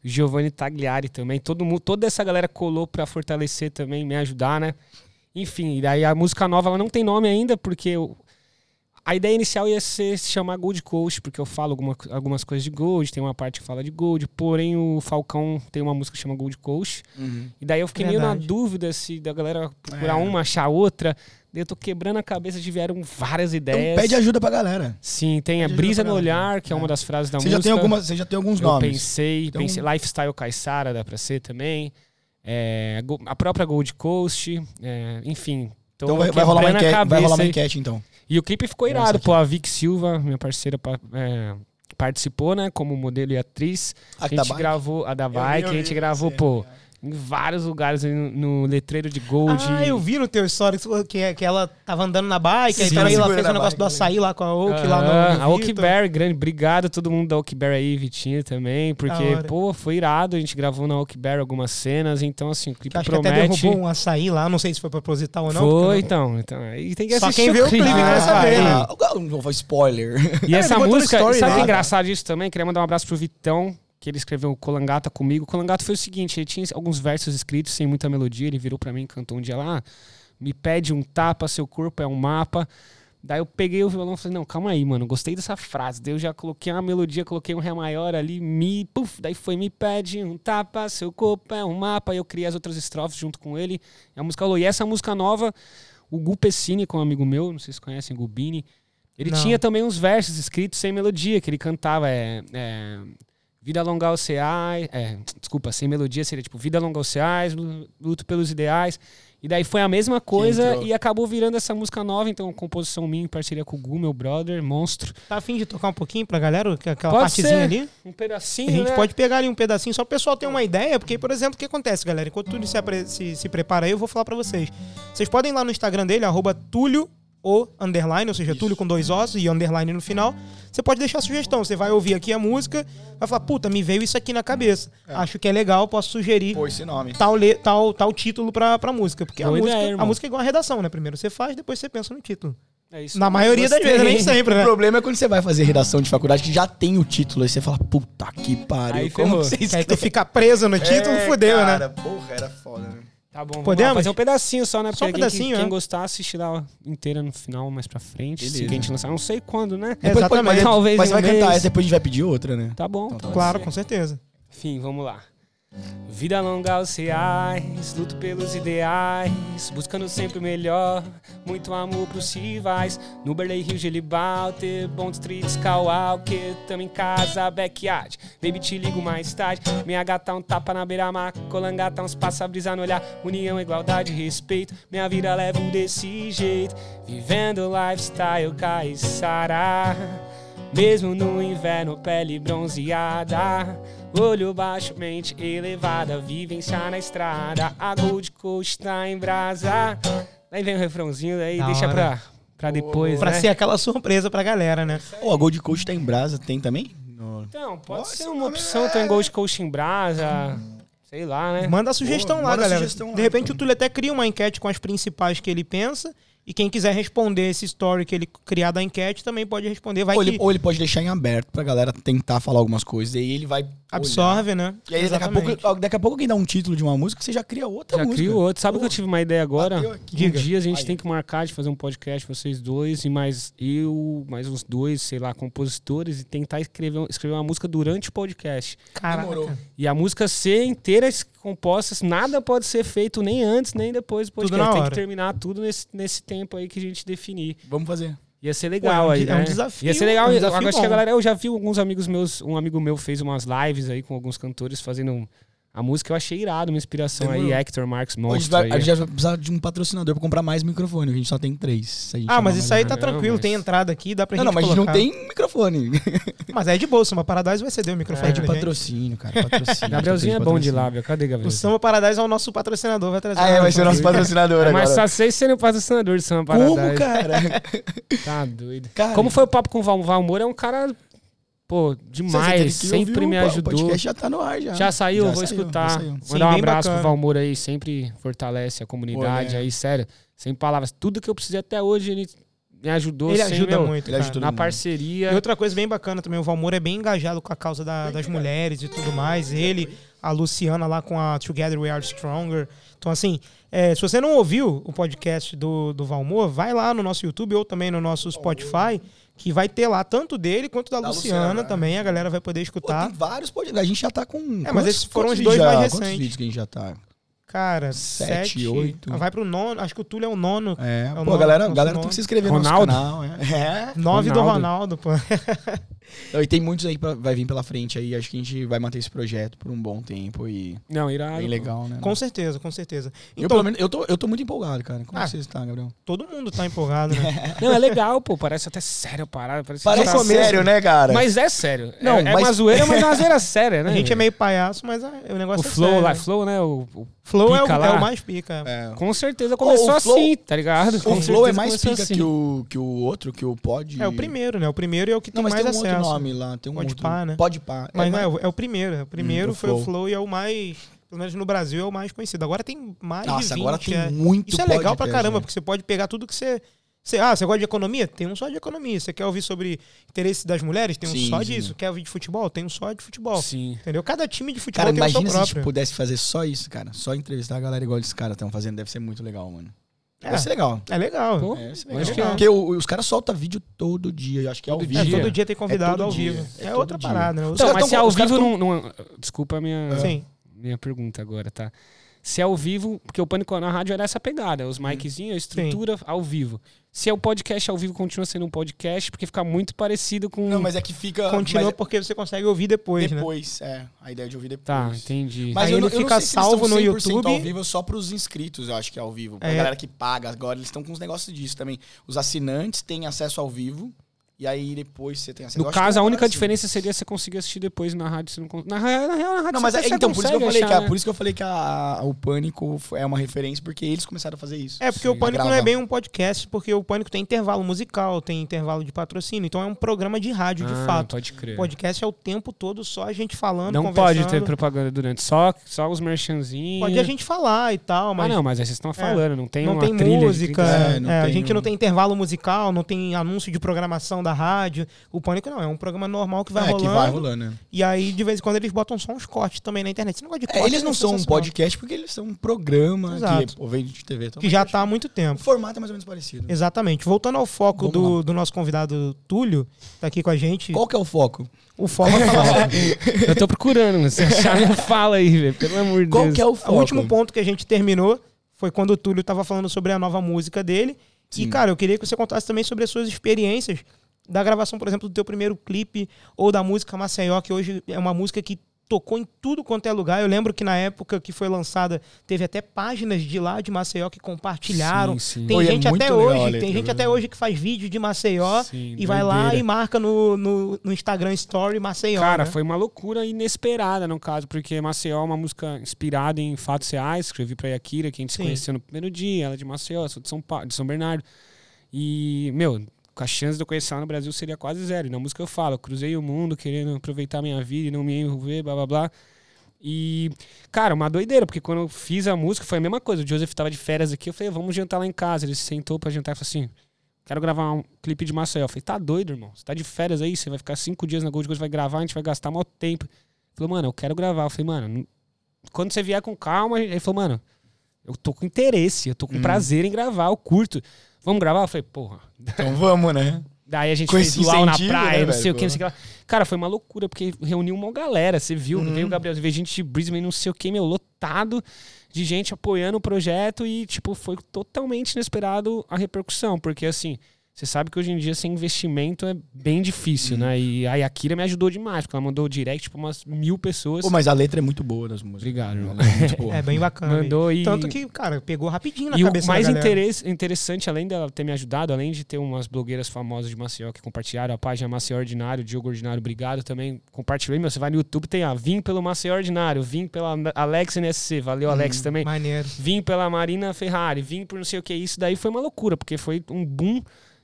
Giovanni Tagliari também. Todo mundo, toda essa galera colou pra fortalecer também, me ajudar, né? Enfim, e daí a música nova ela não tem nome ainda, porque eu- a ideia inicial ia ser se chamar Gold Coast, porque eu falo alguma- algumas coisas de Gold, tem uma parte que fala de Gold, porém o Falcão tem uma música que chama Gold Coast. Uhum. E daí eu fiquei meio na Verdade. dúvida se da galera procurar É. uma, achar outra. Daí eu tô quebrando a cabeça de vieram várias Então ideias. pede ajuda pra galera. Sim, tem a pede Brisa ajuda no. Olhar, que é, É. uma das frases da Você já, música. tem algumas, você já tem alguns eu nomes. pensei, Então- pensei Lifestyle Caissara dá pra ser também. É, a própria Gold Coast, é, enfim. Então vai, vai rolar uma a enquete, vai rolar uma enquete, então. E o clipe ficou irado, pô. A Vic Silva, minha parceira, pa- é, participou, né, como modelo e atriz. A A gente bike? gravou a da Bike, a gente gravou, pô, em vários lugares aí no, no letreiro de Gold. Ah, eu vi no teu story que, que ela tava andando na bike, aí Sim, peraí, ela segurando fez o a negócio do açaí lá com a Oak, lá no, Ah, a. Berry, grande. Obrigado a todo mundo da Oak Berry aí, Vitinho também. Porque, pô, foi irado. A gente gravou na Oak Berry algumas cenas. Então, assim, o clipe Que acho que até promete. derrubou um açaí lá, não sei se foi proposital ou não. foi, então. então aí tem que Só quem vê o clipe né, vai saber, né? Ah, não spoiler. E *laughs* essa no música, story, sabe o que né? é engraçado disso também? Queria mandar um abraço pro Vitão, que ele escreveu Colangata comigo. Colangata foi o seguinte, ele tinha alguns versos escritos sem muita melodia, ele virou pra mim e cantou um dia lá, me pede um tapa, seu corpo é um mapa. Daí eu peguei o violão e falei, não, calma aí, mano, gostei dessa frase. Daí eu já coloquei uma melodia, coloquei um ré maior ali, mi, puf, daí foi me pede um tapa, seu corpo é um mapa. E eu criei as outras estrofes junto com ele. E a música rolou. E essa música nova, o Gu Pessini, que é um amigo meu, não sei se conhecem, Gubini, ele Não. tinha também uns versos escritos sem melodia, que ele cantava. É, é, Vida longa aos reais. É, desculpa, sem melodia seria tipo Vida longa aos reais, lu- luto pelos ideais. E daí foi a mesma coisa e acabou virando essa música nova. Então, composição minha em parceria com o Gu, meu brother, monstro. Tá afim de tocar um pouquinho pra galera, que- aquela Pode partezinha ser. ali? Um pedacinho. A gente né? pode pegar ali um pedacinho, só o pessoal ter uma ideia, porque, por exemplo, o que acontece, galera? Enquanto tudo se, apre- se, se prepara aí, eu vou falar pra vocês. Vocês podem ir lá no Instagram dele, arroba Túlio o underline, ou seja, Túlio com dois ossos e underline no final. Você pode deixar sugestão. Você vai ouvir aqui a música, vai falar, puta, me veio isso aqui na cabeça. Acho que é legal, posso sugerir Pô, esse nome. tal, le- tal, tal título pra, pra música. Porque a Boa música, ideia, a música é igual a redação, né? Primeiro você faz, depois você pensa no título. É isso. Na maioria das vezes, nem sempre, O né? problema é quando você vai fazer redação de faculdade que já tem o título, aí você fala, puta que pariu, Aí como ferrou. que você Que aí tu fica preso no título, É, fudeu, cara, né? Porra, era foda, né? Tá bom, vamos Podemos? lá, fazer um pedacinho só, né? Só um Porque pedacinho, quem, quem é. gostar, assiste lá inteira no final, mais pra frente. Beleza. Se gente lançar, não sei quando, né? Depois pode- Exatamente. mas, Talvez mas você vai um cantar mês. essa, depois a gente vai pedir outra, né? Tá bom. Então tá. Claro, com certeza. Enfim, vamos lá. Vida longa aos reais, luto pelos ideais, buscando sempre o melhor, muito amor pros rivais. No Berley Rio Gelibalter, Bond Street, Kawalker, tamo em casa, backyard. Baby, te ligo mais tarde. Minha gata, um tapa na beira-mar, colangata, uns passa brisa no olhar. União, igualdade, respeito. Minha vida levo desse jeito, vivendo lifestyle caiçara. Mesmo no inverno, pele bronzeada. Olho baixo, mente elevada. Vivência na estrada. A Gold Coast tá em brasa. Aí vem o refrãozinho, aí Da deixa hora. pra, pra depois, Pra né? ser aquela surpresa pra galera, né? Ô, a Gold Coast tá em brasa, tem também? No- Então, pode Nossa, ser uma opção. Tem Gold Coast em brasa. Sei lá, né? Manda a sugestão Pô, lá, manda a galera. sugestão lá, de repente então. o Túlio até cria uma enquete com as principais que ele pensa. E quem quiser responder esse story que ele criar da enquete também pode responder. Vai Ou que ele, ou ele pode deixar em aberto pra galera tentar falar algumas coisas. E aí ele vai. olhar. absorve, né? E aí daqui a, pouco, daqui a pouco alguém dá um título de uma música, você já cria outra Já música. crio outro. Sabe que eu tive uma ideia agora? aqui. Um dia a gente Aí. tem que marcar de fazer um podcast, vocês dois, e mais eu, mais uns dois, sei lá, compositores, e tentar escrever, escrever uma música durante o podcast. Caraca. Demorou. E a música ser inteira composta, nada pode ser feito nem antes, nem depois do Tudo podcast. Tem que terminar tudo nesse, nesse tempo aí que a gente definir. Vamos fazer. Ia ser legal Pô, é um aí, de- é um né? desafio, Ia ser legal. é um desafio Agora acho que a galera, eu já vi alguns amigos meus, um amigo meu fez umas lives aí com alguns cantores fazendo a música. Eu achei irado, uma inspiração aí, Demorou. Hector Marques Hoje Monstro vai, aí. a gente vai precisar de um patrocinador pra comprar mais microfone. A gente só tem três. Se a gente Ah, mas isso aí tá Não, tranquilo, mas- tem entrada aqui, dá pra Não, gente não, mas a gente não colocar. tem microfone. *laughs* Mas é de bolsa, uma Paradise vai ceder o microfone É, de patrocínio, cara. Patrocínio. *laughs* Gabrielzinho é bom de lábia. Cadê O Gabrielzinho? Samba Paradise é o nosso patrocinador, vai trazer. Ah, é, vai ser o nosso patrocinador agora. fácil vocês serem o patrocinador de Samba Como, Paradise. cara? Tá doido. Cara, Como foi o papo com o Val, Val Moura? É um cara, pô, demais. Sempre ouvir me o- O ajudou. podcast já tá no ar, já. Já saiu, Já vou saiu, escutar. Sim, Mandar um abraço bacana. pro Val Moura aí, sempre fortalece a comunidade Pô, né? aí, sério. Sem palavras. Tudo que eu precisei até hoje, ele me ajudou. Ele ajuda meu, muito, ele cara. ajuda Na parceria. E outra coisa bem bacana também, o Valmor é bem engajado com a causa da- das mulheres e tudo mais. Ele, a Luciana lá com a Together We Are Stronger. Então, assim, é, se você não ouviu o podcast do, do Valmor, vai lá no nosso YouTube ou também no nosso Spotify, que vai ter lá tanto dele quanto da, Da Luciana, Luciana, também. A galera vai poder Pô, escutar. tem vários podcasts. A gente já tá com. mas quantos- esses foram os dois vídeos mais já? recentes. Quantos vídeos que a gente já tá? Cara, Sete, sete, oito. Ah, Vai pro nono. Acho que o Túlio é o nono. É, É o pô, nono, galera, galera tem nome. que se inscrever no Ronaldo? nosso canal. É. É. Nove do Ronaldo. Ronaldo, pô. *laughs* Não, E tem muitos aí que vai vir pela frente aí. Acho que a gente vai manter esse projeto por um bom tempo e Não, irado. bem legal, né? Com certeza, com certeza. eu, Então, pelo menos, eu, tô, eu tô muito empolgado, cara. Como Ah. você está, Gabriel? todo mundo tá empolgado, né? *laughs* Não, é legal, pô. Parece até sério a parada. Parece, Parece tá- sério, né, cara? Mas é sério. Não, é, é mas- uma zoeira, mas é uma zoeira séria, né? A gente é meio palhaço, mas é- o negócio O é flow sério, lá, né? flow, né? O, o- Flow é o, é o mais pica. É. com certeza começou o flow- assim, tá ligado? O Com Flow é mais pica assim. que, o, que o outro, que o Pod. É o primeiro, né? O primeiro é o que Não, tem mas mais tem um acesso. outro nome lá. Tem um Pode outro. pá, né? Pode pá. Mas é, não, é, mais- é o primeiro. O primeiro o foi o Flow. Flow e é o mais. Pelo menos no Brasil é o mais conhecido. Agora tem mais de Nossa, 20. agora tem é. muito Isso é legal pra caramba, né? porque você pode pegar tudo que você. Você- ah, você gosta de economia? Tem um só de economia. Você quer ouvir sobre interesse das mulheres? Tem um Sim, só sim. disso. Quer ouvir de futebol? Tem um só de futebol. Sim. Entendeu? Cada time de futebol Cara, tem o seu imagina se a gente próprio. pudesse fazer só isso, cara. Só entrevistar a galera igual esses caras estão fazendo. Deve ser muito legal, mano. É. Deve ser legal. É legal. Pô, É, legal. que é. Porque o- os caras soltam vídeo todo dia. Eu acho que é ao vivo. É, todo dia tem convidado todo ao dia. vivo. É É, outra dia. parada, né? Os Então, mas tão se é ao vivo tão- não, não- Desculpa a minha, Sim. minha pergunta agora, tá? Se é ao vivo, porque o Pânico na Rádio era essa pegada, os miczinhos, a estrutura ao vivo. Se é o podcast ao vivo, continua sendo um podcast, porque fica muito parecido com. Não, mas é que fica. Continua mas porque você consegue ouvir depois, né? depois, é. A ideia de ouvir depois. Tá, entendi. Mas Aí eu ele não- eu não fica sei se eles salvo no 100% YouTube. ao vivo só pros inscritos, eu acho que é ao vivo. Pra É. galera que paga agora, eles estão com uns negócios disso também. Os assinantes têm acesso ao vivo. E aí depois você tem acesso No caso, é a uma única assim. diferença seria você conseguir assistir depois na rádio. Você não con- na, real, na real, na rádio Não, mas você é, até então, por isso que eu consegue falei que, achar, a, né? por isso que eu falei que a- a- o Pânico é uma referência, porque eles começaram a fazer isso. É, porque Sim. o Pânico não é bem um podcast, porque o Pânico tem intervalo musical, tem intervalo de patrocínio. Então é um programa de rádio, de Ah, fato. Pode crer. O podcast é o tempo todo só a gente falando, Não pode ter propaganda durante, só, só os merchanzinhos. Pode a gente falar e tal, mas Ah, não, mas aí vocês estão falando, não tem não uma tem trilha de música. 30 É, não é, a tem gente um- não tem intervalo musical, não tem anúncio de programação da rádio. O Pânico não, é um programa normal que vai é, rolando. que vai rolando, né? E aí, de vez em quando, eles botam só uns cortes também na internet. Esse negócio de É, corte eles não é são um podcast porque eles são um programa Exato. que pô, vem de TV. Então Que já tá há muito O tempo. formato é mais ou menos parecido. Exatamente. Voltando ao foco do, do nosso convidado Túlio, tá aqui com a gente. Qual que é o foco? O foco é *laughs* falar. Eu tô procurando, mas se achar, não fala aí, velho. Pelo amor de Qual Deus. que é o O foco? último ponto que a gente terminou foi quando o Túlio tava falando sobre a nova música dele. E, Sim. cara, eu queria que você contasse também sobre as suas experiências da gravação, por exemplo, do teu primeiro clipe ou da música Maceió, que hoje é uma música que tocou em tudo quanto é lugar. Eu lembro que na época que foi lançada, teve até páginas de lá de Maceió que compartilharam. Sim, sim. Tem Oi, é gente muito até hoje, letra, tem gente né? até hoje que faz vídeo de Maceió Sim, e vai lá e marca no, no, no Instagram Story Maceió. Cara, né? foi uma loucura inesperada, no caso, porque Maceió é uma música inspirada em fatos reais. Escrevi pra Yakira, que a gente se conheceu no primeiro dia. Ela é de Maceió, eu sou de São, Paulo, de São Bernardo. E, meu, a chance de eu conhecer ela no Brasil seria quase zero. E na música eu falo, eu cruzei o mundo querendo aproveitar minha vida e não me envolver, blá blá blá. E, cara, uma doideira, porque quando eu fiz a música foi a mesma coisa. O Joseph tava de férias aqui, eu falei, vamos jantar lá em casa. Ele se sentou pra jantar e falou assim: quero gravar um clipe de Maceió. Eu falei, tá doido, irmão? Você tá de férias aí, você vai ficar cinco dias na Gold Coast, vai gravar, a gente vai gastar maior tempo. Ele falou, mano, eu quero gravar. Eu falei, mano, quando você vier com calma, ele falou, mano, eu tô com interesse, eu tô com prazer em gravar, eu curto. Vamos gravar? Eu falei, porra. Então vamos, né? Daí a gente Com fez luau na praia, né, não sei velho? o que, não sei o que lá. Cara, foi uma loucura, porque reuniu uma galera. Você viu, Uhum. veio o Gabriel, veio gente de Brisbane, não sei o que, meu, lotado de gente apoiando o projeto e, tipo, foi totalmente inesperado a repercussão, porque assim. Você sabe que hoje em dia sem investimento é bem difícil, Uhum. né? E a Yakira me ajudou demais, porque ela mandou direct pra umas mil pessoas. Pô, mas a letra é muito boa das músicas. Obrigado, irmão. É muito boa. *laughs* É bem bacana. Mandou e. Tanto que, cara, pegou rapidinho na E o cabeça mais da galera. interesse- interessante, além dela ter me ajudado, além de ter umas blogueiras famosas de Maceió que compartilharam a página Maceió Ordinário, Diogo Ordinário, obrigado também. Compartilhei, meu. Você vai no YouTube, tem a Vim pelo Maceió Ordinário, Vim pela Alex NSC, valeu Alex Hum, também. Maneiro. Vim pela Marina Ferrari, vim por não sei o que. Isso daí foi uma loucura, porque foi um boom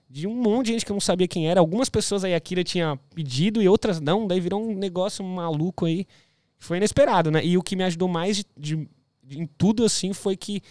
de um monte de gente que eu não sabia quem era. Algumas pessoas aí a Akira tinha pedido e outras não. Daí virou um negócio maluco aí. Foi inesperado, né? E o que me ajudou mais de, de- em tudo assim foi que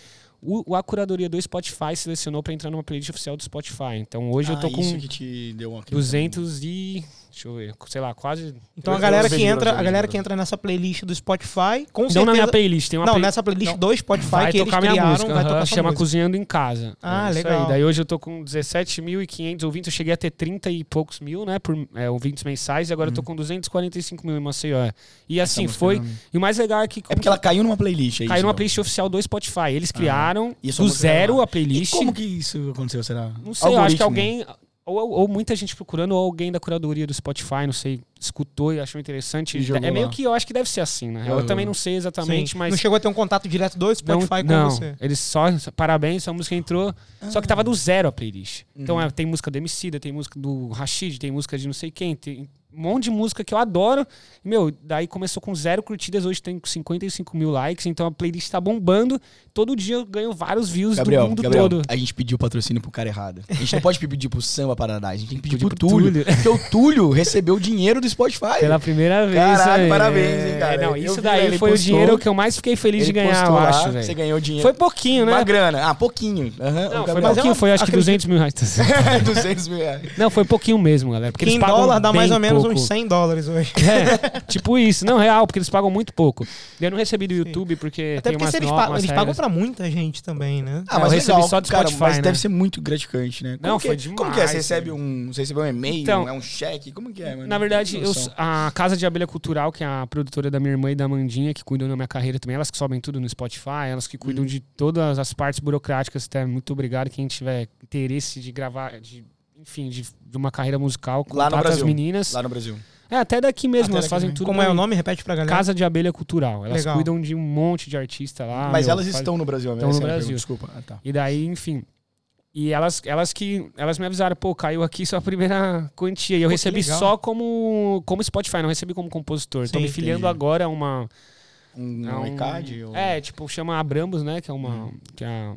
o, a curadoria do Spotify selecionou pra entrar numa playlist oficial do Spotify. Então hoje eu tô Ah, com isso que te deu uma 200 e. Deixa eu ver, sei lá, quase. Então a galera que entra, a galera que entra nessa playlist do Spotify, com Não certeza. na minha playlist, tem uma não, play- nessa playlist Não. do Spotify vai que eles tocar minha criaram, música, vai aham, tocar sua chama música. Cozinhando em Casa. Ah, É isso legal. Aí. Daí hoje eu tô com 17.500 ouvintes, eu cheguei a ter 30 e poucos mil, né, por é, ouvintes mensais, e agora eu tô com 245 mil em Maceió. E assim, música foi... não- E o mais legal é que... É porque ela caiu numa playlist, é isso? Caiu numa playlist oficial do Spotify. Eles criaram E a do zero a playlist. E como que isso aconteceu, será? Não sei, eu acho que alguém ou, ou muita gente procurando, ou alguém da curadoria do Spotify, não sei, escutou e achou interessante. E é meio que eu acho que deve ser assim, né? Eu Aham. também não sei exatamente, Sim. mas. Não chegou a ter um contato direto do Spotify não, com não, você. eles só. Parabéns, a música entrou. Só que tava do zero a playlist. Então Uhum. é, tem música do Emicida, tem música do Rashid, tem música de não sei quem, tem um monte de música que eu adoro. Meu, daí começou com zero curtidas, hoje tem 55 mil likes, então a playlist tá bombando. Todo dia eu ganho vários views Gabriel, do mundo Gabriel, todo. a gente pediu patrocínio pro cara errado. A gente não pode pedir pro Samba Paradise, a gente tem que pedir pro pro Túlio. Túlio. Porque o Túlio recebeu dinheiro do Spotify. Pela primeira vez. Caralho, aí. parabéns, hein, cara. Não, isso vi, daí foi o postou. dinheiro que eu mais fiquei feliz de ganhar, eu acho, Você ganhou dinheiro. Foi pouquinho, né? Uma grana. Ah, pouquinho. Aham, Não, o foi pouquinho, foi acho que acredito- 200 mil reais. *laughs* *laughs* 200 mil reais. Não, foi pouquinho mesmo, galera. Porque eles em pagam dólar dá mais ou menos pouco. uns 100 dólares hoje. É, tipo isso. Não, real, porque eles pagam muito pouco. Eu não recebi do YouTube porque Até tem porque umas, eles, no- pagam, umas eles pagam pra muita gente também, né? Ah, É, mas eu recebi legal, só do cara, Spotify, mas né? deve ser muito gratificante, né? Como Não, que, foi Como que é? demais, Você recebe um, você recebeu um e-mail, Então, é um cheque? Como que é, mano? Na verdade, eu, a Casa de Abelha Cultural, que é a produtora da minha irmã e da Mandinha, que cuidam da minha carreira também, elas que sobem tudo no Spotify, elas que cuidam Uhum. de todas as partes burocráticas. Até muito obrigado quem tiver interesse de gravar, de, enfim, de, de uma carreira musical, Lá no contata as Brasil. meninas. Lá no Brasil. É, até daqui mesmo, Até elas daqui fazem mesmo. tudo. Como é o nome? Repete pra galera. Casa de Abelha Cultural. Elas Legal. cuidam de um monte de artista lá. Mas meu, elas faz- estão no Brasil, Estão no é Brasil. pergunta, Desculpa. Ah, tá. E daí, enfim. E elas, elas que elas me avisaram, pô, caiu aqui sua primeira quantia. E eu Pô, recebi só como, como Spotify, não recebi como compositor. Tô Sim, me filiando entendi. agora a uma. Um, a um ECAD? ou- É, tipo, chama Abrambos, né? Que é uma. Hum. Que é a,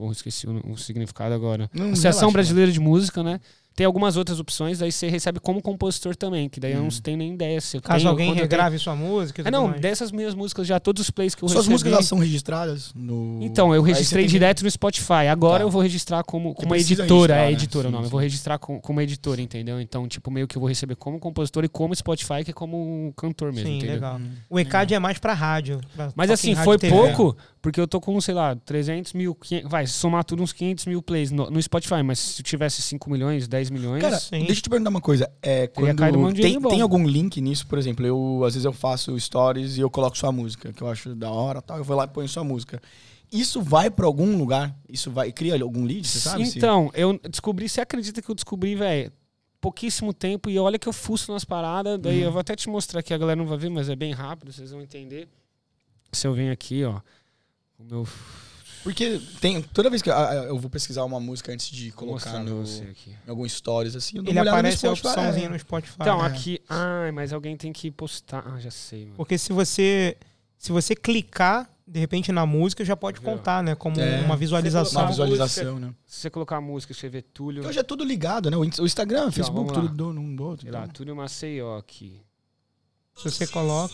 Porra, esqueci o, o significado agora. Não, Associação relaxa, Brasileira de Música, né? Tem algumas outras opções, daí você recebe como compositor também, que daí eu não Hum. tenho nem ideia se eu Caso tenho, alguém eu tenho. regrave sua música. É, não, mais. dessas minhas músicas já, todos os plays que eu Suas recebi. músicas elas são registradas no. Então, eu Aí registrei tem direto no Spotify. Agora Tá. eu vou registrar como, como editora. É né? editora o Sim, nome. Eu vou registrar com, como editora, entendeu? Então, tipo, meio que eu vou receber como compositor e como Spotify, que é como cantor mesmo, Sim, entendeu? legal. Hum. O ECAD é mais pra rádio. pra Mas assim, rádio foi TV. pouco, porque eu tô com, sei lá, 300 mil, 500, vai, somar tudo uns 500 mil plays no, no Spotify, mas se eu tivesse 5 milhões, 10 milhões, Cara, Sim. deixa eu te perguntar uma coisa. É, um quando de tem, tem algum link nisso, por exemplo, eu às vezes eu faço stories e eu coloco sua música, que eu acho da hora, tal, eu vou lá e ponho sua música. Isso vai pra algum lugar? Isso vai cria algum lead, você sabe? se- Então, eu descobri, você acredita que eu descobri, velho, pouquíssimo tempo e olha que eu fuço nas paradas, daí Uhum. eu vou até te mostrar que a galera não vai ver, mas é bem rápido, vocês vão entender. Se eu venho aqui, ó, o meu Porque tem toda vez que eu, eu vou pesquisar uma música antes de colocar no em algum stories assim, eu dou Ele uma olhada no aparece a Spotify, opçãozinha é. no Spotify. Então, né? aqui, ai, mas alguém tem que postar. Ah, já sei, mano. Porque se você se você clicar de repente na música já pode Viu? contar, né, como É. uma visualização. Uma visualização, né? Se você colocar a música, escrever Túlio, Hoje é tudo ligado, né? O Inst- o Instagram, o Facebook, vamos lá. tudo do- um do outro. sei lá, então. Túlio Maceió aqui. Se você coloca,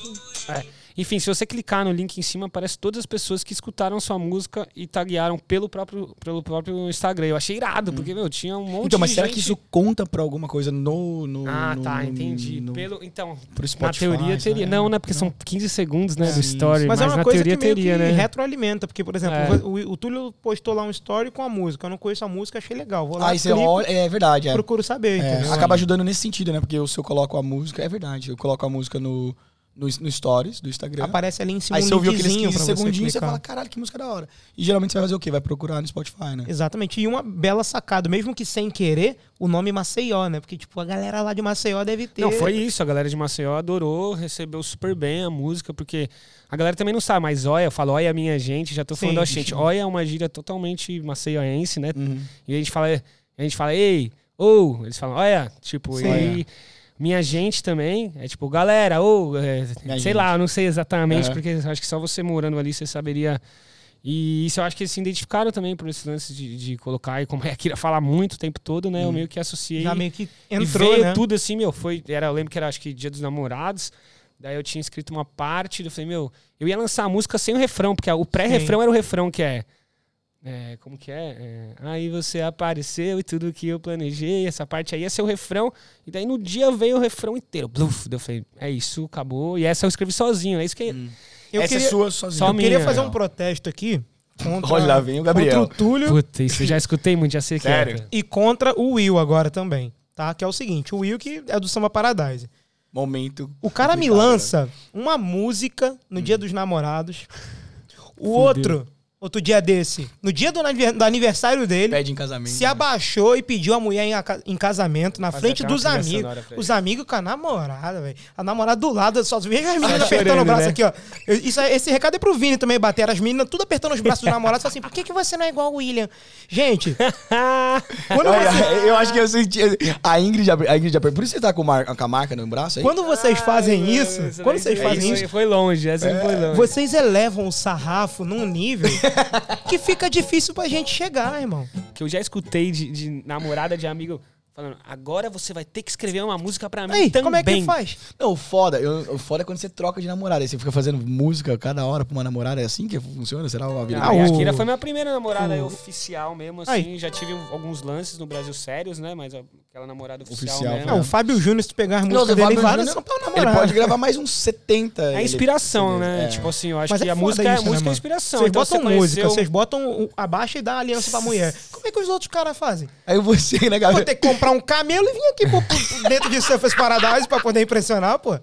Enfim, se você clicar no link em cima, aparece todas as pessoas que escutaram sua música e taguearam pelo próprio, pelo próprio Instagram. Eu achei irado, porque, meu, tinha um monte Então, mas de será gente... que isso conta pra alguma coisa no. no Ah, no- tá, no- entendi. Pelo, então, pro na Spotify, teoria teria. né? Não, né? Porque são 15 segundos, né, É. do story. mas, Mas, é uma na coisa teoria que meio teria, que né? retroalimenta, porque por exemplo, É. o, o Túlio postou lá um story com a música, eu não conheço a música, achei legal, vou lá, Aí você clico, olha. É verdade, é. procuro saber, É, acaba ajudando nesse sentido, né? Porque se eu coloco a música, é verdade. Eu coloco a música no, no, no Stories do Instagram. Aparece ali em cima Aí um você ouviu aqueles linkzinho 15 pra você segundinhos e você fala, caralho, que música da hora. E geralmente você vai fazer o quê? Vai procurar no Spotify, né? Exatamente. E uma bela sacada, mesmo que sem querer, o nome Maceió, né? Porque, tipo, a galera lá de Maceió deve ter. Não, foi isso. A galera de Maceió adorou, recebeu super bem a música, porque a galera também não sabe, mas Oia, eu falo Oia minha gente, já tô falando Sim. ó, gente. É uma gíria totalmente maceioense, né? Uhum. E a gente fala, a gente fala, ei, ou, eles falam, olha, tipo, Sim. e aí, minha gente também, é tipo, galera, ou, é, sei gente. lá, eu não sei exatamente, Aham. porque acho que só você morando ali você saberia. E isso eu acho que eles se identificaram também por esse lance de, de colocar, e como é que fala muito o tempo todo, né? Eu Hum. meio que associei. Já meio que e entrou, veio né? tudo assim, meu, foi, era, eu lembro que era acho que Dia dos Namorados. Daí eu tinha escrito uma parte, eu falei, meu, eu ia lançar a música sem o refrão, porque o pré-refrão era o refrão que é, é, como que é? É, Aí você apareceu e tudo que eu planejei, essa parte aí ia ser o refrão, e daí no dia veio o refrão inteiro. Bluf, daí eu falei, é isso, acabou. E essa eu escrevi sozinho, é isso que. Eu Essa queria, é sua sozinha. Só eu queria minha. fazer um protesto aqui contra, *laughs* Olha lá, vem o Gabriel. contra o Túlio Puta, isso eu já escutei muito, já sei que Sério? é. e contra o Will agora também, tá? Que é o seguinte, o Will que é do Samba Paradise. Momento. O cara me lança uma música no Dia dos Namorados. O Fudeu. outro outro dia desse, no dia do, do aniversário dele, Pede em casamento. se abaixou e pediu a mulher em, em casamento na frente dos amigos. Os amigos com a namorada, velho. A namorada do lado, só veja as meninas Tá apertando chorando, o braço né? aqui, ó. Isso, é- esse recado é pro Vini também bater. As meninas tudo apertando os braços do namorado. Fala assim, por que, que você não é igual o William? Gente, *laughs* quando, Olha, você- eu acho que eu senti. A Ingrid já, a Ingrid Por isso você tá com, mar- com a marca no braço aí? quando vocês fazem Ai, isso, quando vocês fazem isso, Foi longe, essa foi longe. vocês elevam o sarrafo num nível *laughs* que fica difícil pra gente chegar, irmão. Que eu já escutei de, de namorada de amigo falando, agora você vai ter que escrever uma música pra mim Aí, também. como é que faz? Não, o foda, eu- o foda é quando você troca de namorada. Aí você fica fazendo música cada hora pra uma namorada. É assim que funciona? Será a vida? Ah, a o- Kira foi minha primeira namorada oficial mesmo, assim. Aí. Já tive alguns lances no Brasil sérios, né? Mas aquela namorada oficial, Oficial, mesmo. Não, o Fábio Júnior, se tu pegar as músicas o dele, várias são pra Ele namorar. pode gravar mais uns 70. É ele- inspiração, né? É. Tipo assim, eu acho Mas que é a música, isso, é, né, música é mano? inspiração. Vocês então botam você música, conheceu- vocês botam o- a baixa e dá a aliança pra mulher. *laughs* Como é que os outros caras fazem? Aí você, né, Vou galera? ter que comprar um camelo e vir aqui pro, pro- dentro de Surface Paradise pra poder impressionar, pô.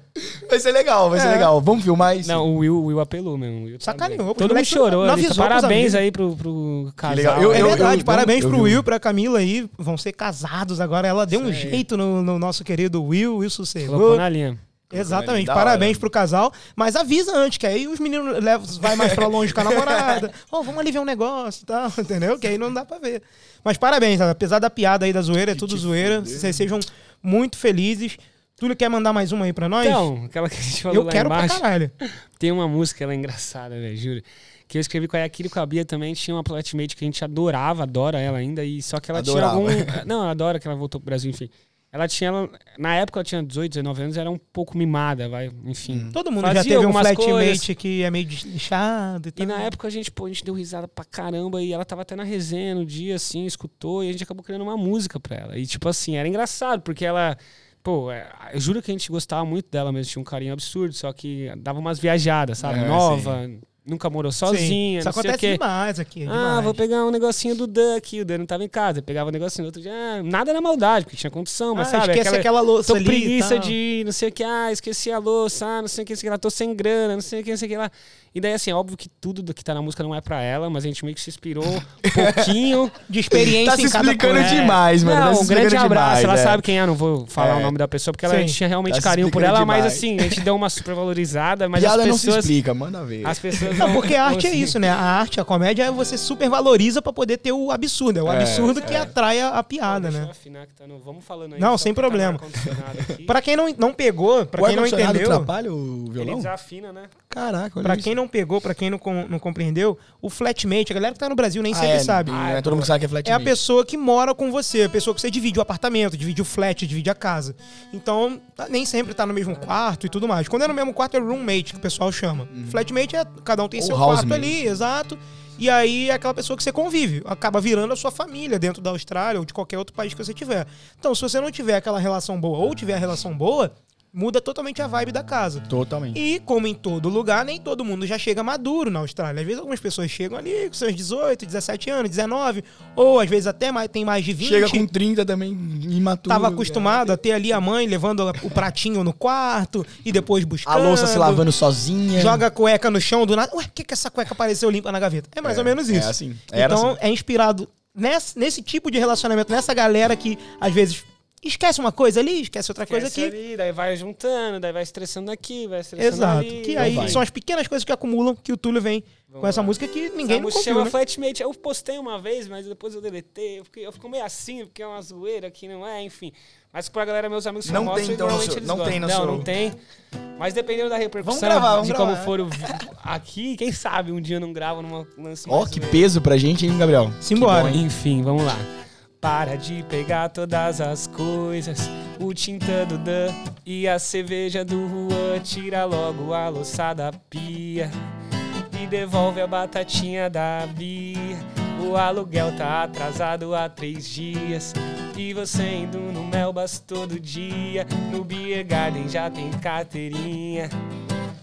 Vai ser legal, vai ser É. legal. Vamos filmar isso? Não, o Will, o Will apelou mesmo. o Will tá Sacaneou, Todo mundo chorou. não ali. avisou pros Parabéns aí pro, pro casal. legal. Eu- é verdade, eu- parabéns eu pro Will pra Camila aí. Vão ser casados agora. Ela deu um Isso aí. jeito no, no nosso querido Will, Will sossegou. Colocou na linha. Exatamente, Da parabéns hora. pro casal. Mas avisa antes, que aí os meninos levam, vai mais pra longe com a namorada. *laughs* Ô, vamos ali ver um negócio e tal, entendeu? Que aí não dá pra ver. Mas parabéns, apesar da piada aí da zoeira, é tudo zoeira. Vocês sejam muito felizes. Túlio quer mandar mais uma aí pra nós? Então, aquela que a gente falou eu lá quero pra embaixo. caralho. *laughs* Tem uma música, ela é engraçada, velho, juro. Que eu escrevi com a Yakira e com a Bia também. Tinha uma flatmate que a gente adorava, adora ela ainda. E só que ela Adorava. tinha algum. *laughs* Não, ela adora que ela voltou pro Brasil, enfim. Ela tinha. Ela, na época ela tinha 18, 19 anos, era um pouco mimada, vai. Enfim. Todo mundo Fazia já teve um flatmate coisas. que é meio desleixado e tal. E na época a gente, pô, a gente deu risada pra caramba e ela tava até na resenha no dia, assim, escutou e a gente acabou criando uma música pra ela. E, tipo assim, era engraçado, porque ela. Pô, é, eu juro que a gente gostava muito dela mesmo, tinha um carinho absurdo, só que dava umas viajadas, sabe? É, Nova, nunca morou sozinha, Isso não sei o acontece demais aqui. Ah, demais. vou pegar um negocinho do Dan aqui. O Dan não tava em casa. Eu pegava um negocinho do outro dia. Ah, nada na maldade, porque tinha condição, mas Ah, sabe? esquece aquela louça Tô ali preguiça tal. de não sei o que, ah, esqueci a louça, ah, não sei o que, sei o que lá, tô sem grana, não sei o que, não sei o que lá. E daí, assim, é óbvio que tudo do que tá na música não é pra ela, mas a gente meio que se inspirou um pouquinho. De experiência Tá se em cada explicando coisa. demais, mano. não, tá se um grande explicando abraço. demais, ela é. sabe quem é, não vou falar É. o nome da pessoa, porque ela, a gente tinha realmente Tá se carinho por explicando ela, mas demais. assim, a gente deu uma supervalorizada, mas Piada as não se pessoas. explica, manda ver. As pessoas *laughs* Não, porque a não- arte é isso, né? A arte, a comédia, você super valoriza pra poder ter o absurdo. É o É, absurdo que é. atrai a, a piada, né? afinar que tá no- Vamos falando aí. Não, sem tá problema. Pra quem não, não pegou, pra o quem não entendeu, atrapalha o Ele violão? desafina, né? Caraca, olha pra isso. quem não pegou, pra quem não, com- não compreendeu, o flatmate, a galera que tá no Brasil nem Ah, sempre é, sabe. não é todo mundo sabe que é flatmate. É a pessoa que mora com você, a pessoa que você divide o apartamento, divide o flat, divide a casa. Então, tá- nem sempre tá no mesmo quarto e tudo mais. Quando é no mesmo quarto, é roommate, que o pessoal chama. Flatmate é cada um tem Ou seu quarto ali, exato. E aí é aquela pessoa que você convive, acaba virando a sua família dentro da Austrália ou de qualquer outro país que você tiver. Então, se você não tiver aquela relação boa ou tiver a relação boa, muda totalmente a vibe da casa. Totalmente. E, como em todo lugar, nem todo mundo já chega maduro na Austrália. Às vezes algumas pessoas chegam ali com seus 18, 17 anos, 19, ou às vezes até mais, tem mais de 20. Chega com 30 também, imaturo. Tava acostumado a ter ali a mãe levando o pratinho no quarto e depois A buscando. louça se lavando sozinha. Joga a cueca no chão do nada. Ué, por que, que essa cueca apareceu limpa na gaveta? É mais É, ou menos é isso. assim. Era então assim. é inspirado nesse, nesse tipo de relacionamento, nessa galera que às vezes esquece uma coisa ali, esquece outra coisa Esquece aqui. ali, daí vai juntando, daí vai estressando aqui, vai estressando Exato. ali. Que vai. aí são as pequenas coisas que acumulam que o Túlio vem com essa lá. música que ninguém Essa nunca música ouviu, chama né? Flatmate. Eu postei uma vez, mas depois eu deletei. Eu, fiquei, eu fico meio assim, porque é uma zoeira que não é, enfim. Mas pra galera, meus amigos que Não mostro, tem, então, no normalmente seu- eles não gostam. tem no Não, seu- não tem. Mas dependendo da repercussão, Vamos gravar, vamos de como gravar. for o aqui, quem sabe um dia eu não gravo numa lance Ó, mais que peso pra gente, hein, Gabriel? Simbora. Bom, enfim, vamos lá. Para de pegar todas as coisas, o tinta do Dan e a cerveja do Juan. Tira logo a louça da pia e devolve a batatinha da Bia. O aluguel tá atrasado há três dias e você indo no Melbas todo dia. No Beer Garden já tem carteirinha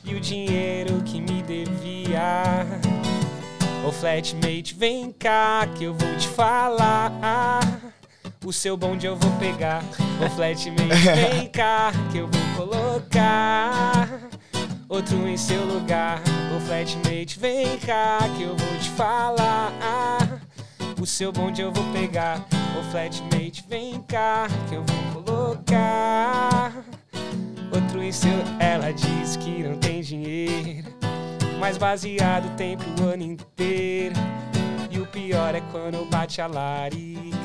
e o dinheiro que me devia. Ô flatmate, vem cá que eu vou te falar. O seu bonde eu vou pegar. Ô flatmate, *laughs* vem cá que eu vou colocar. outro em seu lugar. Ô flatmate, vem cá que eu vou te falar. O seu bonde eu vou pegar. Ô flatmate, vem cá que eu vou colocar. Outro em seu. Ela diz que não tem dinheiro, mas baseado tem pro ano inteiro. E o pior é quando bate a larica.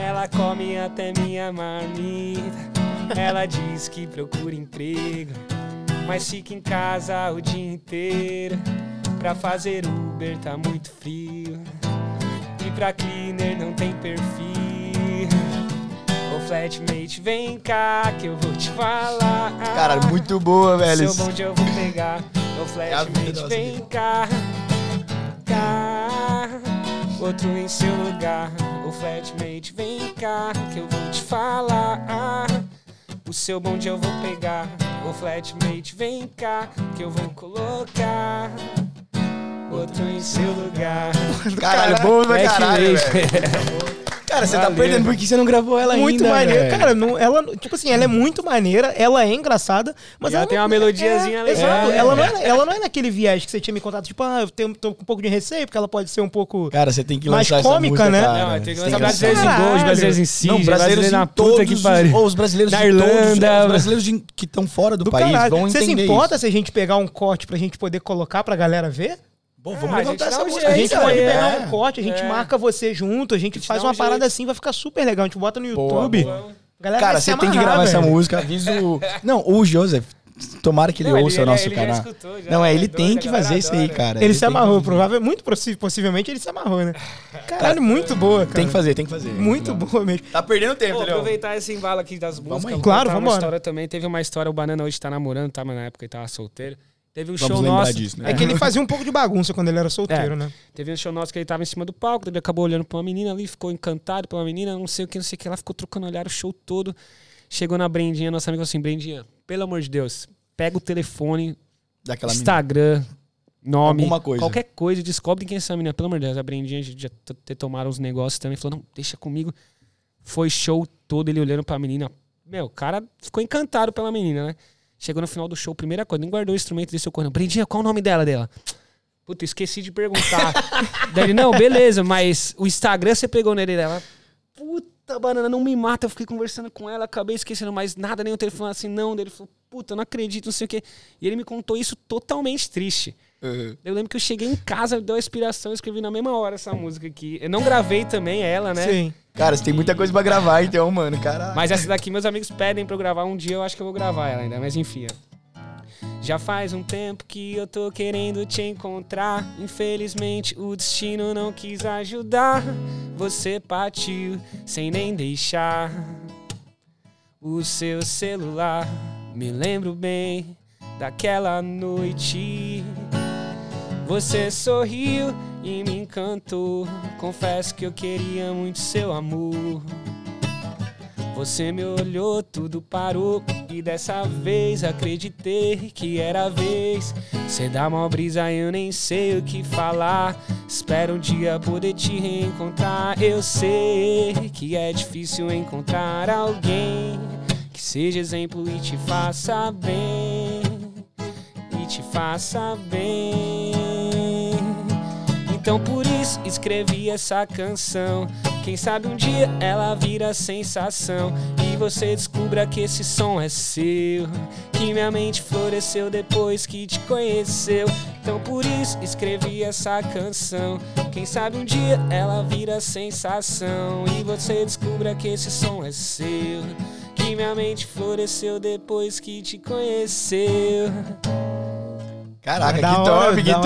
Ela come até minha marmita. Ela diz que procura emprego, mas fica em casa o dia inteiro. Pra fazer Uber tá muito frio. E pra cleaner não tem perfil. Ô flatmate, vem cá que eu vou te falar. Cara, muito boa, velho. Seu bonde eu vou pegar. Vida flatmate, nossa vem vida. cá. Cá. Outro em seu lugar. Ô flatmate, vem cá que eu vou te falar. O seu bonde eu vou pegar. Ô flatmate, vem cá que eu vou colocar. Outro em seu lugar. Caralho, bom pra caralho, velho. *laughs* Cara, você tá perdendo porque você não gravou ela Muito ainda, maneiro. velho. Cara, não, ela, tipo assim, ela é muito maneira, ela é engraçada, mas E ela ela tem não- uma melodiazinha é, legal. Exato. É. Ela, não é, ela não é naquele viés que você tinha me contado, tipo, ah, eu tenho, tô com um pouco de receio, porque ela pode ser um pouco. Cara, você tem que Mais lançar cômica, essa música, né? cara. Não, tem que lançar brasileiros em gols, brasileiros em si, Não, brasileiros na em puta que pariu. ou os brasileiros Na Irlanda, os brasileiros que estão fora do, país Você se importa se a gente pegar um corte pra gente poder colocar pra galera ver? Pô, Ah, vamos a levantar essa um música. A É gente pode aí, pegar é. um corte, a gente É. marca você junto, a gente, gente faz um uma parada jeito. assim, vai ficar super legal. A gente bota no Boa, YouTube. boa. a galera Cara, você tem que gravar essa velho. música. Avisa o... *laughs* Não, o Joseph. Tomara que ele Não, ele- ouça o ele- nosso ele já canal. escutou, já, não, é, é ele tem a que fazer isso aí, cara. Ele se que amarrou, fazer. provável, muito possi- possivelmente ele se amarrou, né? Caralho, muito boa, cara. Tem que fazer, tem que fazer. Muito boa mesmo. Tá perdendo tempo, Leão. aproveitar esse embalo aqui das músicas. aí. vou Claro, uma vambora. história também. Teve uma história, o Banana hoje tá namorando, tá? Mas na época ele tava solteiro. Teve um Vamos show nosso. disso, né? É que ele fazia um pouco de bagunça quando ele era solteiro, É. né? Teve um show nosso que ele tava em cima do palco, ele acabou olhando pra uma menina ali, ficou encantado pela menina, não sei o que, não sei o que. Ela ficou trocando olhar o show todo. Chegou na Brendinha, nossa amiga falou assim: Brendinha, pelo amor de Deus, pega o telefone, Daquela menina. Instagram, nome, Alguma coisa. qualquer coisa, descobre quem é essa menina. Pelo amor de Deus, a Brendinha já ter tomaram uns negócios também, falou, não, deixa comigo. Foi show todo, ele olhando pra menina. Meu, o cara ficou encantado pela menina, né? Chegou no final do show, primeira coisa, nem guardou o instrumento desse seu corno. Brendinha, qual o nome dela dela? Puta, esqueci de perguntar. *laughs* Daí ele, não, beleza, mas o Instagram você pegou nele dela. Puta, banana, não me mata. Eu fiquei conversando com ela, acabei esquecendo mais nada, nem o telefone assim, não. Daí ele falou, puta, não acredito, não sei o quê. E ele me contou isso totalmente triste. Uhum. Eu lembro que eu cheguei em casa, deu a inspiração, eu escrevi na mesma hora essa música aqui. Eu não gravei também ela, né? Sim. Cara, você tem muita coisa pra gravar, então, mano. Cara. Mas essa daqui meus amigos pedem pra eu gravar um dia, eu acho que eu vou gravar ela ainda, mas enfim. Já faz um tempo que eu tô querendo te encontrar. Infelizmente o destino não quis ajudar. Você partiu sem nem deixar o seu celular. Me lembro bem daquela noite. Você sorriu e me encantou. Confesso que eu queria muito seu amor. Você me olhou, tudo parou e dessa vez acreditei que era a vez. Cê dá uma brisa, eu nem sei o que falar. Espero um dia poder te reencontrar. Eu sei que é difícil encontrar alguém que seja exemplo e te faça bem. E te faça bem. Então por isso escrevi essa canção. Quem sabe um dia ela vira sensação e você descubra que esse som é seu. Que minha mente floresceu depois que te conheceu. Então por isso escrevi essa canção. Quem sabe um dia ela vira sensação e você descubra que esse som é seu. Que minha mente floresceu depois que te conheceu. Caraca, Da que hora, top, que top.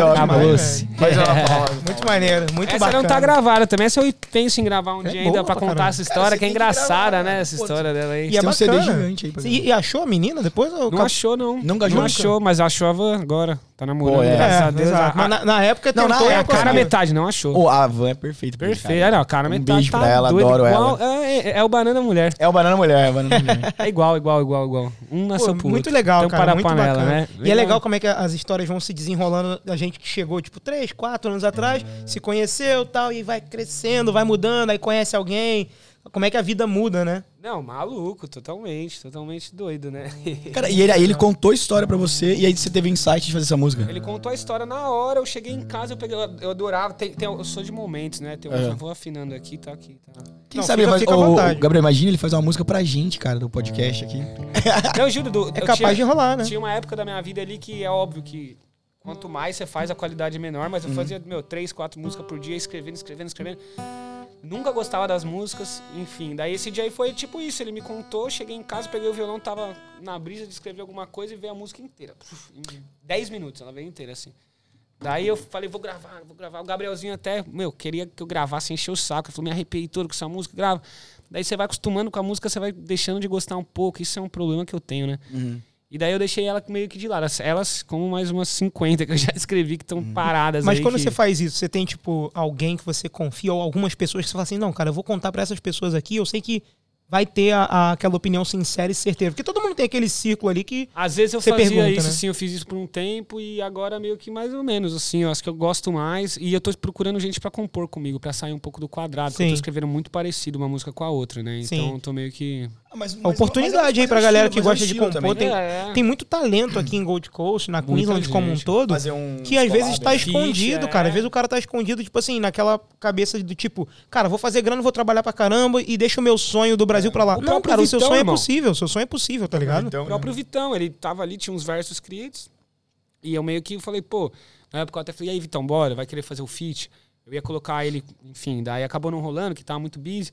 Mais uma palma. Muito maneiro, muito Essa bacana. não tá gravada também. Essa eu penso em gravar um É dia ainda pra pra contar caramba. essa Cara, história, você que é engraçada, gravar, né? Essa pô, história dela aí. E é um CD bacana. gigante aí pra E, e achou a menina depois? Ou Não achou, não. Não achou? Não achou, mas achou a van agora. Tá namorando, Pô, é. graças a É, Deus. exato. A, Mas na, na época Não, na tentou é a não época, cara metade, não achou. Ô, a van é perfeita. ele, Perfeito. cara. Olha, o cara Um metade beijo tá pra ela, doido, adoro igual, ela. É, é- é o banana mulher. É o Banana Mulher, é o Banana *laughs* Mulher. É igual, igual, igual, igual. Um nasceu Pô, pro muito outro. legal, cara. para Muito panela, bacana. né? E é legal como é que as histórias vão se desenrolando. A gente que chegou, tipo, três, quatro anos atrás, se conheceu tal, e vai crescendo, vai mudando, aí conhece alguém. Como é que a vida muda, né? Não, maluco, totalmente, totalmente doido, né? *laughs* Cara, e ele, aí ele contou a história pra você e aí você teve insight de fazer essa música. Ele contou a história na hora, eu cheguei em casa, eu peguei, eu adorava, tem, tem- eu sou de momentos, né? Tem, É. Eu vou afinando aqui, tá aqui, tá. Quem Não, sabe fica- ele fica à faz, ô, vontade. o Gabriel, imagina ele faz uma música pra gente, cara, do podcast aqui. Não, juro, do, É eu capaz tinha- de rolar, né? Tinha uma época da minha vida ali que é óbvio que quanto mais você faz, a qualidade é menor, mas eu fazia, meu, três, quatro músicas por dia, escrevendo, escrevendo, escrevendo. Nunca gostava das músicas, enfim. Daí esse dia aí foi tipo isso, ele me contou, cheguei em casa, peguei o violão, tava na brisa de escrever alguma coisa e veio a música inteira. Puf, Em 10 minutos, ela veio inteira, assim. Daí eu falei, vou gravar, vou gravar. O Gabrielzinho até, meu, queria que eu gravasse, encheu o saco. Ele falou, me arrepiei todo com essa música, grava. Daí você vai acostumando com a música, você vai deixando de gostar um pouco. Isso é um problema que eu tenho, né? E daí eu deixei ela meio que de lado. Elas, como mais umas 50 que eu já *laughs* escrevi, que estão paradas Mas quando que- você faz isso, você tem, tipo, alguém que você confia ou algumas pessoas que você fala assim, não, cara, eu vou contar pra essas pessoas aqui, eu sei que vai ter a- a- aquela opinião sincera e certeira. Porque todo mundo tem aquele círculo ali que. Às vezes eu Você fazia pergunta, isso, né? assim, eu fiz isso por um tempo e agora meio que mais ou menos, assim, eu acho que eu gosto mais e eu tô procurando gente pra compor comigo, pra sair um pouco do quadrado, porque eu tô escrevendo muito parecido uma música com a outra, né? Então Sim. eu tô meio que... Ah, mas- A mas- oportunidade mas é- aí pra é galera estilo, que é gosta de compor. também. Tem, É. tem muito talento aqui em Gold Coast, na Queensland como um todo. Fazer um Que às vezes tá né? escondido, é. cara. Às vezes o cara tá escondido, tipo assim, naquela cabeça do tipo, cara, vou fazer grana, vou trabalhar pra caramba e deixa o meu sonho do Brasil pra lá. O Não, cara, o seu Vitão, sonho irmão. é possível, o seu sonho é possível, tá ligado? Então, O próprio Vitão, ele tava ali, tinha uns versos escritos. E eu meio que falei, pô, na época eu até falei, e aí, Vitão, bora, vai querer fazer o feat? Eu ia colocar ele, enfim, daí acabou não rolando, que tava muito busy.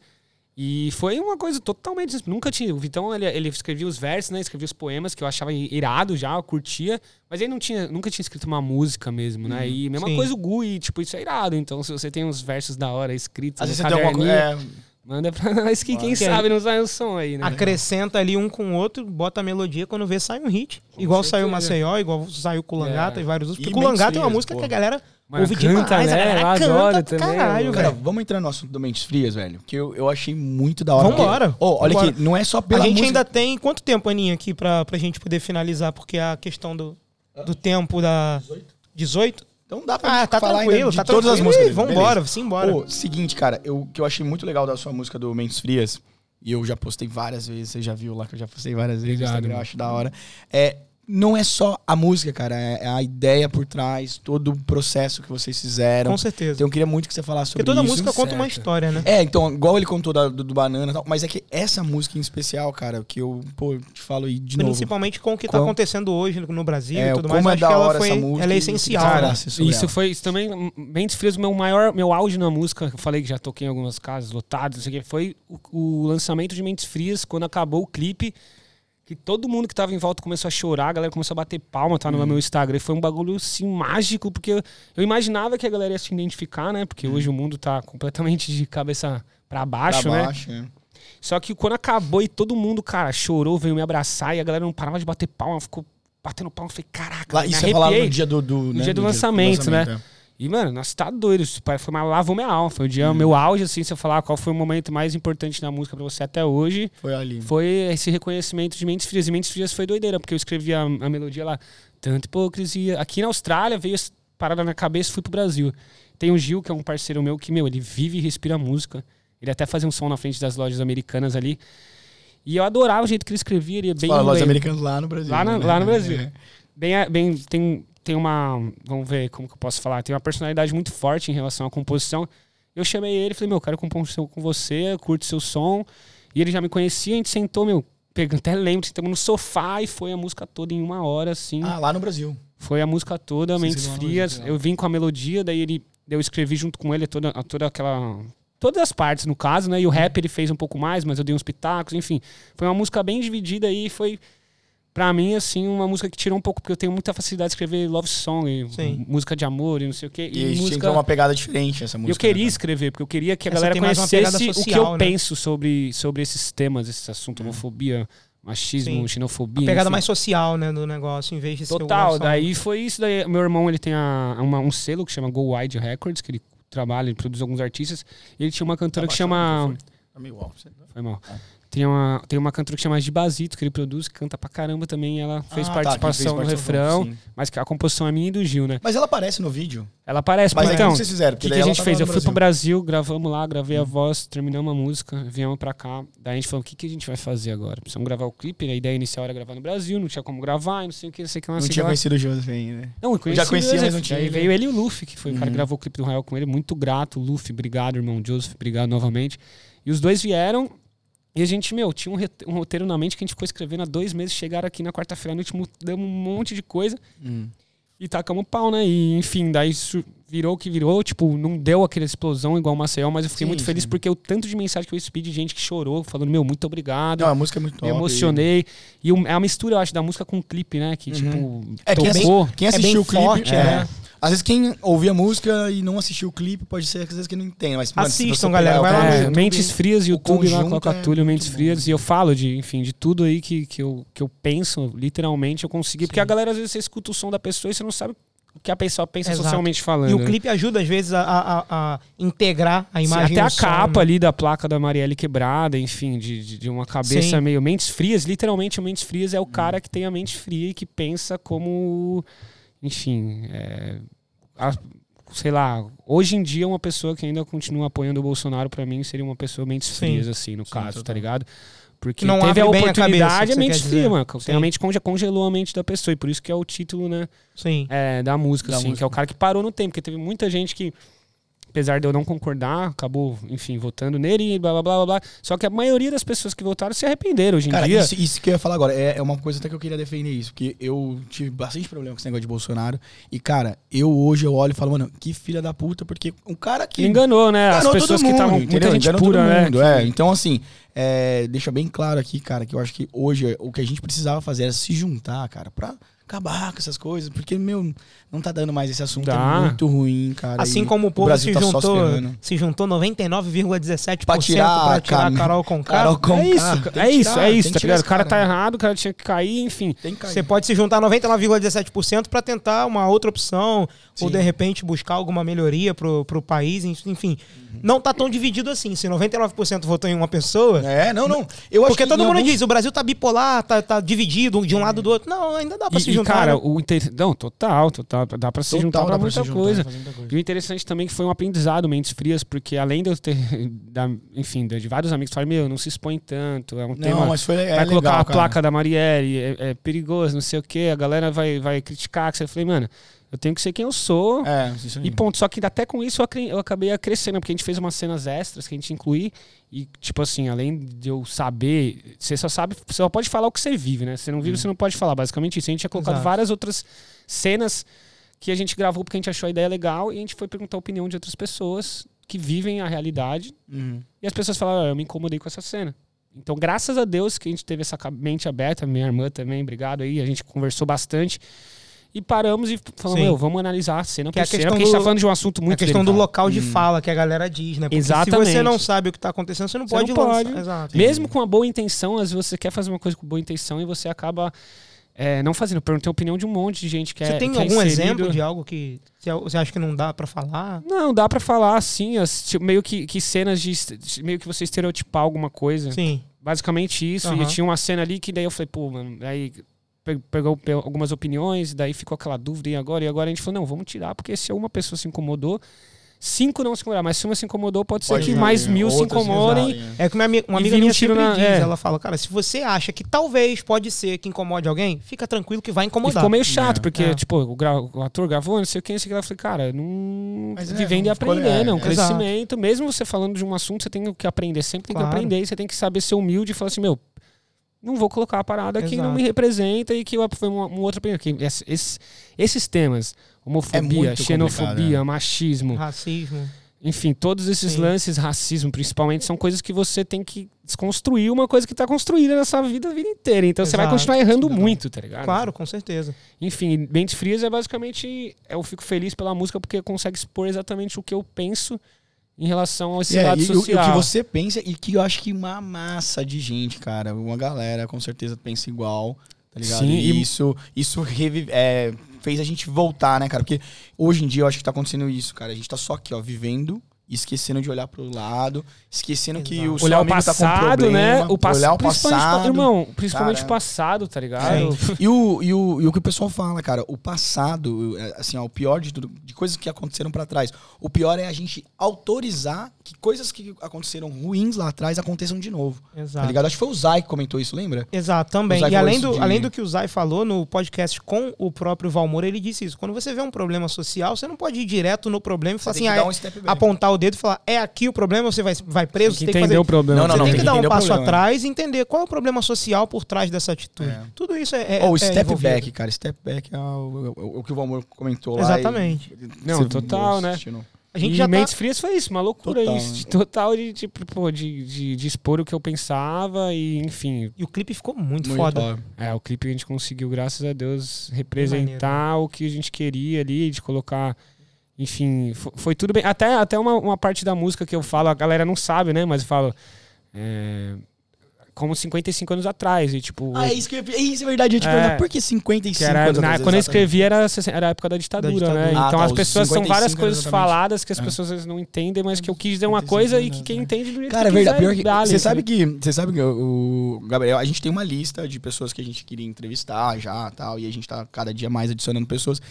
E foi uma coisa totalmente. Nunca tinha. O Vitão, ele, ele escrevia os versos, né? Escrevia os poemas, que eu achava irado já, eu curtia. Mas ele não tinha, nunca tinha escrito uma música mesmo, né? E mesma Sim. coisa o Gu, e tipo, isso é irado. Então, se você tem uns versos da hora escritos Às no vezes você tem alguma coisa. caderninho, É, manda pra *laughs* nós que quem Que aí- sabe não sai o som aí, né? Acrescenta ali um com o outro, bota a melodia, quando vê, sai um hit. igual saiu o certeza. Maceió, igual saiu o Culangata É. e vários outros. Porque Culangata é uma música Frias, que a galera Mano, ouve canta, demais. né? A canta adoro pra também, caralho, eu- Cara, velho. vamos entrar no assunto do Mentes Frias, velho. Que eu, eu achei muito da hora. Vambora, porque- Ô, olha vambora. aqui, não é só A pela gente música. ainda tem quanto tempo, Aninha, aqui pra, pra gente poder finalizar? Porque a questão do, do tempo da. 18? Então dá pra Ah, tá falar tranquilo, ainda de tá todas as tranquilo. músicas. Ih, dele, Vambora, beleza. simbora. Seguinte, cara, eu, o que eu achei muito legal da sua música do Mentes Frias, e eu já postei várias vezes, você já viu lá que eu já postei várias vezes no Obrigado, Instagram, eu acho da hora. É, não é só a música, cara, é é a ideia por trás, todo o processo que vocês fizeram. Com certeza. Então eu queria muito que você falasse sobre Porque toda isso. música conta uma certo. história, né? É, então, igual ele contou da- do, do Banana e tal, mas é que essa música em especial, cara, que eu, pô, te falo aí de novo. Principalmente com o que tá Com- acontecendo hoje no, Brasil É, e tudo como mais. é acho da que ela, hora foi, essa música ela é essencial, você né? Isso ela. foi isso também. Mentes Frias, meu maior, meu auge na música, eu falei que já toquei em algumas casas lotadas, não sei o que, foi o, o lançamento de Mentes Frias, quando acabou o clipe, que todo mundo que tava em volta começou a chorar, a galera começou a bater palma, tá no Uhum. meu Instagram. E foi um bagulho assim mágico, porque eu, eu imaginava que a galera ia se identificar, né? Porque hoje o mundo tá completamente de cabeça pra baixo. Pra né? baixo, é. Só que quando acabou e todo mundo, cara, chorou, veio me abraçar e a galera não parava de bater palma, ficou batendo palma. Eu falei, caraca, Lá, isso falava arrepiei. no dia do, do, né, dia do lançamento, né? é. E, mano, nossa, tá doido. Isso foi, mas lavou minha alma. Foi o dia, meu auge, assim, se eu falar qual foi o momento mais importante na música pra você até hoje, Foi ali. foi esse reconhecimento de Mentes Frias. E Mentes Frias foi doideira, porque eu escrevi a, a melodia lá, tanta hipocrisia. Aqui na Austrália, veio essa parada na cabeça e fui pro Brasil. Tem o Gil, que é um parceiro meu, que, meu, ele vive e respira música. Ele até fazia um som na frente das lojas americanas ali. E eu adorava o jeito que ele escrevia, ele é bem... Fala, lojas americanas lá no Brasil. Lá, na- né? lá no Brasil. *laughs* É. Bem, bem tem, tem uma. Vamos ver como que eu posso falar. Tem uma personalidade muito forte em relação à composição. Eu chamei ele e falei, meu, eu quero compor um som com você, curto seu som. E ele já me conhecia, a gente sentou, meu, pegando, até lembro, sentamos no sofá e foi a música toda em uma hora, assim. Ah, lá no Brasil. Foi a música toda, Mentes Frias. Eu vim com a melodia, daí ele. Eu escrevi junto com ele toda, toda aquela. Todas as partes, no caso, né? E o rap ele fez um pouco mais, mas eu dei uns pitacos, enfim. Foi uma música bem dividida aí, foi. Pra mim, assim, uma música que tirou um pouco, porque eu tenho muita facilidade de escrever love song, Sim. música de amor e não sei o quê. E, E, a gente música. tinha uma pegada diferente essa música. eu queria né, escrever, porque eu queria que a Essa galera conhecesse o que social, eu né? penso sobre, sobre esses temas, esse assunto, homofobia, machismo, Sim. xenofobia. A pegada enfim. mais social, né, do negócio, em vez de ser Total, só- daí foi isso. Daí, meu irmão ele tem a- uma- um selo que chama Go Wide Records, que ele trabalha, ele produz alguns artistas. E ele tinha uma cantora Tá que chama Tá meio. Foi mal. Tem uma, tem uma cantora que chama de Basito, que ele produz, que canta pra caramba também. Ela fez Ah, tá, participação que no fez refrão, sim. mas que a composição é minha e do Gil, né? Mas ela aparece no vídeo. Ela aparece, Mas aí então, como vocês fizeram? o que, que a gente tava fez? Eu fui pro Brasil. Gravamos lá, gravei a voz, terminamos a música, viemos pra cá. Daí a gente falou, o que, que a gente vai fazer agora? Precisamos gravar o clipe, a ideia inicial era gravar no Brasil, não tinha como gravar, não sei o que, não sei o que, não Não o que tinha lá. conhecido o Joseph ainda. Não, eu conheci já conhecia, o Joseph. mas não tinha ele. veio ele e o Luffy, que foi o cara que Uhum. gravou o clipe do Rael com ele. Muito grato, Luffy, obrigado, irmão. Joseph, obrigado novamente. E os dois vieram e a gente, meu, tinha um, roteiro na mente que a gente ficou escrevendo há dois meses. Chegaram aqui na quarta-feira à noite, mudamos um monte de coisa Hum. e tacamos pau, né? E enfim, daí virou o que virou. Tipo, não deu aquela explosão igual o Maceió, mas eu fiquei Sim, muito feliz sim. porque o tanto de mensagem que eu recebi de gente que chorou, falando, meu, muito obrigado. Não, a música é muito top. me emocionei. E o- é a mistura, eu acho, da música com o clipe, né? Que, Uhum. tipo, É, quem, tocou. quem É assistiu bem o clipe. forte, é. né? Às vezes quem ouvia a música e não assistiu o clipe pode ser que às vezes que não entenda. Mas, mano, Assistam, galera, vai lá É, YouTube- Mentes Frias, YouTube lá, coloca é Túlio, Mentes. Frias. E eu falo de, enfim, de tudo aí que, que, eu, que eu penso, literalmente, eu consegui. Porque a galera, às vezes, você escuta o som da pessoa e você não sabe o que a pessoa pensa Exato. socialmente falando. E o né? clipe ajuda, às vezes, a, a- a- integrar a Sim, imagem até no a som, capa né? ali da placa da Marielle quebrada, enfim, de, de, de uma cabeça Sim. meio Mentes Frias. Literalmente, o Mentes Frias é o cara que tem a mente fria e que pensa como. Enfim. é, a- sei lá, hoje em dia, uma pessoa que ainda continua apoiando o Bolsonaro, pra mim, seria uma pessoa Mentes Sim. Frias, assim, no Sim, caso, tá ligado? Porque Não teve a bem a cabeça, oportunidade, que você mente fria, mano. A mente congelou a mente da pessoa, e por isso que é o título, né? Sim. é, da música, Da assim, música. que é o cara que parou no tempo, porque teve muita gente que, apesar de eu não concordar, acabou, enfim, votando nele e blá blá blá blá. Só que a maioria das pessoas que votaram se arrependeram hoje em Cara, dia. isso, isso que eu ia falar agora, é, é uma coisa até que eu queria defender isso, porque eu tive bastante problema com esse negócio de Bolsonaro. E, cara, eu hoje eu olho e falo, mano, que filha da puta, porque um cara que. Enganou, né? As enganou pessoas todo que estavam. mundo, Muita gente Enganou pura, todo né? mundo, É, então assim, é, deixa bem claro aqui, cara, que eu acho que hoje o que a gente precisava fazer era se juntar, cara, pra acabar com essas coisas, porque, meu, não tá dando mais esse assunto, Dá. é muito ruim, cara. Assim e como o povo Brasil se, tá juntou, se juntou 99,17% Pra tirar pra tirar a Carol com Carol Conká. É isso, é isso, tirar, é isso, tá ligado? O cara tá cara. errado, o cara tinha que cair, enfim. Tem que cair. Você pode se juntar 99,17% para tentar uma outra opção, ou Sim. de repente buscar alguma melhoria pro, pro país, enfim. Não tá tão dividido assim. Se 99% votou em uma pessoa. É, não, não. Eu acho Porque que todo mundo alguns- diz, o Brasil tá bipolar, tá, tá dividido de um lado do outro. Não, ainda dá pra E, se e, juntar. cara, né? o inter... Não, total, total. Dá pra se Total, juntar pra muita juntar, coisa. fazer muita coisa. E o interessante também é que foi um aprendizado Mentes Frias, porque além de eu ter, da- enfim, de vários amigos falaram, meu, não se expõe tanto, é um Não, tema... mas foi é vai colocar legal, a cara. placa da Marielle, é, é perigoso, não sei o quê, a galera vai, vai criticar. Que você falei, mano, eu tenho que ser quem eu sou. É, isso aí. E ponto. Só que até com isso eu, eu acabei crescendo, porque a gente fez umas cenas extras que a gente inclui. E, tipo assim, além de eu saber, você só sabe, você só pode falar o que você vive, né? Você não vive, você não pode falar. Basicamente isso. A gente tinha colocado Exato. várias outras cenas que a gente gravou porque a gente achou a ideia legal e a gente foi perguntar a opinião de outras pessoas que vivem a realidade. Uhum. E as pessoas falaram, "Ah, eu me incomodei com essa cena. Então, graças a Deus que a gente teve essa mente aberta, minha irmã também, obrigado aí, a gente conversou bastante. E paramos e falamos, Sim. meu, vamos analisar a cena Que por é a cena, questão porque a gente tá do- falando de um assunto muito a questão do delicado. local de Hum. fala que a galera diz, né? Porque se Exatamente. você não sabe o que tá acontecendo, você não Você pode não lançar. pode. Exato. Mesmo com uma boa intenção, às vezes você quer fazer uma coisa com boa intenção e você acaba é, não fazendo. Perguntei a opinião de um monte de gente que Você é tem que é algum inserido. exemplo de algo que você você acha que não dá pra falar? Não, dá pra falar assim, as- tipo, meio que, que cenas de. meio que você estereotipar alguma coisa. Sim. Basicamente isso. Aham. E tinha uma cena ali que daí eu falei, pô, mano, aí pegou pe- algumas opiniões, daí ficou aquela dúvida, e agora? E agora a gente falou, não, vamos tirar, porque se uma pessoa se incomodou, cinco não se incomodaram, mas se uma se incomodou, pode, Pode ser que mais mil se incomodem. exatem, É que uma, uma E amiga minha sempre na- diz, é. ela fala, cara, se você acha que talvez pode ser que incomode alguém, fica tranquilo que vai E incomodar. ficou meio chato, É. porque, É. tipo, o, gra- o ator gravou, não sei o que, não sei o que. Eu falei, cara, não. Mas é, vivendo e aprendendo, é um é, crescimento. Mesmo você falando de um assunto, você tem que aprender, sempre tem Claro. que aprender, e você tem que saber ser humilde e falar assim, meu. Não vou colocar a parada que não Exato. me representa e que foi uma, uma outra opinião. Que esse- esses, esses temas, homofobia, É xenofobia, complicado, é. machismo, Racismo. enfim, todos esses Sim. lances, racismo principalmente, são coisas que você tem que desconstruir uma coisa que está construída nessa vida a vida inteira. Então você vai Exato. continuar errando Legal. muito, tá ligado? Claro, com certeza. Enfim, Mentes Frias é basicamente. Eu fico feliz pela música porque consegue expor exatamente o que eu penso em relação a esse É, lado e, o- e social. o que você pensa, e que eu acho que uma massa de gente, cara, uma galera com certeza pensa igual, tá ligado? Sim, e isso, isso revive- é, fez a gente voltar, né, cara? Porque hoje em dia eu acho que tá acontecendo isso, cara. A gente tá só aqui, ó, vivendo e esquecendo de olhar pro lado, esquecendo que Exato. o seu Olhar o tá com passado, problema, né? O pass... olhar o principalmente, passado. Irmão, principalmente Cara, o passado, tá ligado? E o, e, o, e o que o pessoal fala, cara, o passado, é, assim, ó, o pior de tudo, coisas que aconteceram pra trás, o pior é a gente autorizar que coisas que aconteceram ruins lá atrás aconteçam de novo. Tá Exato. ligado? Acho que foi o Zay que comentou isso, lembra? Exato, também. E além do, de- além do que o Zay falou no podcast com o próprio Valmor, ele disse isso. Quando você vê um problema social, você não pode ir direto no problema e falar assim, ah, é- um back. apontar o dedo e falar, é aqui o problema, você vai, vai preso, Tem que tem que entender fazer... o problema. Não, não, Você não, tem tem que que dar um passo problema. atrás e entender qual é o problema social por trás dessa atitude. É. Tudo isso é. é Ou é step envolvido. back, cara. Step back é o, o- o que o Valmor comentou lá. Exatamente. Não, você total, né? A gente e já tá... Mentes Frias foi isso, uma loucura Total, isso. né? De, total de, tipo, pô, de, de, de expor o que eu pensava e, enfim. E o clipe ficou muito, Muito foda. top. É, o clipe a gente conseguiu, graças a Deus, representar o que a gente queria ali, de colocar. Enfim, fo- foi, tudo bem. Até, até uma, uma parte da música que eu falo, a galera não sabe, né? Mas eu falo. é, como 55 anos atrás. E, tipo, Ah, é isso que eu ia- é isso é verdade. Eu te É. perguntar, por que 55 que era, anos na- atrás, quando eu escrevi era, era a época da ditadura, ditadura. né? Ah, então tá, as pessoas são 55 várias coisas exatamente. faladas que as É. pessoas às vezes não entendem, mas que eu quis dizer uma 55 coisa e que quem né? entende do jeito Cara, é que verdade. quiser, Pior que, dá, você né? sabe que, você sabe que o, o Gabriel, a gente tem uma lista de pessoas que a gente queria entrevistar já, tal, e a gente tá cada dia mais adicionando pessoas.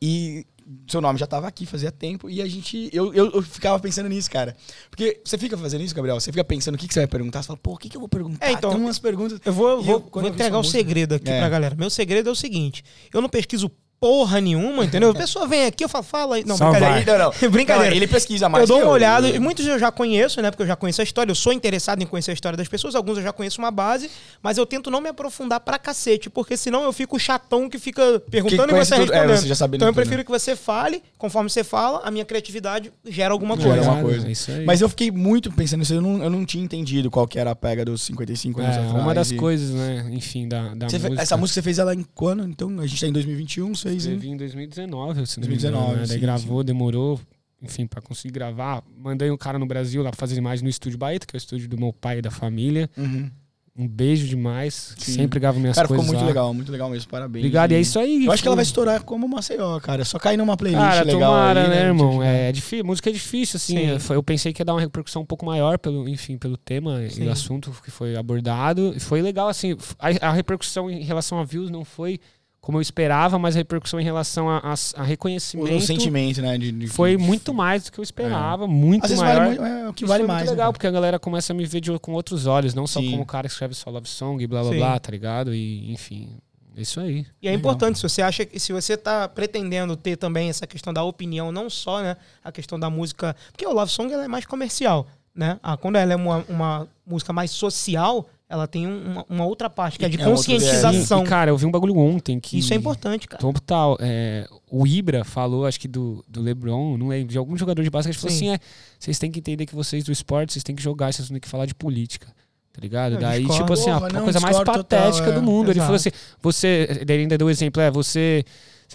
E seu nome já tava aqui fazia tempo e a gente eu, eu, eu ficava pensando nisso, cara. Porque você fica fazendo isso, Gabriel, você fica pensando o que, que você vai perguntar, você fala, pô, o que, que eu vou perguntar? É, então, tem umas perguntas. Eu vou, vou, eu, vou entregar o música- segredo aqui É. pra galera. Meu segredo é o seguinte: eu não pesquiso porra nenhuma, entendeu? A *laughs* pessoa vem aqui, eu falo, fala aí. Não, Só brincadeira. vai. Não, não. *laughs* Brincadeira. Não, ele pesquisa mais eu dou que uma olhada, eu. e muitos eu já conheço, né? Porque eu já conheço a história, eu sou interessado em conhecer a história das pessoas, alguns eu já conheço uma base, mas eu tento não me aprofundar pra cacete, porque senão eu fico chatão que fica perguntando e conhece você tudo. É, respondendo. você já sabe então eu tudo, né? prefiro que você fale, conforme você fala, a minha criatividade gera alguma Gera coisa. uma coisa. É isso aí. Mas eu fiquei muito pensando nisso, eu não, eu não tinha entendido qual que era a pega dos 55 anos É, atrás. uma das e- coisas, né? Enfim, da, da música. Essa música você fez ela em quando? Então, a gente tá em 2021, você fez em... Escrevi em 2019, se não me 2019, engano, né? Daí sim, gravou, demorou, enfim, pra conseguir gravar. Mandei um cara no Brasil lá pra fazer imagem no estúdio Baeta, que é o estúdio do meu pai e da família. Uhum. Um beijo demais. Sim. Sempre gravo minhas Cara, ficou coisas muito lá. legal, muito legal mesmo, parabéns. Obrigado, e é isso aí. Eu acho que ela vai foi- estourar como Maceió, cara. É só cair numa playlist Cara, legal tomara, aí, né, irmão? Tipo, É, difícil, música é difícil, assim. Sim. é, Eu pensei que ia dar uma repercussão um pouco maior, pelo, enfim, pelo tema Sim. e o assunto que foi abordado. E foi legal, assim. A, a repercussão em relação a views não foi como eu esperava, mas a repercussão em relação a, a- a reconhecimento o sentimento, né? De, de- foi muito mais do que eu esperava, muito Às vezes maior. vale muito, é o que Isso vale foi mais. muito né, legal, cara? porque a galera começa a me ver de- com outros olhos, não só Sim. como o cara que escreve só love song e blá blá Sim. blá, tá ligado? E, enfim, é isso aí. E é Legal. importante, se você acha que se você tá pretendendo ter também essa questão da opinião, não só, né, a questão da música, porque o Love Song ela é mais comercial, né? Ah, quando ela é uma, uma música mais social, ela tem um- uma, uma outra parte que é de É outro- conscientização. E, cara, eu vi um bagulho ontem que. Isso é importante, cara. Total. É, o Ibra falou, acho que do, do LeBron, não lembro, de algum jogador de basquete, falou Sim. assim: é, vocês têm que entender que vocês do esporte, vocês têm que jogar, vocês não têm que falar de política. Tá ligado? Eu Daí, discordo. tipo assim, a, Porra, a não, coisa mais discordo total, patética é. do mundo. Ele Exato. falou assim: você. Ele ainda deu o exemplo, é, você.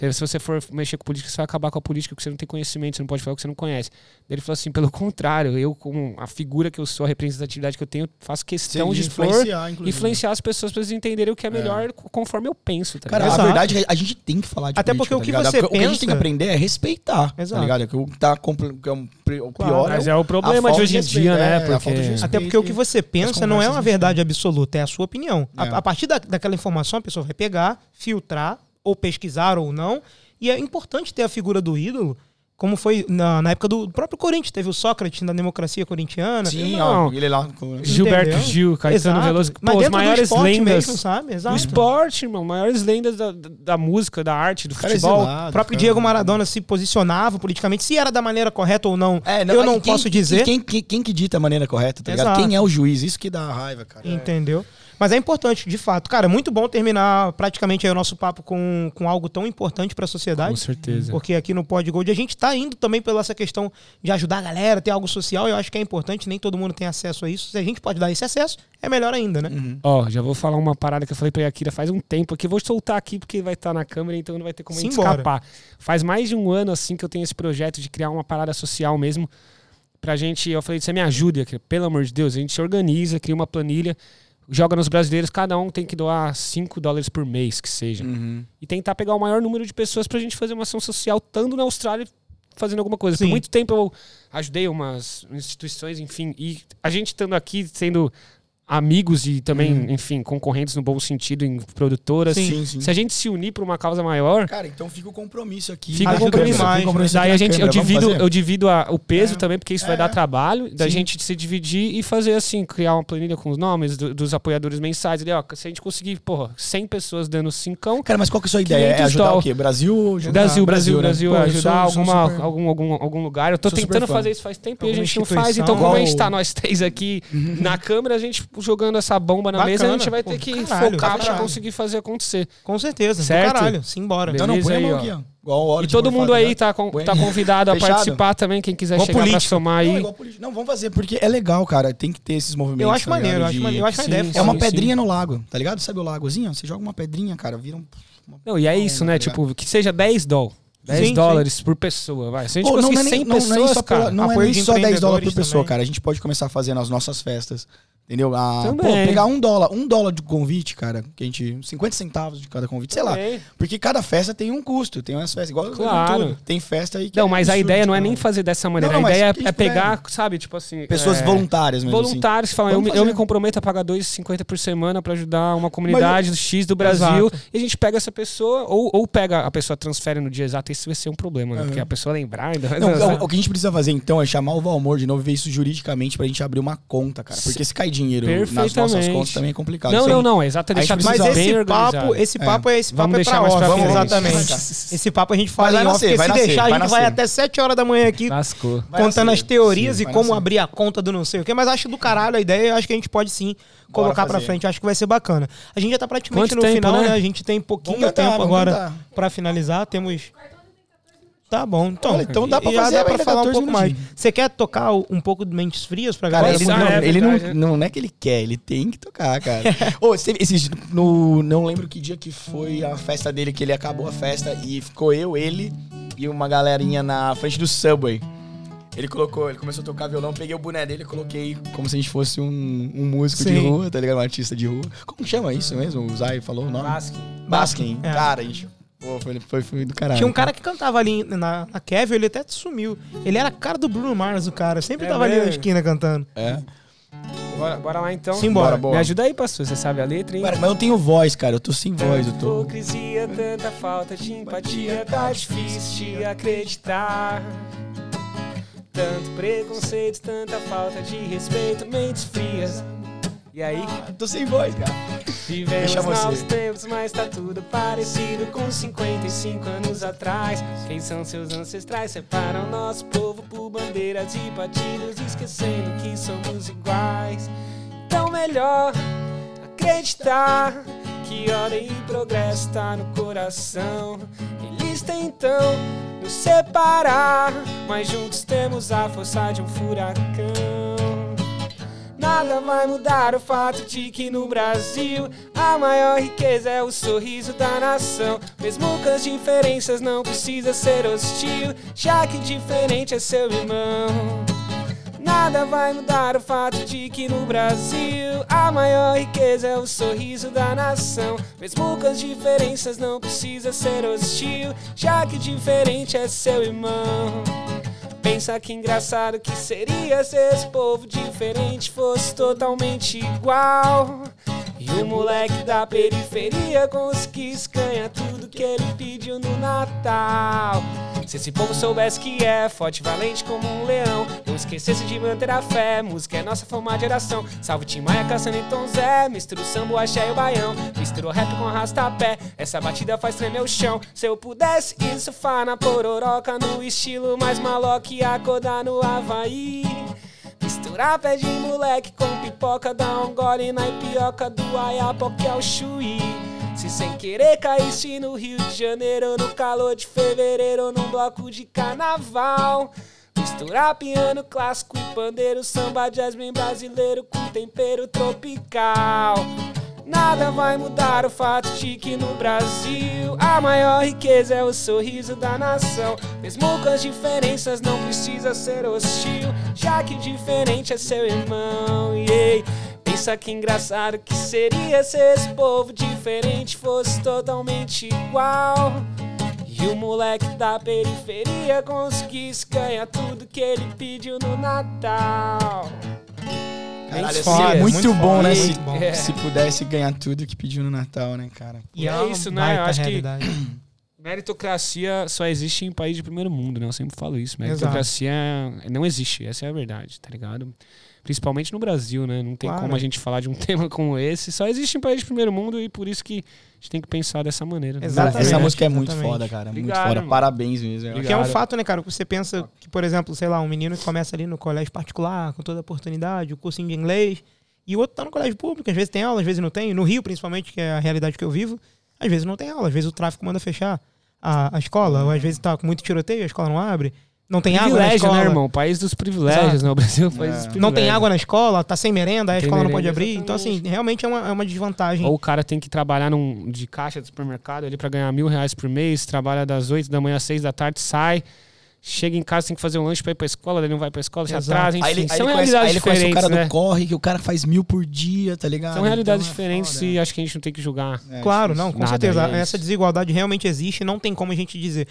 Se se você for mexer com política, você vai acabar com a política porque você não tem conhecimento, você não pode falar o que você não conhece. Daí Ele falou assim: pelo contrário, eu, como a figura que eu sou, a representatividade que eu tenho, faço questão de expor, influenciar, inclusive. influenciar as pessoas para eles entenderem o que é melhor conforme eu penso, tá Cara, ligado? a verdade é que a gente tem que falar de Até política, porque o que tá você O que a gente tem que pensa- aprender é respeitar, Exato. tá ligado? Que o que tá é o Claro, pior Mas é, é o- o problema de hoje em dia, é, né? Porque... de. Até porque o que você pensa não é uma verdade absoluta, é a sua opinião. A, É. a partir da, daquela informação, a pessoa vai pegar, filtrar, ou pesquisar ou não. E é importante ter a figura do ídolo, como foi na, na época do próprio Corinthians. Teve o Sócrates na democracia corintiana. Sim, Não. ó, ele lá... com- Gilberto Entendeu? Gil, Caetano Exato. Veloso, Mas pô, do maiores lendas mesmo, sabe? do Exato. esporte, irmão, maiores lendas da, da, música, da arte, do Cara futebol. exilado, O próprio cara. Diego Maradona se posicionava politicamente, se era da maneira correta ou não, É, eu não quem- posso dizer. Quem, quem, quem que dita a maneira correta, tá. Quem é o juiz? Isso que dá raiva, cara. Entendeu? Mas é importante, de fato. Cara, é muito bom terminar praticamente aí o nosso papo com, com algo tão importante para a Com sociedade. certeza. Porque aqui no Pod Gold a gente tá indo também pela essa questão de ajudar a galera, ter algo social. Eu acho que é importante, nem todo mundo tem acesso a isso. Se a gente pode dar esse acesso, é melhor ainda, né? Uhum. Ó, já vou falar uma parada que eu falei pra Yakira faz um tempo aqui. Vou soltar aqui porque vai estar na câmera, então não vai ter como a gente escapar. Faz mais de um ano assim que eu tenho esse projeto de criar uma parada social mesmo. Pra gente, eu falei, você me ajuda, Yakira, pelo amor de Deus. A gente se organiza, cria uma planilha, joga nos brasileiros, cada um tem que doar 5 dólares por mês, que seja. Uhum. E tentar pegar o maior número de pessoas pra gente fazer uma ação social, estando na Austrália fazendo alguma coisa. Sim. Por muito tempo eu ajudei umas instituições, enfim, e a gente estando aqui sendo amigos e também, enfim, concorrentes no bom sentido em produtoras. Sim. Sim, sim. Se a gente se unir para uma causa maior, Cara, então fica o compromisso aqui. Fica o compromisso. fica o compromisso Daí a gente, eu divido, eu divido a- o peso É. também, porque isso vai É. dar trabalho, da Sim. gente se dividir e fazer assim, criar uma planilha com os nomes do- dos apoiadores mensais. Ali, ó, se a gente conseguir, porra, 100 pessoas dando cincão, Cara, mas qual que é a sua ideia? É 500 ajudar dólar. o quê? Brasil? ou ajudar- Brasil, Brasil, né? Brasil, Pô, eu ajudar sou- sou alguma, super- algum, algum, algum lugar. Eu tô Sou tentando fã. fazer isso faz tempo e a Alguma gente não faz. Então, como a gente tá nós três aqui na câmera, a gente jogando essa bomba na mesa, a Bacana. gente vai Pô, ter que caralho, focar pra conseguir fazer acontecer. Com certeza. Certo? Do caralho. Simbora. Beleza. Não, não, põe a aí, mão ó. aqui, ó. Igual a E todo mundo aí né? tá, com- tá convidado a Fechado? participar também, quem quiser Igual chegar pra político. somar Não, aí. igual político. Não, vamos fazer, porque é legal, cara. Tem que ter esses movimentos. Eu acho tá maneiro, eu acho De- maneiro. Eu acho Sim, ideia. É uma sim, pedrinha no lago, tá ligado? Sabe o lagozinho? Você joga uma pedrinha, cara, vira um. Não, e é isso, né? tá Tipo, que seja 10 dólares. 10 Sim, dólares por pessoa, vai. Se a gente Pô, não, conseguir não é nem, 100 não, não é pessoas, só cara. não é apoio nem só 10 dólares por pessoa, também. cara. A gente pode começar a fazer nas nossas festas. Entendeu? Ah, pô, pegar um dólar, um dólar de convite, cara, que a gente. 50 centavos de cada convite, sei lá. Também. Porque cada festa tem um custo, tem umas festas, igual Claro. tudo. Tem festa aí que Não, é mas a ideia não é nem fazer dessa maneira. Não, não, a ideia é, é puder. pegar, sabe, tipo assim. Pessoas é, voluntárias mesmo. assim. Voluntários que falam, eu eu me comprometo a pagar 2,50 por semana pra ajudar uma comunidade do X do Brasil. Exato. E a gente pega essa pessoa, ou, ou pega a pessoa, transfere no dia exato. Isso vai ser um problema, né? Uhum. Porque a pessoa lembrar ainda. Não, o, o que a gente precisa fazer então é chamar o Valmor de novo e ver isso juridicamente pra gente abrir uma conta, cara. Porque se cai dinheiro nas nossas contas também é complicado. Não, Isso não, não. É exato, é A gente deixar tudo precisa- Mas esse papo, esse papo é, esse Vamos papo é deixar pra hóspede, frente. exatamente. *laughs* Esse papo a gente fala Vai em off, nascer, porque vai se nascer, deixar a gente vai até 7 horas da manhã aqui Lascou. Contando nascer. as teorias Sim, e como abrir a conta do não sei o quê, mas acho do caralho a ideia, eu acho que a gente pode sim colocar pra fazer. frente, acho que vai ser bacana. A gente já tá praticamente Quanto no tempo, final, né? né? A gente tem pouquinho Vamos tempo vamos agora pra finalizar, temos Tá bom, então. Olha, então dá pra fazer dá pra falar um 14 pouco mais. Você quer tocar um pouco de Mentes Frias pra Cara, galera? ele, Ah, não, é ele não, verdade, né? não é que ele quer, ele tem que tocar, cara. *laughs* Ô, esse, esse- no, não lembro que dia que foi a festa dele, que ele acabou a festa e ficou eu, ele e uma galerinha na frente do Subway. Ele colocou, ele começou a tocar violão, peguei o boné dele e coloquei como se a gente fosse um, um músico de Sim. rua, tá ligado? Um artista de rua. Como chama isso mesmo? O Zay falou o nome? Basque. Baskin. É. Cara, a gente. Pô, foi, foi, foi do caralho. Tinha um cara que cantava ali na, na Kevin, ele até sumiu. Ele era a cara do Bruno Mars, o cara. Sempre É tava ali na mesmo? esquina cantando. É. Bora, bora lá então. Simbora. Bora, Me ajuda aí, pastor. Você sabe a letra, hein? Cara, mas eu tenho voz, cara. Eu tô sem voz, eu tô. Hipocrisia, tanta falta de empatia, tá difícil de acreditar. Tanto preconceito, tanta falta de respeito, mentes frias. E aí, tô sem voz, cara. vivemos novos tempos, mas tá tudo parecido com 55 anos atrás. Quem são seus ancestrais? Separam nosso povo por bandeiras e partidos, esquecendo que somos iguais. Então, melhor acreditar que ordem e progresso tá no coração. Eles tentam nos separar, mas juntos temos a força de um furacão. Nada vai mudar o fato de que no Brasil a maior riqueza é o sorriso da nação. Mesmo com as diferenças, não precisa ser hostil, já que diferente é seu irmão. Nada vai mudar o fato de que no Brasil a maior riqueza é o sorriso da nação. Mesmo com as diferenças, não precisa ser hostil, já que diferente é seu irmão. Pensa que engraçado que seria se esse povo diferente fosse totalmente igual. E o moleque da periferia conseguisse ganhar tudo que ele pediu no Natal. Se esse povo soubesse que é forte, valente como um leão, não esquecesse de manter a fé. Música é nossa forma de oração. Salve Tim Maia, Caçando e Tom Zé. Mistura o samba, o axé e o baião. Mistura o rap com arrasta-pé. Essa batida faz tremer o chão. Se eu pudesse surfar na pororoca no estilo mais maloca e acordar no Havaí. Misturar pé de moleque com pipoca, dar um gole na ipioca do Ayapoque ao Chuí. Se sem querer caísse no Rio de Janeiro, no calor de fevereiro, num bloco de carnaval. Misturar piano clássico e pandeiro, samba jazz bem brasileiro com tempero tropical. Nada vai mudar o fato de que no Brasil a maior riqueza é o sorriso da nação. Mesmo com as diferenças, não precisa ser hostil, já que diferente é seu irmão. Yeah. Pensa que engraçado que seria se esse povo diferente fosse totalmente igual. E o moleque da periferia conseguisse ganhar tudo que ele pediu no Natal. Caralho, foda, ser muito, muito bom, foda, né? muito Se, bom. É. se pudesse ganhar tudo que pediu no Natal, né, cara? E É uma isso, né? Eu acho que- realidade. *clears throat* Meritocracia só existe em país de primeiro mundo, né? Eu sempre falo isso. Meritocracia não existe, essa é a verdade, tá ligado? Principalmente no Brasil, né? Não tem Claro. como a gente falar de um *laughs* tema como esse. Só existe em país de primeiro mundo e por isso que a gente tem que pensar dessa maneira. né? Exato. Cara, essa Exatamente, música é muito exatamente. foda, cara. Muito Obrigado, foda. irmão. Parabéns mesmo. eu acho. Que é um fato, né, cara? Você pensa que, por exemplo, sei lá, um menino que começa ali no colégio particular, com toda a oportunidade, o cursinho de inglês, e o outro tá no colégio público, às vezes tem aula, às vezes não tem. No Rio, principalmente, que é a realidade que eu vivo, às vezes não tem aula, às vezes o tráfico manda fechar a, a escola, ou às vezes tá com muito tiroteio, a escola não abre. Não tem água na Privilégio, escola. né, irmão? País dos privilégios, Exato. né? O Brasil é o país É. dos privilégios. Não tem água na escola, tá sem merenda, aí a escola não pode merenda, abrir. Então, assim, realmente é uma, é uma desvantagem. Ou o cara tem que trabalhar num, de caixa de supermercado ali pra ganhar mil reais por mês, trabalha das 8 da manhã às 6 da tarde, sai, chega em casa, tem que fazer um lanche pra ir pra escola, ele não vai pra escola, se atrasa, enfim. Aí ele, aí são ele conhece, realidades aí ele conhece o diferentes, cara né? do corre, que o cara faz mil por dia, tá ligado? São realidades Então é diferentes foda. e acho que a gente não tem que julgar. É, Claro, difícil. não, com certeza. é Essa desigualdade realmente existe, não tem como a gente dizer.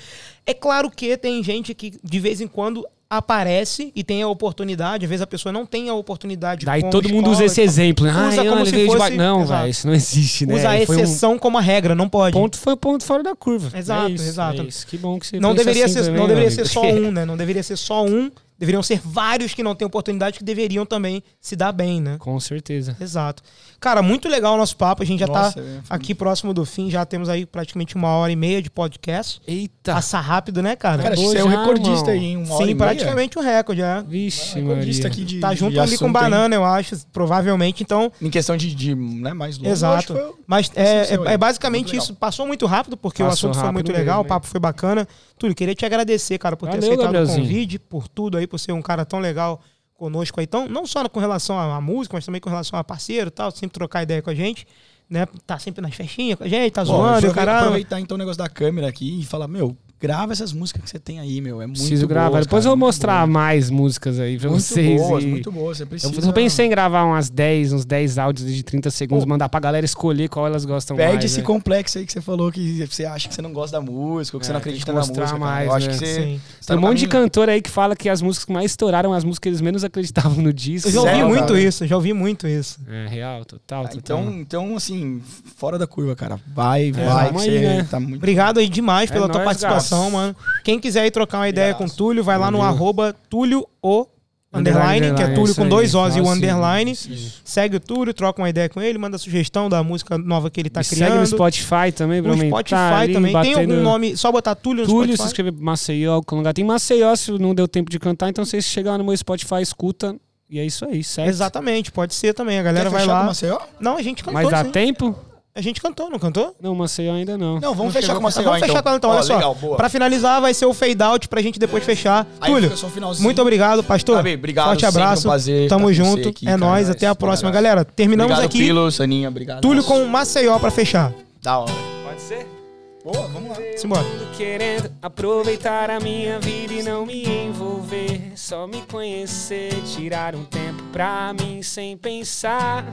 É claro que tem gente que de vez em quando aparece e tem a oportunidade, às vezes a pessoa não tem a oportunidade. Daí todo mundo escola, usa esse exemplo. né? Usa Ai, como não, se de fosse- ba- Não, velho, isso não existe, né? Usa a Foi um exceção como a regra, não pode. ponto, foi um ponto fora da curva. Exato, É isso, exato. é. Que bom que você não deveria, assim ser, também, não deveria ser só um, né? Não deveria ser só um. Deveriam ser vários que não têm oportunidade que deveriam também se dar bem, né? Com certeza. Exato. Cara, muito legal o nosso papo. A gente já Nossa, tá é, aqui próximo do fim. Já temos aí praticamente uma hora e meia de podcast. Eita. Passa rápido, né, cara? Cara, você é o já, recordista aí, em uma hora Sim, meia. praticamente um recorde, é. Vixe, Recordista Maria. aqui de Tá junto de ali com hein? banana, eu acho, provavelmente. Então, Em questão de, de né, mais longo. exato. acho que foi- Mas é, é- é basicamente isso. Passou muito rápido, porque o Passou assunto foi muito legal, mesmo, o papo foi bacana. Túlio, queria te agradecer, cara, por ter Valeu, aceitado Gabrielzinho. o convite, por tudo aí, por ser um cara tão legal conosco aí. Então, não só com relação à música, mas também com relação a parceiro e tal, sempre trocar ideia com a gente. Né? Tá sempre nas festinhas com a gente, tá Bom, zoando, o aproveitar- caramba. Aproveitar então o negócio da câmera aqui e falar, meu, grava essas músicas que você tem aí, meu. É muito Preciso gravar. boas, Depois cara, eu vou mostrar boas. mais músicas aí pra Muito vocês. boas, e- muito boas. Você precisa... Eu só pensei em gravar umas 10, uns 10 áudios de 30 segundos, Pô. mandar pra galera escolher qual elas gostam Perde mais. esse né? complexo aí que você falou que você acha que você não gosta da música, ou que você É, não tem acredita na música. mais, eu acho né? que você. Sim. você tá Tem um monte de caminho- cantor aí que fala que as músicas que mais estouraram, as músicas que eles menos acreditavam no disco. Eu já ouvi Sério, muito cara? isso, já ouvi muito isso. É, real, total, Ah, total. Então, então, assim, fora da curva, cara. Vai, vai, que aí, você né? tá muito. Obrigado aí demais É pela tua nóis, participação, mano. Quem quiser aí trocar uma ideia com o. Túlio, vai lá no Valeu. arroba Túlio o Underline, underline, que é Túlio com dois O's e o underline. isso. Segue o Túlio, troca uma ideia com ele, manda sugestão da música nova que ele tá Me criando. segue no Spotify também, pra No Spotify ali, também. Tem batendo- algum nome, só botar Túlio no Túlio, se Spotify. inscrever Maceió, Colunga. Tem Maceió, se não deu tempo de cantar, então vocês chegam lá no meu Spotify, escuta. E é isso aí, certo? Exatamente, pode ser também. A galera Quer vai lá. Maceió? Não, a gente cantou Mas dá sim. tempo? A gente cantou, não cantou? Não, Maceió ainda não. Não, vamos Não fechar com Maceió, Vamos então. fechar com ela então, Ó, olha só. Legal, boa. Pra finalizar, vai ser o fade out pra gente depois fechar. Aí Túlio, fica só o finalzinho. muito obrigado, pastor. Gabi, obrigado, Forte sempre um abraço. prazer Tamo junto. aqui, é cara, nóis, nós. até a próxima. abraço. Galera, terminamos Obrigado, aqui. Pilo, Saninha, obrigado. Túlio com Maceió pra fechar. Da hora. Pode ser? Boa, vamos lá. Simbora. Querendo aproveitar a minha vida e não me envolver. Só me conhecer, tirar um tempo pra mim sem pensar.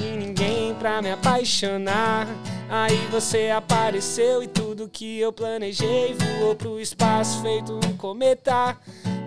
Em ninguém pra me apaixonar. Aí você apareceu e tudo que eu planejei voou pro espaço feito um cometa.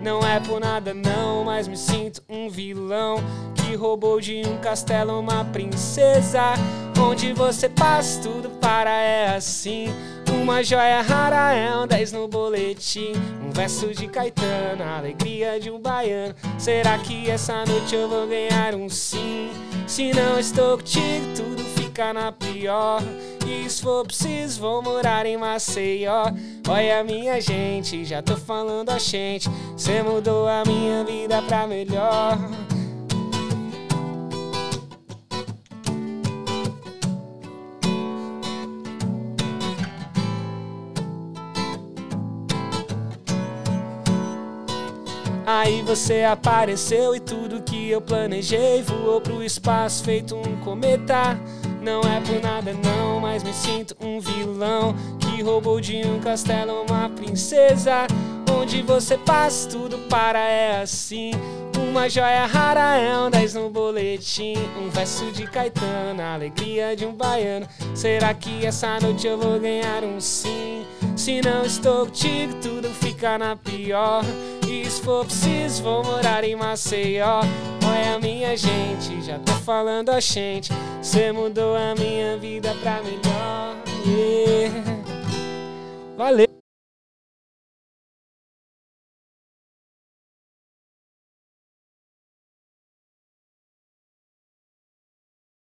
Não é por nada não, mas me sinto um vilão que roubou de um castelo uma princesa. Onde você passa, tudo para é assim. Uma joia rara é um 10 no boletim. Um verso de Caetano, a alegria de um baiano. Será que essa noite eu vou ganhar um sim? Se não estou contigo, tudo fica na pior. E se for preciso, vou morar em Maceió. Olha, minha gente, já tô falando a gente. Cê mudou a minha vida pra melhor. Aí você apareceu e tudo que eu planejei voou pro espaço feito um cometa. Não é por nada não, mas me sinto um vilão que roubou de um castelo uma princesa. Onde você passa, tudo para é assim. Uma joia rara é um 10 no boletim. Um verso de Caetano, a alegria de um baiano. Será que essa noite eu vou ganhar um sim? Se não estou contigo, tudo fica na pior. E se for preciso, vou morar em Maceió. Olha a minha gente, já tô falando a gente. Cê mudou a minha vida pra melhor. Yeah. Valeu!